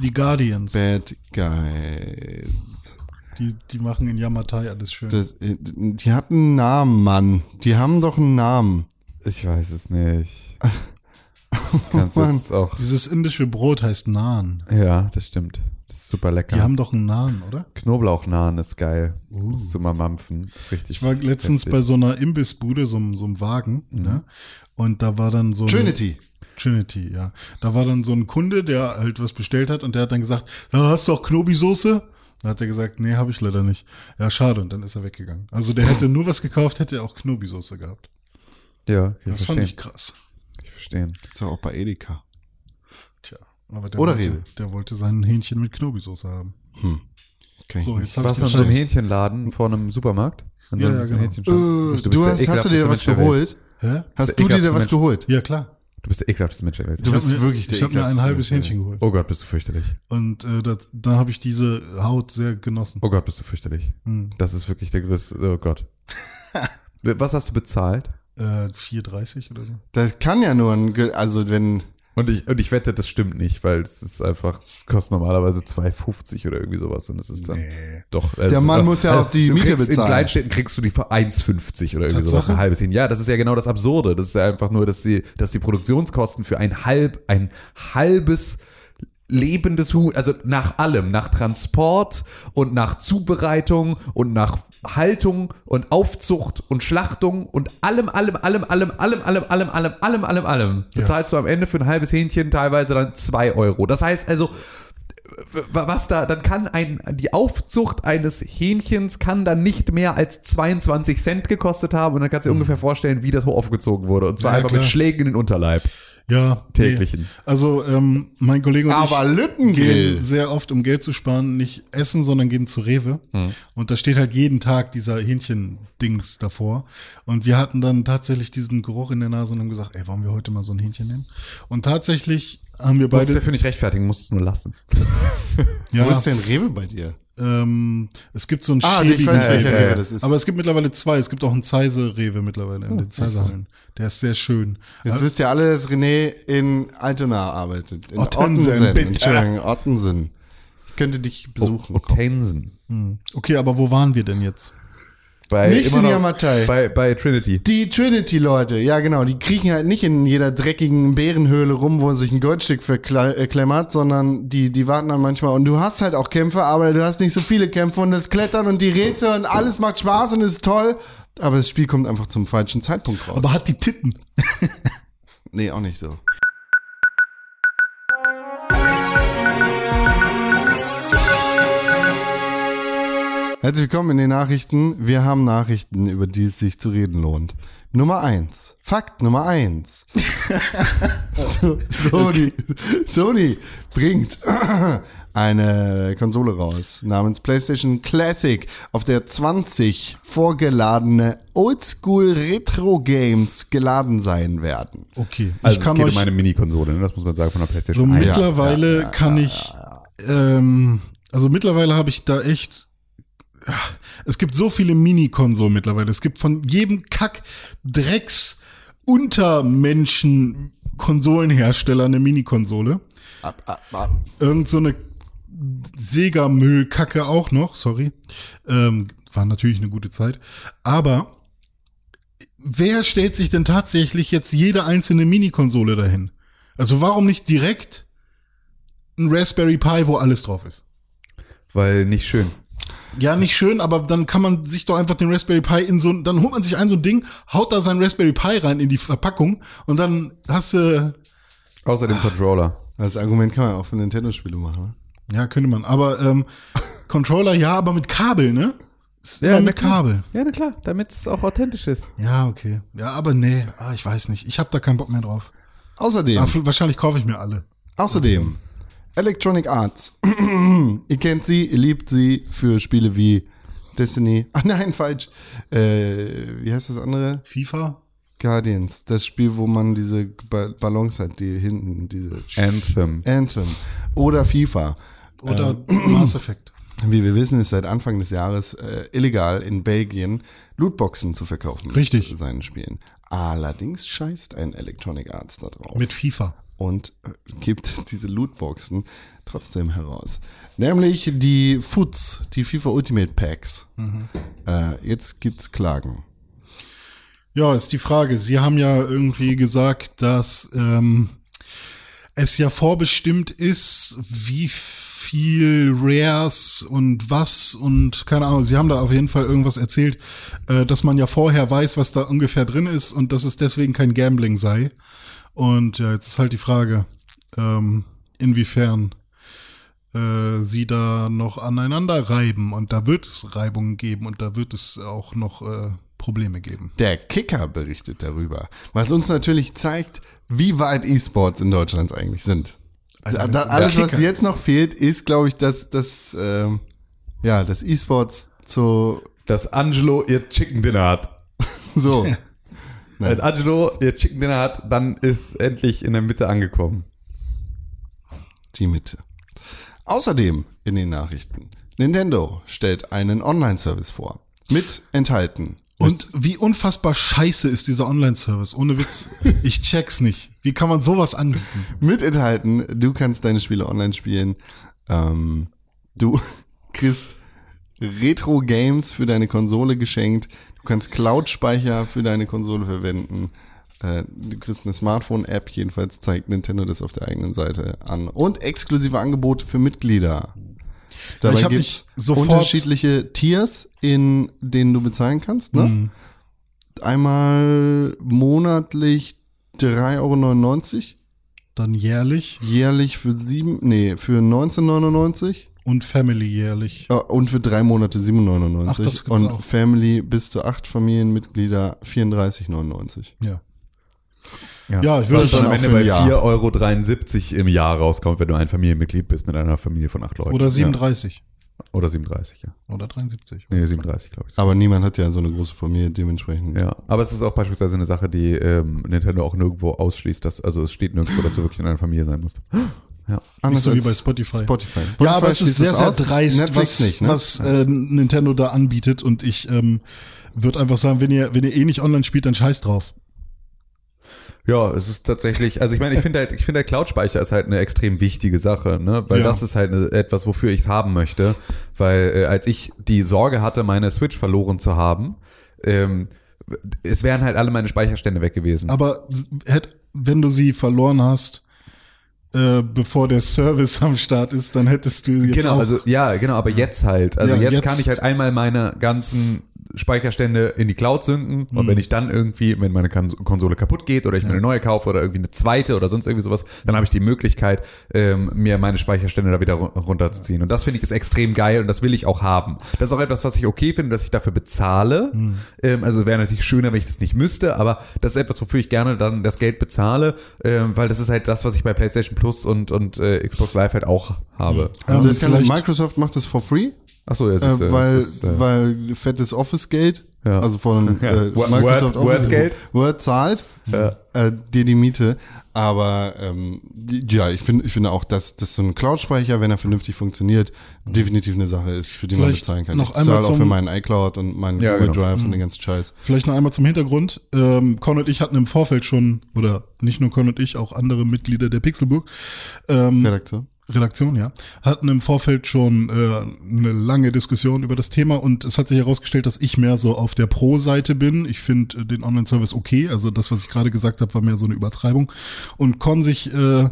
die Guardians. Bad Guys. Die, die machen in Yamatai alles schön. Das, äh, die hatten einen Namen, Mann. Die haben doch einen Namen. Ich weiß es nicht. Kannst Mann. jetzt auch. Dieses indische Brot heißt Naan. Ja, das stimmt. Das ist super lecker. Die haben doch einen Naan, oder? Knoblauchnahn ist geil. Das ist zum Mampfen. Ist richtig. Ich war letztens heftig. bei so einer Imbissbude, so, einem- so einem Wagen, ne? Und da war dann so eine- Trinity. Trinity, ja. Da war dann so ein Kunde, der halt was bestellt hat und der hat dann gesagt, "Ja, hast du auch Knobi-Soße? Dann hat er gesagt, nee, habe ich leider nicht. Ja, schade. Und dann ist er weggegangen. Also der hätte nur was gekauft, hätte er auch Knobi-Soße gehabt. Ja, okay, Das ich fand verstehe. ich krass. Ich verstehe. Gibt's auch bei Edeka. Tja. Aber der Oder wollte, Rewe. der wollte sein Hähnchen mit Knobi-Soße haben. Kenn ich So, jetzt Warst du in so einem Hähnchenladen vor einem Supermarkt? In so Ja, einem ja, genau. Äh, du hast, hast du dir was geholt? Hä? Hast du dir da was geholt? Ja, klar. Du bist der ekelhafteste Mensch der Welt. Du Ich bist wirklich der Ich habe mir ein halbes Hähnchen geholt. Oh Gott, bist du fürchterlich. Und äh, das, da habe ich diese Haut sehr genossen. Oh Gott, bist du fürchterlich. Hm. Das ist wirklich der größte. Oh Gott. Was hast du bezahlt? Äh, 4,30 oder so. Das kann ja nur ein, also wenn, Und ich, und ich wette, das stimmt nicht, weil es ist einfach, es kostet normalerweise 2,50 oder irgendwie sowas und es ist dann Nee. doch. Der Mann doch- muss ja auch die Miete kriegst, bezahlen. In Kleinstädten kriegst du die für 1,50 oder irgendwie sowas, ein halbes hin. Ja, das ist ja genau das Absurde. Das ist ja einfach nur, dass die, dass die Produktionskosten für ein halb, ein halbes lebendes Huhn, also nach allem, nach Transport und nach Zubereitung und nach Haltung und Aufzucht und Schlachtung und allem, allem, allem, allem, allem, allem, allem, allem, allem, allem, allem, bezahlst du am Ende für ein halbes Hähnchen teilweise dann zwei Euro. Das heißt also, was da, dann kann ein, die Aufzucht eines Hähnchens kann dann nicht mehr als 22 Cent gekostet haben und dann kannst du dir ungefähr vorstellen, wie das hoch aufgezogen wurde. Und zwar Ja, einfach klar. mit Schlägen in den Unterleib. Ja. Täglichen. Nee. Also ähm, mein Kollege und aber ich Lüttengrill. gehen sehr oft, um Geld zu sparen, nicht essen, sondern gehen zu Rewe. Hm. Und da steht halt jeden Tag dieser Hähnchen-Dings davor. Und wir hatten dann tatsächlich diesen Geruch in der Nase und haben gesagt, ey, wollen wir heute mal so ein Hähnchen nehmen? Und tatsächlich haben wir Du musst es beide, dafür nicht rechtfertigen, musst es nur lassen. ja, Wo ist denn Rewe bei dir? Ähm, es gibt so ein Ah, ich weiß, schäbigen welcher Rewe. Das ist. Aber es gibt mittlerweile zwei. Es gibt auch einen Zeise-Rewe mittlerweile in den Zeiserhallen. Der ist sehr schön. Jetzt wisst ihr alle, dass René in Altona arbeitet. In Ottensen. Entschuldigung, Ottensen. Ich könnte dich besuchen. Obtainsen. Okay, aber wo waren wir denn jetzt? Bei, Nicht immer in noch Yamatai. Bei, bei Trinity. Die Trinity-Leute, ja genau, die kriechen halt nicht in jeder dreckigen Bärenhöhle rum, wo sich ein Goldstück verklemmert, sondern die, die warten dann manchmal. Und du hast halt auch Kämpfe, aber du hast nicht so viele Kämpfe und das Klettern und die Rätsel und alles macht Spaß und ist toll, Aber das Spiel kommt einfach zum falschen Zeitpunkt raus. Aber hat die Titten. nee, auch nicht so. Herzlich willkommen in den Nachrichten. Wir haben Nachrichten, über die es sich zu reden lohnt. Nummer eins. Fakt Nummer eins. so, Sony, Sony bringt eine Konsole raus namens PlayStation Classic, auf der 20 vorgeladene Oldschool Retro Games geladen sein werden. Okay. Also es geht um eine Mini-Konsole, ne? das muss man sagen, von der PlayStation so 1. mittlerweile ja, ja, kann ich, ähm, also mittlerweile habe ich da echt es gibt so viele Mini-Konsolen mittlerweile. Es gibt von jedem Kack Drecks Untermenschen Konsolenhersteller eine Mini-Konsole. Irgend so eine Sega-Müll-Kacke auch noch, sorry. Ähm, war natürlich eine gute Zeit. Aber wer stellt sich denn tatsächlich jetzt jede einzelne Mini-Konsole dahin? Also warum nicht direkt ein Raspberry Pi, wo alles drauf ist? Weil nicht schön. Ja, nicht schön, aber dann kann man sich doch einfach den Raspberry Pi in so, dann holt man sich ein so ein Ding, haut da sein Raspberry Pi rein in die Verpackung und dann hast du. Außer dem Controller. Das Argument kann man auch für Nintendo-Spiele machen. Ne? Ja, könnte man. Aber ähm, Controller ja, aber mit Kabel, ne? ja, mit Kabel. Ja, na klar, damit es auch authentisch ist. Ja, okay. Ja, aber nee, ah, ich weiß nicht. Ich habe da keinen Bock mehr drauf. Außerdem. Aber wahrscheinlich kaufe ich mir alle. Außerdem Electronic Arts. ihr kennt sie, ihr liebt sie für Spiele wie Destiny. Ah nein, falsch. Äh, wie heißt das andere? FIFA? Guardians. Das Spiel, wo man diese ba Ballons hat, die hinten, diese Anthem. Anthem. Oder FIFA. Oder ähm, Mass Effect. Wie wir wissen, ist seit Anfang des Jahres äh, illegal in Belgien Lootboxen zu verkaufen. Richtig. Mit seinen Spielen. Allerdings scheißt ein Electronic Arts da drauf. Mit FIFA und äh, gibt diese Lootboxen trotzdem heraus. Nämlich die FUTs, die FIFA Ultimate Packs. Mhm. Äh, jetzt gibt's Klagen. Ja, ist die Frage. Sie haben ja irgendwie gesagt, dass ähm, es ja vorbestimmt ist, wie viel Rares und was und keine Ahnung. Sie haben da auf jeden Fall irgendwas erzählt, äh, dass man ja vorher weiß, was da ungefähr drin ist und dass es deswegen kein Gambling sei. Und ja, jetzt ist halt die Frage, ähm, inwiefern äh, sie da noch aneinander reiben. Und da wird es Reibungen geben und da wird es auch noch äh, Probleme geben. Der Kicker berichtet darüber, was uns natürlich zeigt, wie weit E-Sports in Deutschland eigentlich sind. Also da, alles, was jetzt noch fehlt, ist, glaube ich, dass das, ähm, ja, das E-Sports zu. Dass Angelo ihr Chicken Dinner hat. so. Wenn Angelo ihr Chicken Dinner hat, dann ist endlich in der Mitte angekommen. Die Mitte. Außerdem in den Nachrichten. Nintendo stellt einen Online-Service vor. Mit enthalten. Und wie unfassbar scheiße ist dieser Online-Service. Ohne Witz. Ich check's nicht. Wie kann man sowas anbieten? Mit enthalten. Du kannst deine Spiele online spielen. Ähm, du kriegst Retro-Games für deine Konsole geschenkt. Du kannst Cloud-Speicher für deine Konsole verwenden. Äh, du kriegst eine Smartphone-App, jedenfalls zeigt Nintendo das auf der eigenen Seite an. Und exklusive Angebote für Mitglieder. Dabei gibt es unterschiedliche Tiers, in denen du bezahlen kannst. Ne? Mhm. Einmal monatlich 3,99 Euro. Dann jährlich? Jährlich für sieben, nee, für 19,99. Und Family jährlich. Ja, und für drei Monate 7,99. Ach, das Und auch. Family bis zu acht Familienmitglieder 34,99. Ja. Ja, ja ich würde dann am Ende bei 4,73 Euro im Jahr rauskommt, wenn du ein Familienmitglied bist mit einer Familie von acht Leuten. Oder 37. Ja. Oder 37, ja. Oder 73. Nee, 37, glaube ich. Aber niemand hat ja so eine große Familie dementsprechend. Ja, aber es ist auch beispielsweise eine Sache, die ähm, Nintendo auch nirgendwo ausschließt, dass, also es steht nirgendwo, dass du wirklich in einer Familie sein musst. Ja. Anders so wie bei Spotify. Spotify. Spotify. Ja, aber es ist sehr, sehr dreist, Netflix was, nicht, ne? was äh, Nintendo da anbietet und ich ähm, würde einfach sagen, wenn ihr, wenn ihr eh nicht online spielt, dann scheiß drauf. Ja, es ist tatsächlich, also ich meine, ich finde halt, ich finde der Cloud-Speicher ist halt eine extrem wichtige Sache, ne? Weil ja. das ist halt etwas, wofür ich es haben möchte. Weil äh, als ich die Sorge hatte, meine Switch verloren zu haben, ähm, es wären halt alle meine Speicherstände weg gewesen. Aber hätt, wenn du sie verloren hast, äh, bevor der Service am Start ist, dann hättest du jetzt Genau, also ja, genau, aber jetzt halt. Also ja, jetzt, jetzt, kann ich halt einmal meine ganzen Speicherstände in die Cloud synken und wenn ich dann irgendwie, wenn meine Kon- Konsole kaputt geht oder ich mir eine neue kaufe oder irgendwie eine zweite oder sonst irgendwie sowas, dann habe ich die Möglichkeit, ähm, mir meine Speicherstände da wieder ru- runterzuziehen. Und das finde ich ist extrem geil und das will ich auch haben. Das ist auch etwas, was ich okay finde, dass ich dafür bezahle. Ähm, also wäre natürlich schöner, wenn ich das nicht müsste, aber das ist etwas, wofür ich gerne dann das Geld bezahle, ähm, weil das ist halt das, was ich bei PlayStation Plus und, und äh, Xbox Live halt auch habe. Ja, das kann, Microsoft macht das for free, Achso, äh, ist, äh, weil, ist, äh, weil fettes Office-Geld, Ja. also von Ja. äh, Word- Microsoft Word- Word-Geld. Word zahlt äh, dir die Miete. Aber ähm, die, ja, ich finde ich finde auch, dass, dass so ein Cloud-Speicher, wenn er vernünftig funktioniert, definitiv eine Sache ist, für die man Vielleicht bezahlen kann. noch ich einmal zahle auch für meinen iCloud und meinen Ja, Google genau. Drive und den ganzen Scheiß. Vielleicht noch einmal zum Hintergrund. Ähm, Con und ich hatten im Vorfeld schon, oder nicht nur Con und ich, auch andere Mitglieder der Pixelburg, ähm, Redakteur. Redaktion, ja, hatten im Vorfeld schon äh, eine lange Diskussion über das Thema und es hat sich herausgestellt, dass ich mehr so auf der Pro-Seite bin. Ich finde äh, den Online-Service okay, also das, was ich gerade gesagt habe, war mehr so eine Übertreibung und Con sich äh,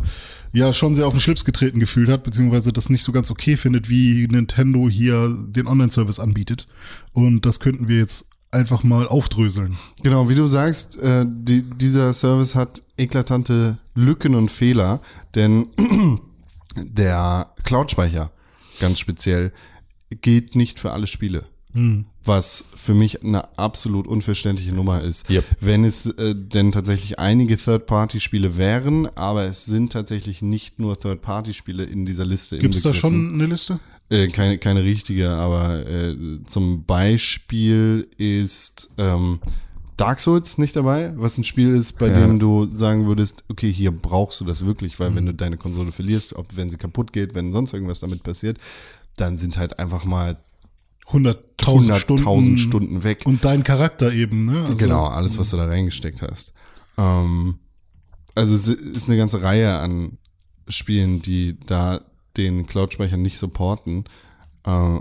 ja schon sehr auf den Schlips getreten gefühlt hat, beziehungsweise das nicht so ganz okay findet, wie Nintendo hier den Online-Service anbietet. Und das könnten wir jetzt einfach mal aufdröseln. Genau, wie du sagst, äh, die, dieser Service hat eklatante Lücken und Fehler, denn der Cloud-Speicher ganz speziell geht nicht für alle Spiele. Was für mich eine absolut unverständliche Nummer ist. Yep. Wenn es äh, denn tatsächlich einige Third-Party-Spiele wären, aber es sind tatsächlich nicht nur Third-Party-Spiele in dieser Liste. Gibt es da schon eine Liste? Äh, keine, keine richtige, aber äh, zum Beispiel ist ähm, Dark Souls nicht dabei, was ein Spiel ist, bei Ja. dem du sagen würdest, okay, hier brauchst du das wirklich, weil wenn du deine Konsole verlierst, ob wenn sie kaputt geht, wenn sonst irgendwas damit passiert, dann sind halt einfach mal 100.000 Stunden, 100.000 Stunden weg. Und dein Charakter eben, ne? Also, genau, alles, was du da reingesteckt hast. Ähm, also es ist eine ganze Reihe an Spielen, die da den Cloud-Speicher nicht supporten. Äh,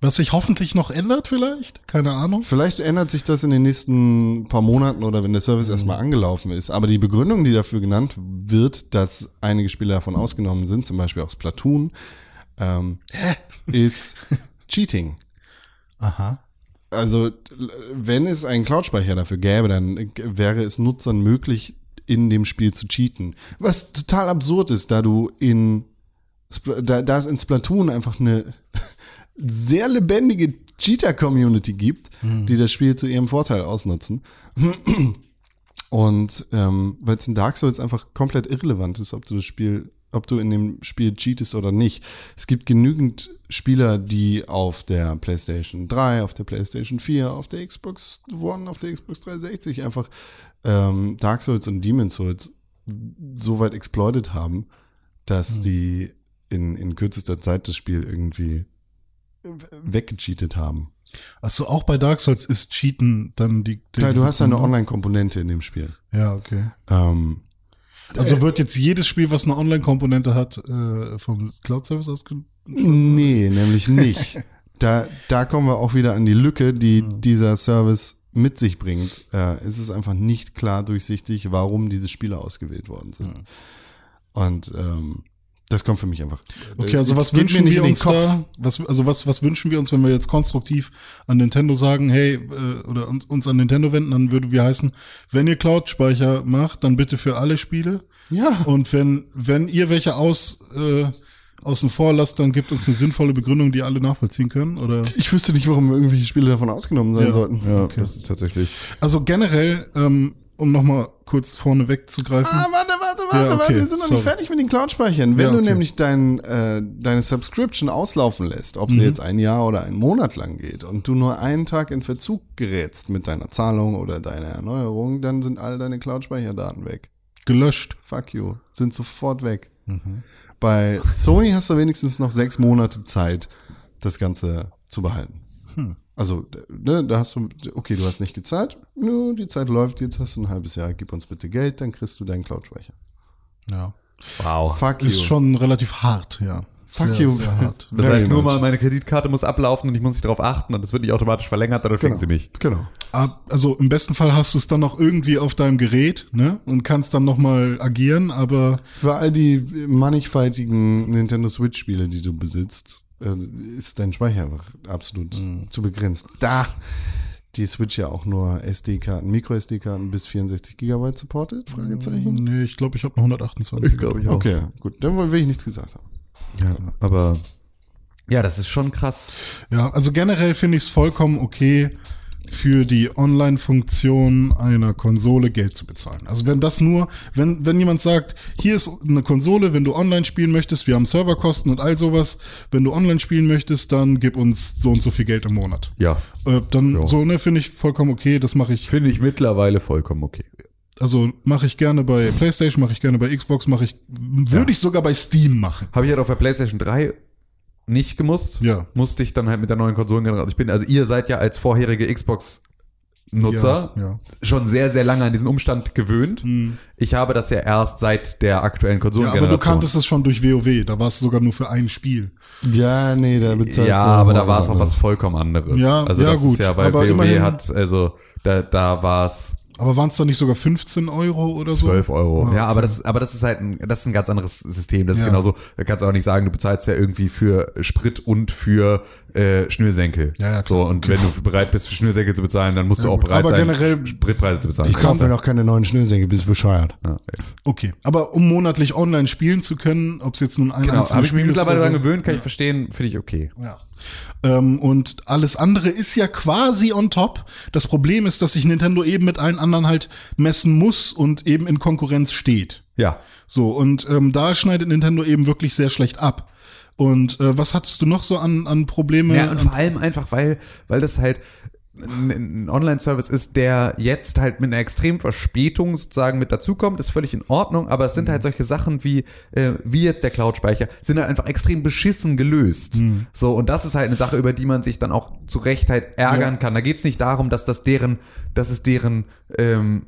Was sich hoffentlich noch ändert vielleicht? Keine Ahnung. Vielleicht ändert sich das in den nächsten paar Monaten oder wenn der Service erstmal angelaufen ist. Aber die Begründung, die dafür genannt wird, dass einige Spiele davon ausgenommen sind, zum Beispiel auch Splatoon, ähm, ist Cheating. Aha. Also, wenn es einen Cloud-Speicher dafür gäbe, dann wäre es Nutzern möglich, in dem Spiel zu cheaten. Was total absurd ist, da du in, da, da es in Splatoon einfach eine sehr lebendige Cheater-Community gibt, die das Spiel zu ihrem Vorteil ausnutzen. Und ähm, weil es in Dark Souls einfach komplett irrelevant ist, ob du das Spiel, ob du in dem Spiel cheatest oder nicht. Es gibt genügend Spieler, die auf der PlayStation 3, auf der PlayStation 4, auf der Xbox One, auf der Xbox 360 einfach ähm, Dark Souls und Demon Souls so weit exploited haben, dass die in, in kürzester Zeit das Spiel irgendwie weggecheatet haben. Achso, auch bei Dark Souls ist Cheaten dann die. die Klar, du hast ja eine Online-Komponente in dem Spiel. Ja, okay. Ähm, Also wird jetzt jedes Spiel, was eine Online-Komponente hat, äh, vom Cloud-Service ausgeschlossen? Nee, nämlich nicht. Da, da kommen wir auch wieder an die Lücke, die dieser Service mit sich bringt. Äh, es ist einfach nicht klar durchsichtig, warum diese Spiele ausgewählt worden sind. Und ähm, das kommt für mich einfach. Okay, also Es was wünschen wir uns da? Was, also was, was wünschen wir uns, wenn wir jetzt konstruktiv an Nintendo sagen, hey, äh, oder uns, uns an Nintendo wenden, dann würde wir heißen, wenn ihr Cloud-Speicher macht, dann bitte für alle Spiele. Ja. Und wenn, wenn ihr welche aus, äh, außen vor lasst, dann gibt uns eine sinnvolle Begründung, die alle nachvollziehen können. Oder Ich wüsste nicht, warum irgendwelche Spiele davon ausgenommen sein Ja. sollten. Ja, das ist tatsächlich. also generell, ähm, um nochmal kurz vorne wegzugreifen. Ah, warte, warte, Ja, okay, warte, wir sind noch nicht fertig mit den Cloud-Speichern. Wenn Ja, du okay. nämlich dein, äh, deine Subscription auslaufen lässt, ob Mhm. sie jetzt ein Jahr oder einen Monat lang geht und du nur einen Tag in Verzug gerätst mit deiner Zahlung oder deiner Erneuerung, dann sind all deine Cloud-Speicherdaten weg. gelöscht. Fuck you. Sind sofort weg. Bei Sony hast du wenigstens noch sechs Monate Zeit, das Ganze zu behalten. Also, ne, da hast du, okay, du hast nicht gezahlt, nö, die Zeit läuft, jetzt hast du ein halbes Jahr, gib uns bitte Geld, dann kriegst du deinen Cloud-Speicher. Ja. Wow. Fuck you. Ist schon relativ hart, ja. Fuck sehr, you. Sehr hart. Das Very heißt nur much. mal, meine Kreditkarte muss ablaufen und ich muss nicht darauf achten und es wird nicht automatisch verlängert, dann kriegen sie mich. Genau. Also im besten Fall hast du es dann noch irgendwie auf deinem Gerät, ne? Und kannst dann nochmal agieren, aber Für all die mannigfaltigen Nintendo Switch-Spiele, die du besitzt, äh, ist dein Speicher einfach absolut zu begrenzt. Da die Switch ja auch nur SD-Karten, Micro-SD-Karten bis 64 Gigabyte supportet? Fragezeichen. Nee, ich glaube, ich habe noch 128. glaube ich auch. Okay, gut, dann will ich nichts gesagt haben. Ja, aber ja, das ist schon krass. Ja, also generell finde ich es vollkommen okay, für die Online-Funktion einer Konsole Geld zu bezahlen. Also wenn das nur, wenn, wenn jemand sagt, hier ist eine Konsole, wenn du online spielen möchtest, wir haben Serverkosten und all sowas, wenn du online spielen möchtest, dann gib uns so und so viel Geld im Monat. Ja. Äh, dann Ja. so, ne, finde ich vollkommen okay, das mache ich, Finde ich mittlerweile vollkommen okay. also mache ich gerne bei PlayStation, mache ich gerne bei Xbox, mache ich, würde ich sogar bei Steam machen. Habe ich halt auf der PlayStation 3 nicht gemusst. Ja. Musste ich dann halt mit der neuen Konsolengeneration. Ich bin, also ihr seid ja als vorherige Xbox-Nutzer Ja, ja. schon sehr, sehr lange an diesen Umstand gewöhnt. Ich habe das ja erst seit der aktuellen Ja, Konsolengeneration. aber du kanntest es schon durch WoW, da war es sogar nur für ein Spiel. Ja, nee, da bezahlst Ja, du aber da war es auch was vollkommen anderes. Ja, also ja, das gut, ist ja, weil aber WoW immerhin- hat, also da, da war es Aber waren es da nicht sogar 15 Euro oder so? 12 Euro. Ah, Ja, aber das, aber das ist halt ein, das ist ein ganz anderes System. Das ist Ja. genauso, da kannst du auch nicht sagen, du bezahlst ja irgendwie für Sprit und für äh, Schnürsenkel. Ja, ja, klar. So, und wenn du bereit bist, für Schnürsenkel zu bezahlen, dann musst du Ja, auch gut. bereit Aber sein, generell- Spritpreise zu bezahlen. Ich kaufe mir noch keine neuen Schnürsenkel, bist du bescheuert. Ja, okay. Okay, aber um monatlich online spielen zu können, ob es jetzt nun ein Genau, habe ich mich ist mittlerweile daran so. gewöhnt, kann ich verstehen, finde ich okay. Ja. Ähm, und alles andere ist ja quasi on top. Das Problem ist, dass sich Nintendo eben mit allen anderen halt messen muss und eben in Konkurrenz steht. Ja. So, und ähm, da schneidet Nintendo eben wirklich sehr schlecht ab. Und äh, was hattest du noch so an, an Probleme? Ja, und vor allem einfach, weil, weil das halt ein- Online-Service ist, der jetzt halt mit einer extremen Verspätung sozusagen mit dazukommt, ist völlig in Ordnung, aber es sind halt solche Sachen wie, äh, wie jetzt der Cloud-Speicher, sind halt einfach extrem beschissen gelöst. So, und das ist halt eine Sache, über die man sich dann auch zu Recht halt ärgern Ja. kann. Da geht's nicht darum, dass das deren, dass es deren, ähm,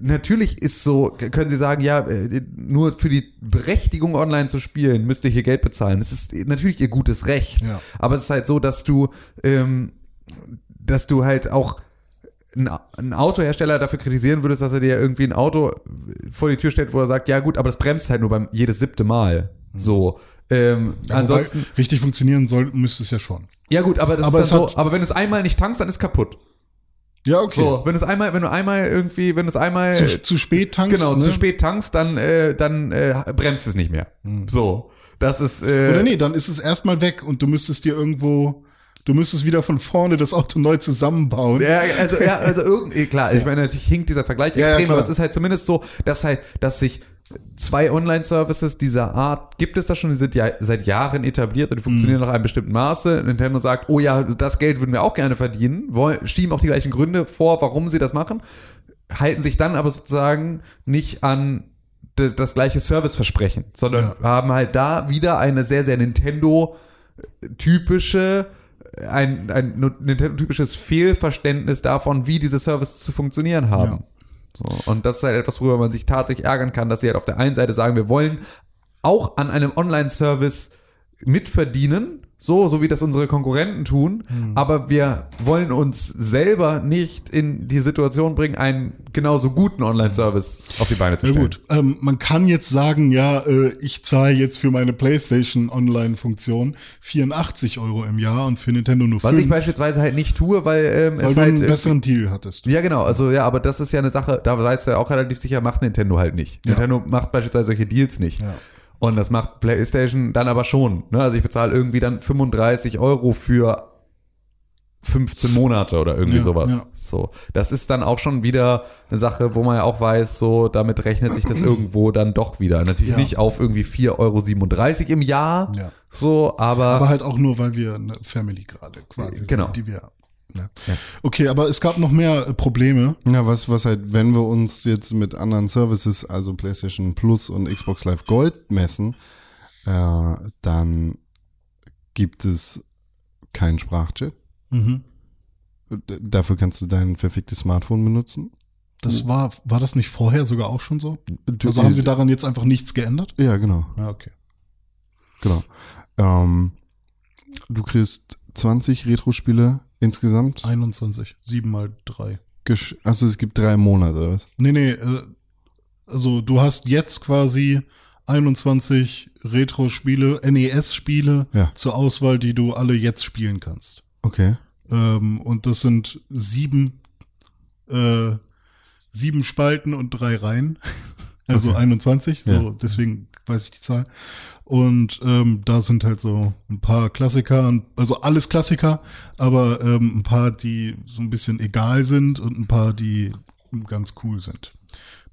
Natürlich ist so, können Sie sagen, ja, äh, nur für die Berechtigung online zu spielen, müsst ihr hier Geld bezahlen. Das ist natürlich ihr gutes Recht. Ja. Aber es ist halt so, dass du, ähm, dass du halt auch einen Autohersteller dafür kritisieren würdest, dass er dir irgendwie ein Auto vor die Tür stellt, wo er sagt, ja gut, aber das bremst halt nur beim jedes siebte Mal. So. Ähm, Ja, ansonsten, richtig funktionieren soll, müsste es ja schon. ja gut, aber das Aber ist es dann so, aber wenn du es einmal nicht tankst, dann ist kaputt. Ja, okay. So, wenn du es einmal, wenn du einmal irgendwie, wenn du es einmal Zu, zu spät tankst. genau, ne? zu spät tankst, dann, äh, dann äh, bremst es nicht mehr. So. Das ist, äh, Oder nee, dann ist es erstmal weg und du müsstest dir irgendwo, du müsstest wieder von vorne das Auto neu zusammenbauen. Ja, also, ja, also irgendwie, klar, ich meine, natürlich hinkt dieser Vergleich Ja, ja, extrem, aber es ist halt zumindest so, dass halt, dass sich zwei Online-Services dieser Art gibt es da schon, die sind ja seit Jahren etabliert und die funktionieren Mhm. nach einem bestimmten Maße. Nintendo sagt, oh ja, das Geld würden wir auch gerne verdienen, wollen, schieben auch die gleichen Gründe vor, warum sie das machen, halten sich dann aber sozusagen nicht an das gleiche Serviceversprechen, sondern Ja. haben halt da wieder eine sehr, sehr Nintendo-typische ein, ein Nintendo-typisches Fehlverständnis davon, wie diese Services zu funktionieren haben. So, und das ist halt etwas, worüber man sich tatsächlich ärgern kann, dass sie halt auf der einen Seite sagen, wir wollen auch an einem Online-Service mitverdienen, so, so wie das unsere Konkurrenten tun, Hm. aber wir wollen uns selber nicht in die Situation bringen, einen genauso guten Online-Service auf die Beine zu Ja stellen. gut, ähm, man kann jetzt sagen, ja, äh, ich zahle jetzt für meine PlayStation Online-Funktion 84 Euro im Jahr und für Nintendo nur Was 5, ich beispielsweise halt nicht tue, weil ähm, weil es du halt einen äh, besseren Deal hattest. Ja, genau. Also ja, aber das ist ja eine Sache, da weißt du ja auch relativ sicher, macht Nintendo halt nicht. Ja. Nintendo macht beispielsweise solche Deals nicht. Ja. Und das macht PlayStation dann aber schon. Ne? Also ich bezahle irgendwie dann 35 Euro für 15 Monate oder irgendwie Ja, sowas. ja. So, das ist dann auch schon wieder eine Sache, wo man ja auch weiß, so damit rechnet sich das irgendwo dann doch wieder. Natürlich Ja. nicht auf irgendwie 4,37 Euro im Jahr. Ja. So, aber, Aber halt auch nur, weil wir eine Family gerade quasi Genau. sind, die wir. Ja. Okay, aber es gab noch mehr äh, Probleme. Ja, was, was halt, wenn wir uns jetzt mit anderen Services, also PlayStation Plus und Xbox Live Gold messen, äh, dann gibt es keinen Sprachchat. Mhm. Dafür kannst du dein verficktes Smartphone benutzen. Das war, war das nicht vorher sogar auch schon so? Also haben sie daran jetzt einfach nichts geändert? Ja, genau, Ja, okay. genau. Ähm, du kriegst 20 Retro-Spiele insgesamt. 21, 7 mal 3. gesch- Also es gibt drei Monate, oder was? Nee, nee, äh, also du hast jetzt quasi 21 Retro-Spiele, NES-Spiele Ja. zur Auswahl, die du alle jetzt spielen kannst. Okay. Ähm, und das sind sieben, äh, sieben Spalten und drei Reihen. Also 21, so Ja. deswegen weiß ich die Zahl. Und ähm, da sind halt so ein paar Klassiker, also alles Klassiker, aber ähm, ein paar, die so ein bisschen egal sind und ein paar, die ganz cool sind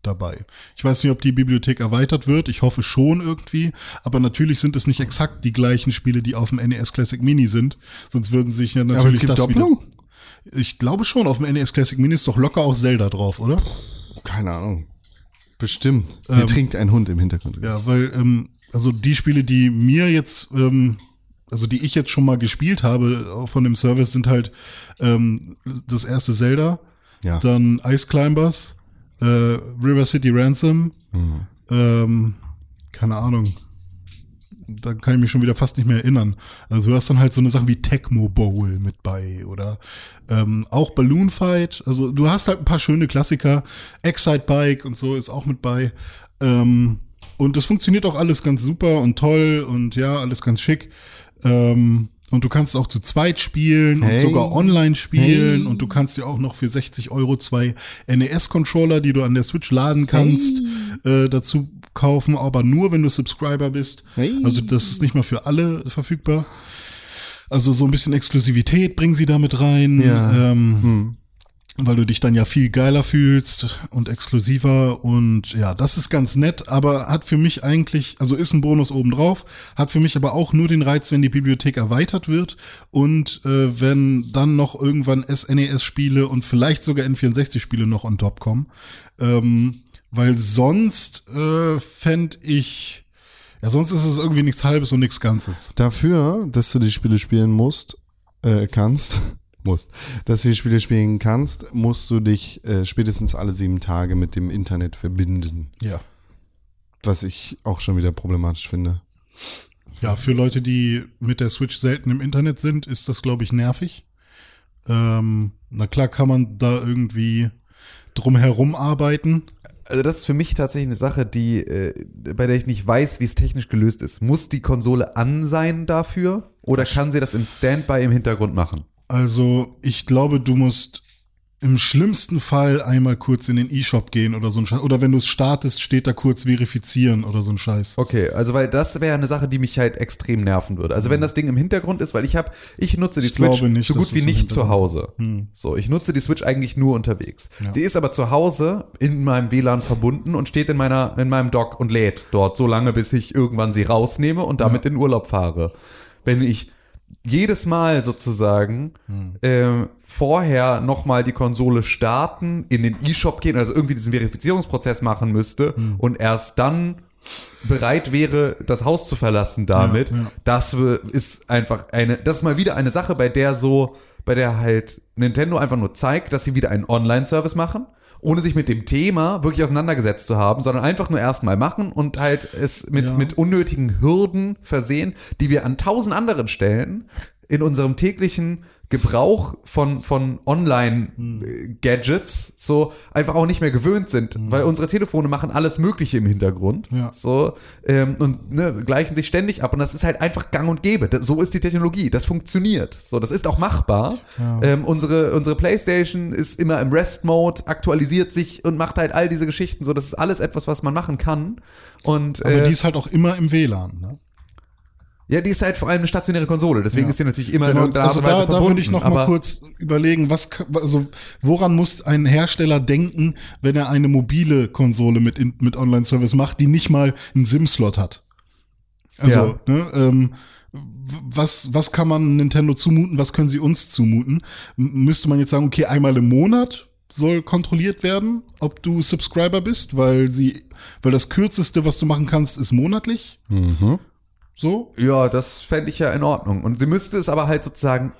dabei. Ich weiß nicht, ob die Bibliothek erweitert wird. Ich hoffe schon irgendwie. Aber natürlich sind es nicht exakt die gleichen Spiele, die auf dem NES Classic Mini sind. Sonst würden sie sich ja natürlich Aber es gibt das Doppelung? wieder. Ich glaube schon, auf dem NES Classic Mini ist doch locker auch Zelda drauf, oder? Keine Ahnung. Bestimmt. Hier trinkt ein Hund im Hintergrund. Ja, weil, ähm, also die Spiele, die mir jetzt, ähm, also die ich jetzt schon mal gespielt habe auch von dem Service, sind halt ähm, das erste Zelda, Ja. dann Ice Climbers, äh, River City Ransom, ähm, keine Ahnung. Da kann ich mich schon wieder fast nicht mehr erinnern. Also du hast dann halt so eine Sache wie Tecmo Bowl mit bei oder ähm, auch Balloon Fight. Also du hast halt ein paar schöne Klassiker. Excite Bike und so ist auch mit bei. Ähm, und das funktioniert auch alles ganz super und toll und ja, alles ganz schick. Ähm, und du kannst auch zu zweit spielen Hey. und sogar online spielen Hey. und du kannst dir auch noch für 60 Euro zwei NES-Controller, die du an der Switch laden kannst, äh, dazu kaufen, aber nur, wenn du Subscriber bist. Hey. Also das ist nicht mal für alle verfügbar. Also so ein bisschen Exklusivität bringen sie damit rein. Ja. Ähm, weil du dich dann ja viel geiler fühlst und exklusiver und ja, das ist ganz nett, aber hat für mich eigentlich, also ist ein Bonus obendrauf, hat für mich aber auch nur den Reiz, wenn die Bibliothek erweitert wird und äh, wenn dann noch irgendwann SNES-Spiele und vielleicht sogar N64-Spiele noch on top kommen, ähm, weil sonst äh, fänd ich, ja, sonst ist es irgendwie nichts Halbes und nichts Ganzes. Dafür, dass du die Spiele spielen musst, äh, kannst, musst, dass du die Spiele spielen kannst, musst du dich äh, spätestens alle sieben Tage mit dem Internet verbinden. Ja. Was ich auch schon wieder problematisch finde. Ja, für Leute, die mit der Switch selten im Internet sind, ist das, glaube ich, nervig. Ähm, na klar kann man da irgendwie drum herum arbeiten. Also das ist für mich tatsächlich eine Sache, die, äh, bei der ich nicht weiß, wie es technisch gelöst ist. Muss die Konsole an sein dafür oder kann sie das im Standby im Hintergrund machen? Also, ich glaube, du musst im schlimmsten Fall einmal kurz in den E-Shop gehen oder so ein Scheiß. Oder wenn du es startest, steht da kurz verifizieren oder so ein Scheiß. Okay, also weil das wäre eine Sache, die mich halt extrem nerven würde. Also wenn das Ding im Hintergrund ist, weil ich habe, ich nutze die Ich Switch nicht, so gut wie nicht zu Hause. Hm. So, ich nutze die Switch eigentlich nur unterwegs. Ja. Sie ist aber zu Hause in meinem WLAN verbunden und steht in meiner in meinem Dock und lädt dort so lange, bis ich irgendwann sie rausnehme und damit in Urlaub fahre. Wenn ich jedes Mal sozusagen Hm. ähm, vorher nochmal die Konsole starten, in den E-Shop gehen, also irgendwie diesen Verifizierungsprozess machen müsste Hm. und erst dann bereit wäre, das Haus zu verlassen damit, Ja, ja. das ist einfach eine, das ist mal wieder eine Sache, bei der so, bei der halt Nintendo einfach nur zeigt, dass sie wieder einen Online-Service machen, ohne sich mit dem Thema wirklich auseinandergesetzt zu haben, sondern einfach nur erstmal machen und halt es mit, Ja. mit unnötigen Hürden versehen, die wir an tausend anderen Stellen in unserem täglichen Gebrauch von, von Online-Gadgets so einfach auch nicht mehr gewöhnt sind, weil unsere Telefone machen alles Mögliche im Hintergrund. Ja. So, ähm, und ne, gleichen sich ständig ab. Und das ist halt einfach gang und gäbe. Das, so ist die Technologie. Das funktioniert. So, das ist auch machbar. Ja. Ähm, unsere, unsere Playstation ist immer im Rest-Mode, aktualisiert sich und macht halt all diese Geschichten. So, das ist alles etwas, was man machen kann. Und Aber äh, die ist halt auch immer im WLAN. Ne? Ja, die ist halt vor allem eine stationäre Konsole. Deswegen Ja. ist die natürlich immer in Genau, irgendeiner Art also und Weise da, da verbunden. würde ich noch mal kurz überlegen, was, also woran muss ein Hersteller denken, wenn er eine mobile Konsole mit, in- mit Online-Service macht, die nicht mal einen SIM-Slot hat? Also, ne, ähm, was, was kann man Nintendo zumuten, was können sie uns zumuten? M müsste man jetzt sagen, okay, einmal im Monat soll kontrolliert werden, ob du Subscriber bist, weil sie, weil das kürzeste, was du machen kannst, ist monatlich. Mhm. So, Ja, das fände ich ja in Ordnung. Und sie müsste es aber halt sozusagen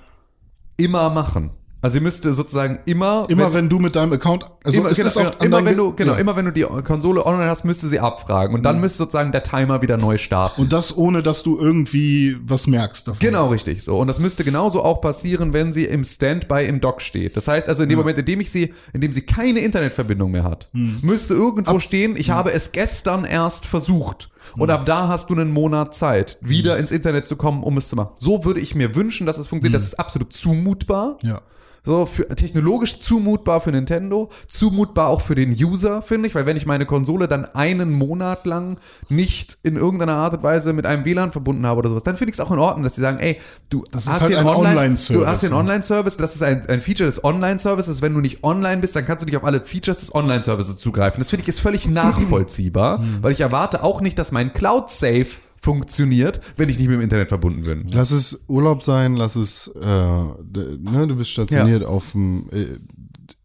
immer machen. Also sie müsste sozusagen immer Immer wenn, du mit deinem Account, also immer, es genau, ist auch immer an wenn du genau ja. immer wenn du die Konsole online hast, müsste sie abfragen und dann müsste sozusagen der Timer wieder neu starten. und das ohne, dass du irgendwie was merkst davon. Genau, richtig so. Und das müsste genauso auch passieren, wenn sie im Standby im Dock steht. Das heißt also, in dem Moment, in dem ich sie, in dem sie keine Internetverbindung mehr hat, Hm. müsste irgendwo stehen, ich habe es gestern erst versucht. Hm. Und ab da hast du einen Monat Zeit, wieder ins Internet zu kommen, um es zu machen. So würde ich mir wünschen, dass es funktioniert. Das ist absolut zumutbar. Hm. Ja. So, für, technologisch zumutbar für Nintendo, zumutbar auch für den User, finde ich, weil wenn ich meine Konsole dann einen Monat lang nicht in irgendeiner Art und Weise mit einem WLAN verbunden habe oder sowas, dann finde ich es auch in Ordnung, dass sie sagen, ey, du Das hast halt hier einen Online- Online-Service, Du hast hier einen ne? Online-Service, das ist ein, ein Feature des Online-Services. Wenn du nicht online bist, dann kannst du nicht auf alle Features des Online-Services zugreifen. Das finde ich ist völlig nachvollziehbar, weil ich erwarte auch nicht, dass mein Cloud-Safe funktioniert, wenn ich nicht mit dem Internet verbunden bin. Lass es Urlaub sein, lass es, äh, ne, du bist stationiert auf dem, äh,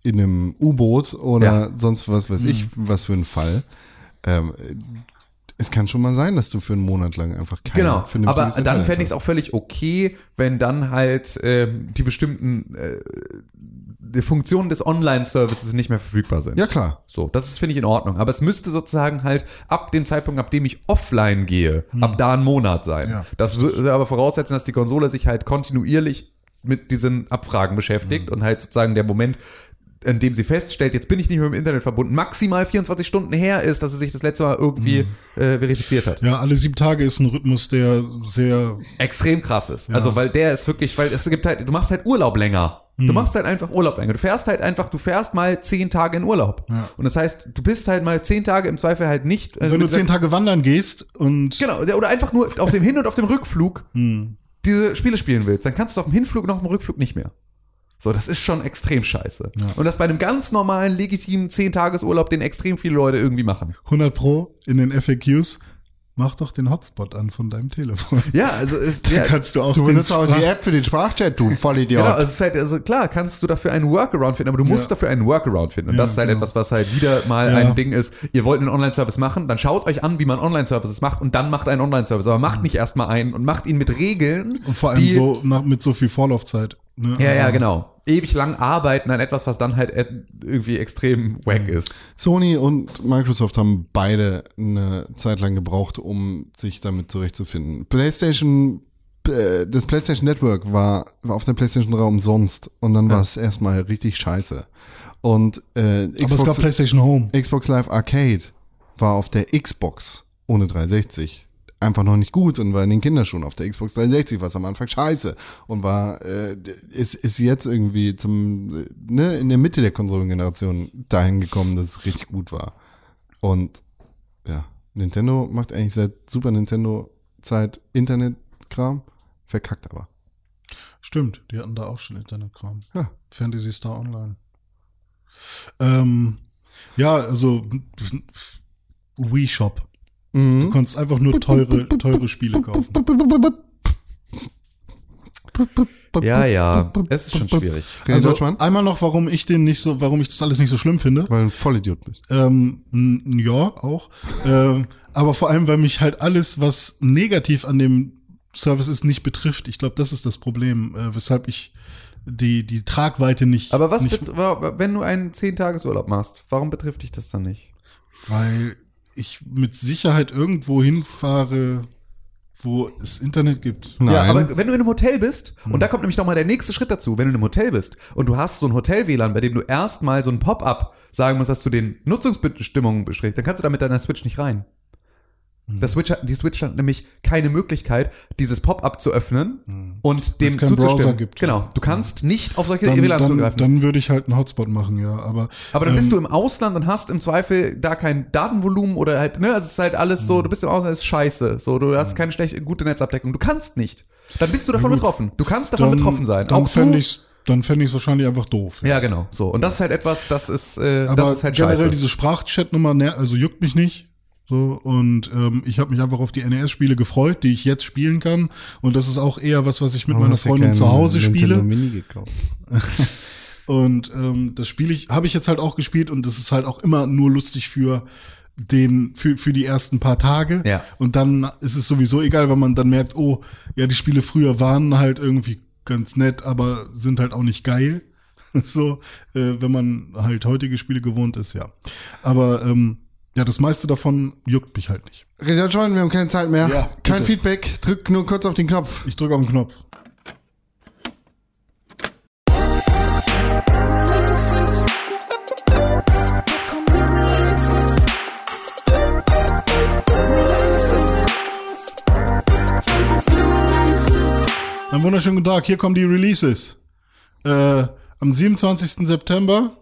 in einem U-Boot oder Ja. sonst was weiß ich, was für ein Fall. Ähm, es kann schon mal sein, dass du für einen Monat lang einfach kein Genau, aber dann fände ich es auch völlig okay, wenn dann halt ähm, die bestimmten äh, die Funktionen des Online-Services nicht mehr verfügbar sind. Ja, klar. So, das ist, finde ich, in Ordnung. Aber es müsste sozusagen halt ab dem Zeitpunkt, ab dem ich offline gehe, ab da ein Monat sein. Ja. Das würde aber voraussetzen, dass die Konsole sich halt kontinuierlich mit diesen Abfragen beschäftigt und halt sozusagen der Moment, in dem sie feststellt, jetzt bin ich nicht mehr mit dem Internet verbunden, maximal 24 Stunden her ist, dass sie sich das letzte Mal irgendwie äh, verifiziert hat. Ja, alle sieben Tage ist ein Rhythmus, der sehr, extrem krass ist. Also, weil der ist wirklich, weil es gibt halt, du machst halt Urlaub länger. Du Hm. machst halt einfach Urlaub länger. Du fährst halt einfach, du fährst mal zehn Tage in Urlaub. Und das heißt, du bist halt mal zehn Tage im Zweifel halt nicht. äh, wenn du mit- zehn Tage wandern gehst und Genau, oder einfach nur auf dem Hin- und auf dem Rückflug Hm. diese Spiele spielen willst, dann kannst du auf dem Hinflug und auf dem Rückflug nicht mehr. So, das ist schon extrem scheiße. Und das bei einem ganz normalen, legitimen 10-Tages-Urlaub, den extrem viele Leute irgendwie machen. 100 Pro in den FAQs, mach doch den Hotspot an von deinem Telefon. Ja, also ist, Da ja, kannst du auch Du benutzt auch die App für den Sprachchat, du Vollidiot. Genau, also es ist halt, also klar, kannst du dafür einen Workaround finden, aber du musst Ja. dafür einen Workaround finden. Und Ja, das ist halt genau. etwas, was halt wieder mal Ja. ein Ding ist. Ihr wollt einen Online-Service machen, dann schaut euch an, wie man Online-Services macht und dann macht einen Online-Service. Aber macht nicht erstmal einen und macht ihn mit Regeln. Und vor allem die, so nach, mit so viel Vorlaufzeit. Ne? Ja, ja, Also, genau. Ewig lang arbeiten an etwas, was dann halt irgendwie extrem wack ist. Sony und Microsoft haben beide eine Zeit lang gebraucht, um sich damit zurechtzufinden. PlayStation, äh, das PlayStation Network war, war auf der PlayStation 3 umsonst und dann war es erstmal richtig scheiße. Und äh, Aber es gab Xbox, PlayStation Home. Xbox Live Arcade war auf der Xbox ohne 360 einfach noch nicht gut und war in den Kinderschuhen auf der Xbox 360, was am Anfang scheiße und war äh, ist ist jetzt irgendwie zum ne in der Mitte der Konsolengeneration dahin gekommen, dass es richtig gut war. Und ja, Nintendo macht eigentlich seit Super Nintendo Zeit Internetkram, verkackt aber. Stimmt, die hatten da auch schon Internetkram. Ja. Fantasy Star Online. Ähm, ja, also Wii Shop. Mhm. Du konntest einfach nur teure, teure Spiele kaufen. Ja, ja. Es ist schon schwierig. Also einmal noch, warum ich den nicht so, warum ich das alles nicht so schlimm finde. weil du ein Vollidiot bist. Ähm, ja, auch. ähm, aber vor allem, weil mich halt alles, was negativ an dem Service ist, nicht betrifft. Ich glaube, das ist das Problem, äh, weshalb ich die, die Tragweite nicht. Aber was, nicht, wenn du einen 10-Tages-Urlaub machst, warum betrifft dich das dann nicht? Weil ich mit Sicherheit irgendwo hinfahre, wo es Internet gibt. Nein. Ja, aber wenn du in einem Hotel bist, und da kommt nämlich nochmal der nächste Schritt dazu, wenn du in einem Hotel bist und du hast so ein Hotel-WLAN, bei dem du erstmal so ein Pop-up sagen musst, dass du den Nutzungsbestimmungen beschränkst, dann kannst du da mit deiner Switch nicht rein. Der Switch hat, die Switch hat nämlich keine Möglichkeit, dieses Pop-up zu öffnen und dem zuzustimmen. Gibt. Genau, du kannst nicht auf solche Dann, WLAN dann, zugreifen. dann würde ich halt einen Hotspot machen, ja. Aber, Aber dann ähm, bist du im Ausland und hast im Zweifel da kein Datenvolumen oder halt, ne, also es ist halt alles so, du bist im Ausland, es ist scheiße. So, du hast keine schlechte, gute Netzabdeckung. Du kannst nicht. Dann bist du davon betroffen. Du kannst davon dann, betroffen sein. Dann Auch fände ich's, dann fände ich's wahrscheinlich einfach doof. Ja, genau. So. Und das ist halt etwas, das ist, äh, Aber das ist halt generell scheiße. diese Sprachchat-Nummer, ner- also juckt mich nicht. So, und ähm, ich habe mich einfach auf die NES-Spiele gefreut, die ich jetzt spielen kann. Und das ist auch eher was, was ich mit meiner Freundin zu Hause spiele. Mini gekauft. Und ähm, das Spiele ich, habe ich jetzt halt auch gespielt und das ist halt auch immer nur lustig für den, für, für die ersten paar Tage. Ja. Und dann ist es sowieso egal, wenn man dann merkt, oh, ja, die Spiele früher waren halt irgendwie ganz nett, aber sind halt auch nicht geil. so, äh, wenn man halt heutige Spiele gewohnt ist, ja. Aber ähm, ja, das meiste davon juckt mich halt nicht. Richard Schwan, wir haben keine Zeit mehr. Ja, Kein bitte. Feedback. Drück nur kurz auf den Knopf. Ich drücke auf den Knopf. Einen wunderschönen guten Tag, hier kommen die Releases. Äh, am 27. September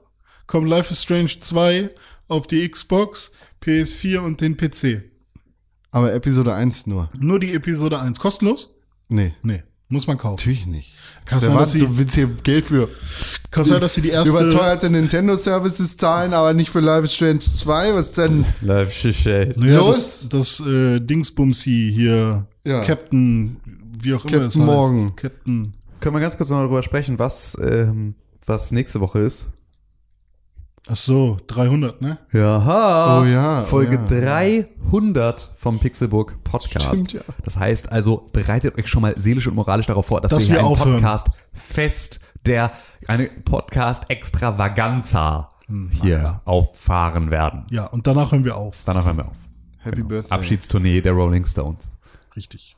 kommt Life is Strange 2 auf die Xbox, PS4 und den PC. Aber Episode 1 nur. Nur die Episode 1. Kostenlos? Nee. Nee, muss man kaufen. Natürlich nicht. Kann war dass sie, so willst hier Geld für kann sein, dass sie die erste... überteuerte Nintendo Services zahlen, aber nicht für Life is Strange 2? Was denn? Live Shit. Naja, Los? das, das äh, Dingsbumsi hier, Ja. Captain, wie auch immer Captain es heißt. Morgan. Captain. Können wir ganz kurz noch darüber sprechen, was, ähm, was nächste Woche ist? Ach so, 300, ne? Ja. Oh ja, oh Folge ja. 300 vom Pixelburg Podcast. Stimmt, ja. Das heißt also, bereitet euch schon mal seelisch und moralisch darauf vor, dass, Dass wir hier wir einen aufhören. Podcast fest, der eine Podcast Extravaganza hier auffahren werden. Ja, und danach hören wir auf. Danach hören wir auf. Happy Birthday. Abschiedstournee der Rolling Stones. Richtig.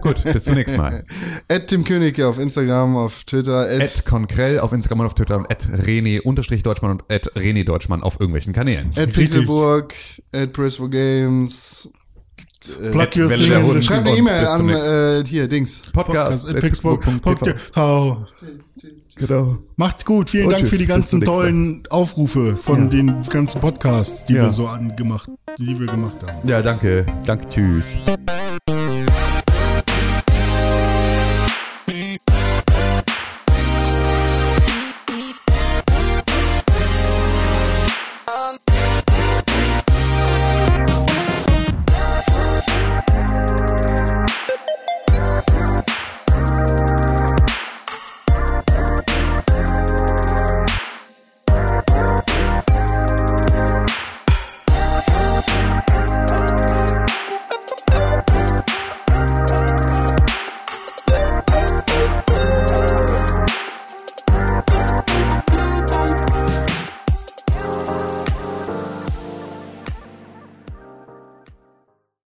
Gut, bis zum nächsten Mal. Ed Tim König auf Instagram, auf Twitter. Ed, Ed Konkrell auf Instagram und auf Twitter und Ed René-Deutschmann und Ed René Deutschmann auf irgendwelchen Kanälen. Ed Pixelburg, Ed Press for Games. Plug your thing in the Schreib eine E-Mail an äh, hier, Dings. Podcast, at Pixelburg. Podcast. Ciao. Genau. Macht's gut. Vielen Und Dank tschüss. für die ganzen tollen Aufrufe von den ganzen Podcasts, die Ja. wir so angemacht, die wir gemacht haben. Ja, danke. Danke, tschüss.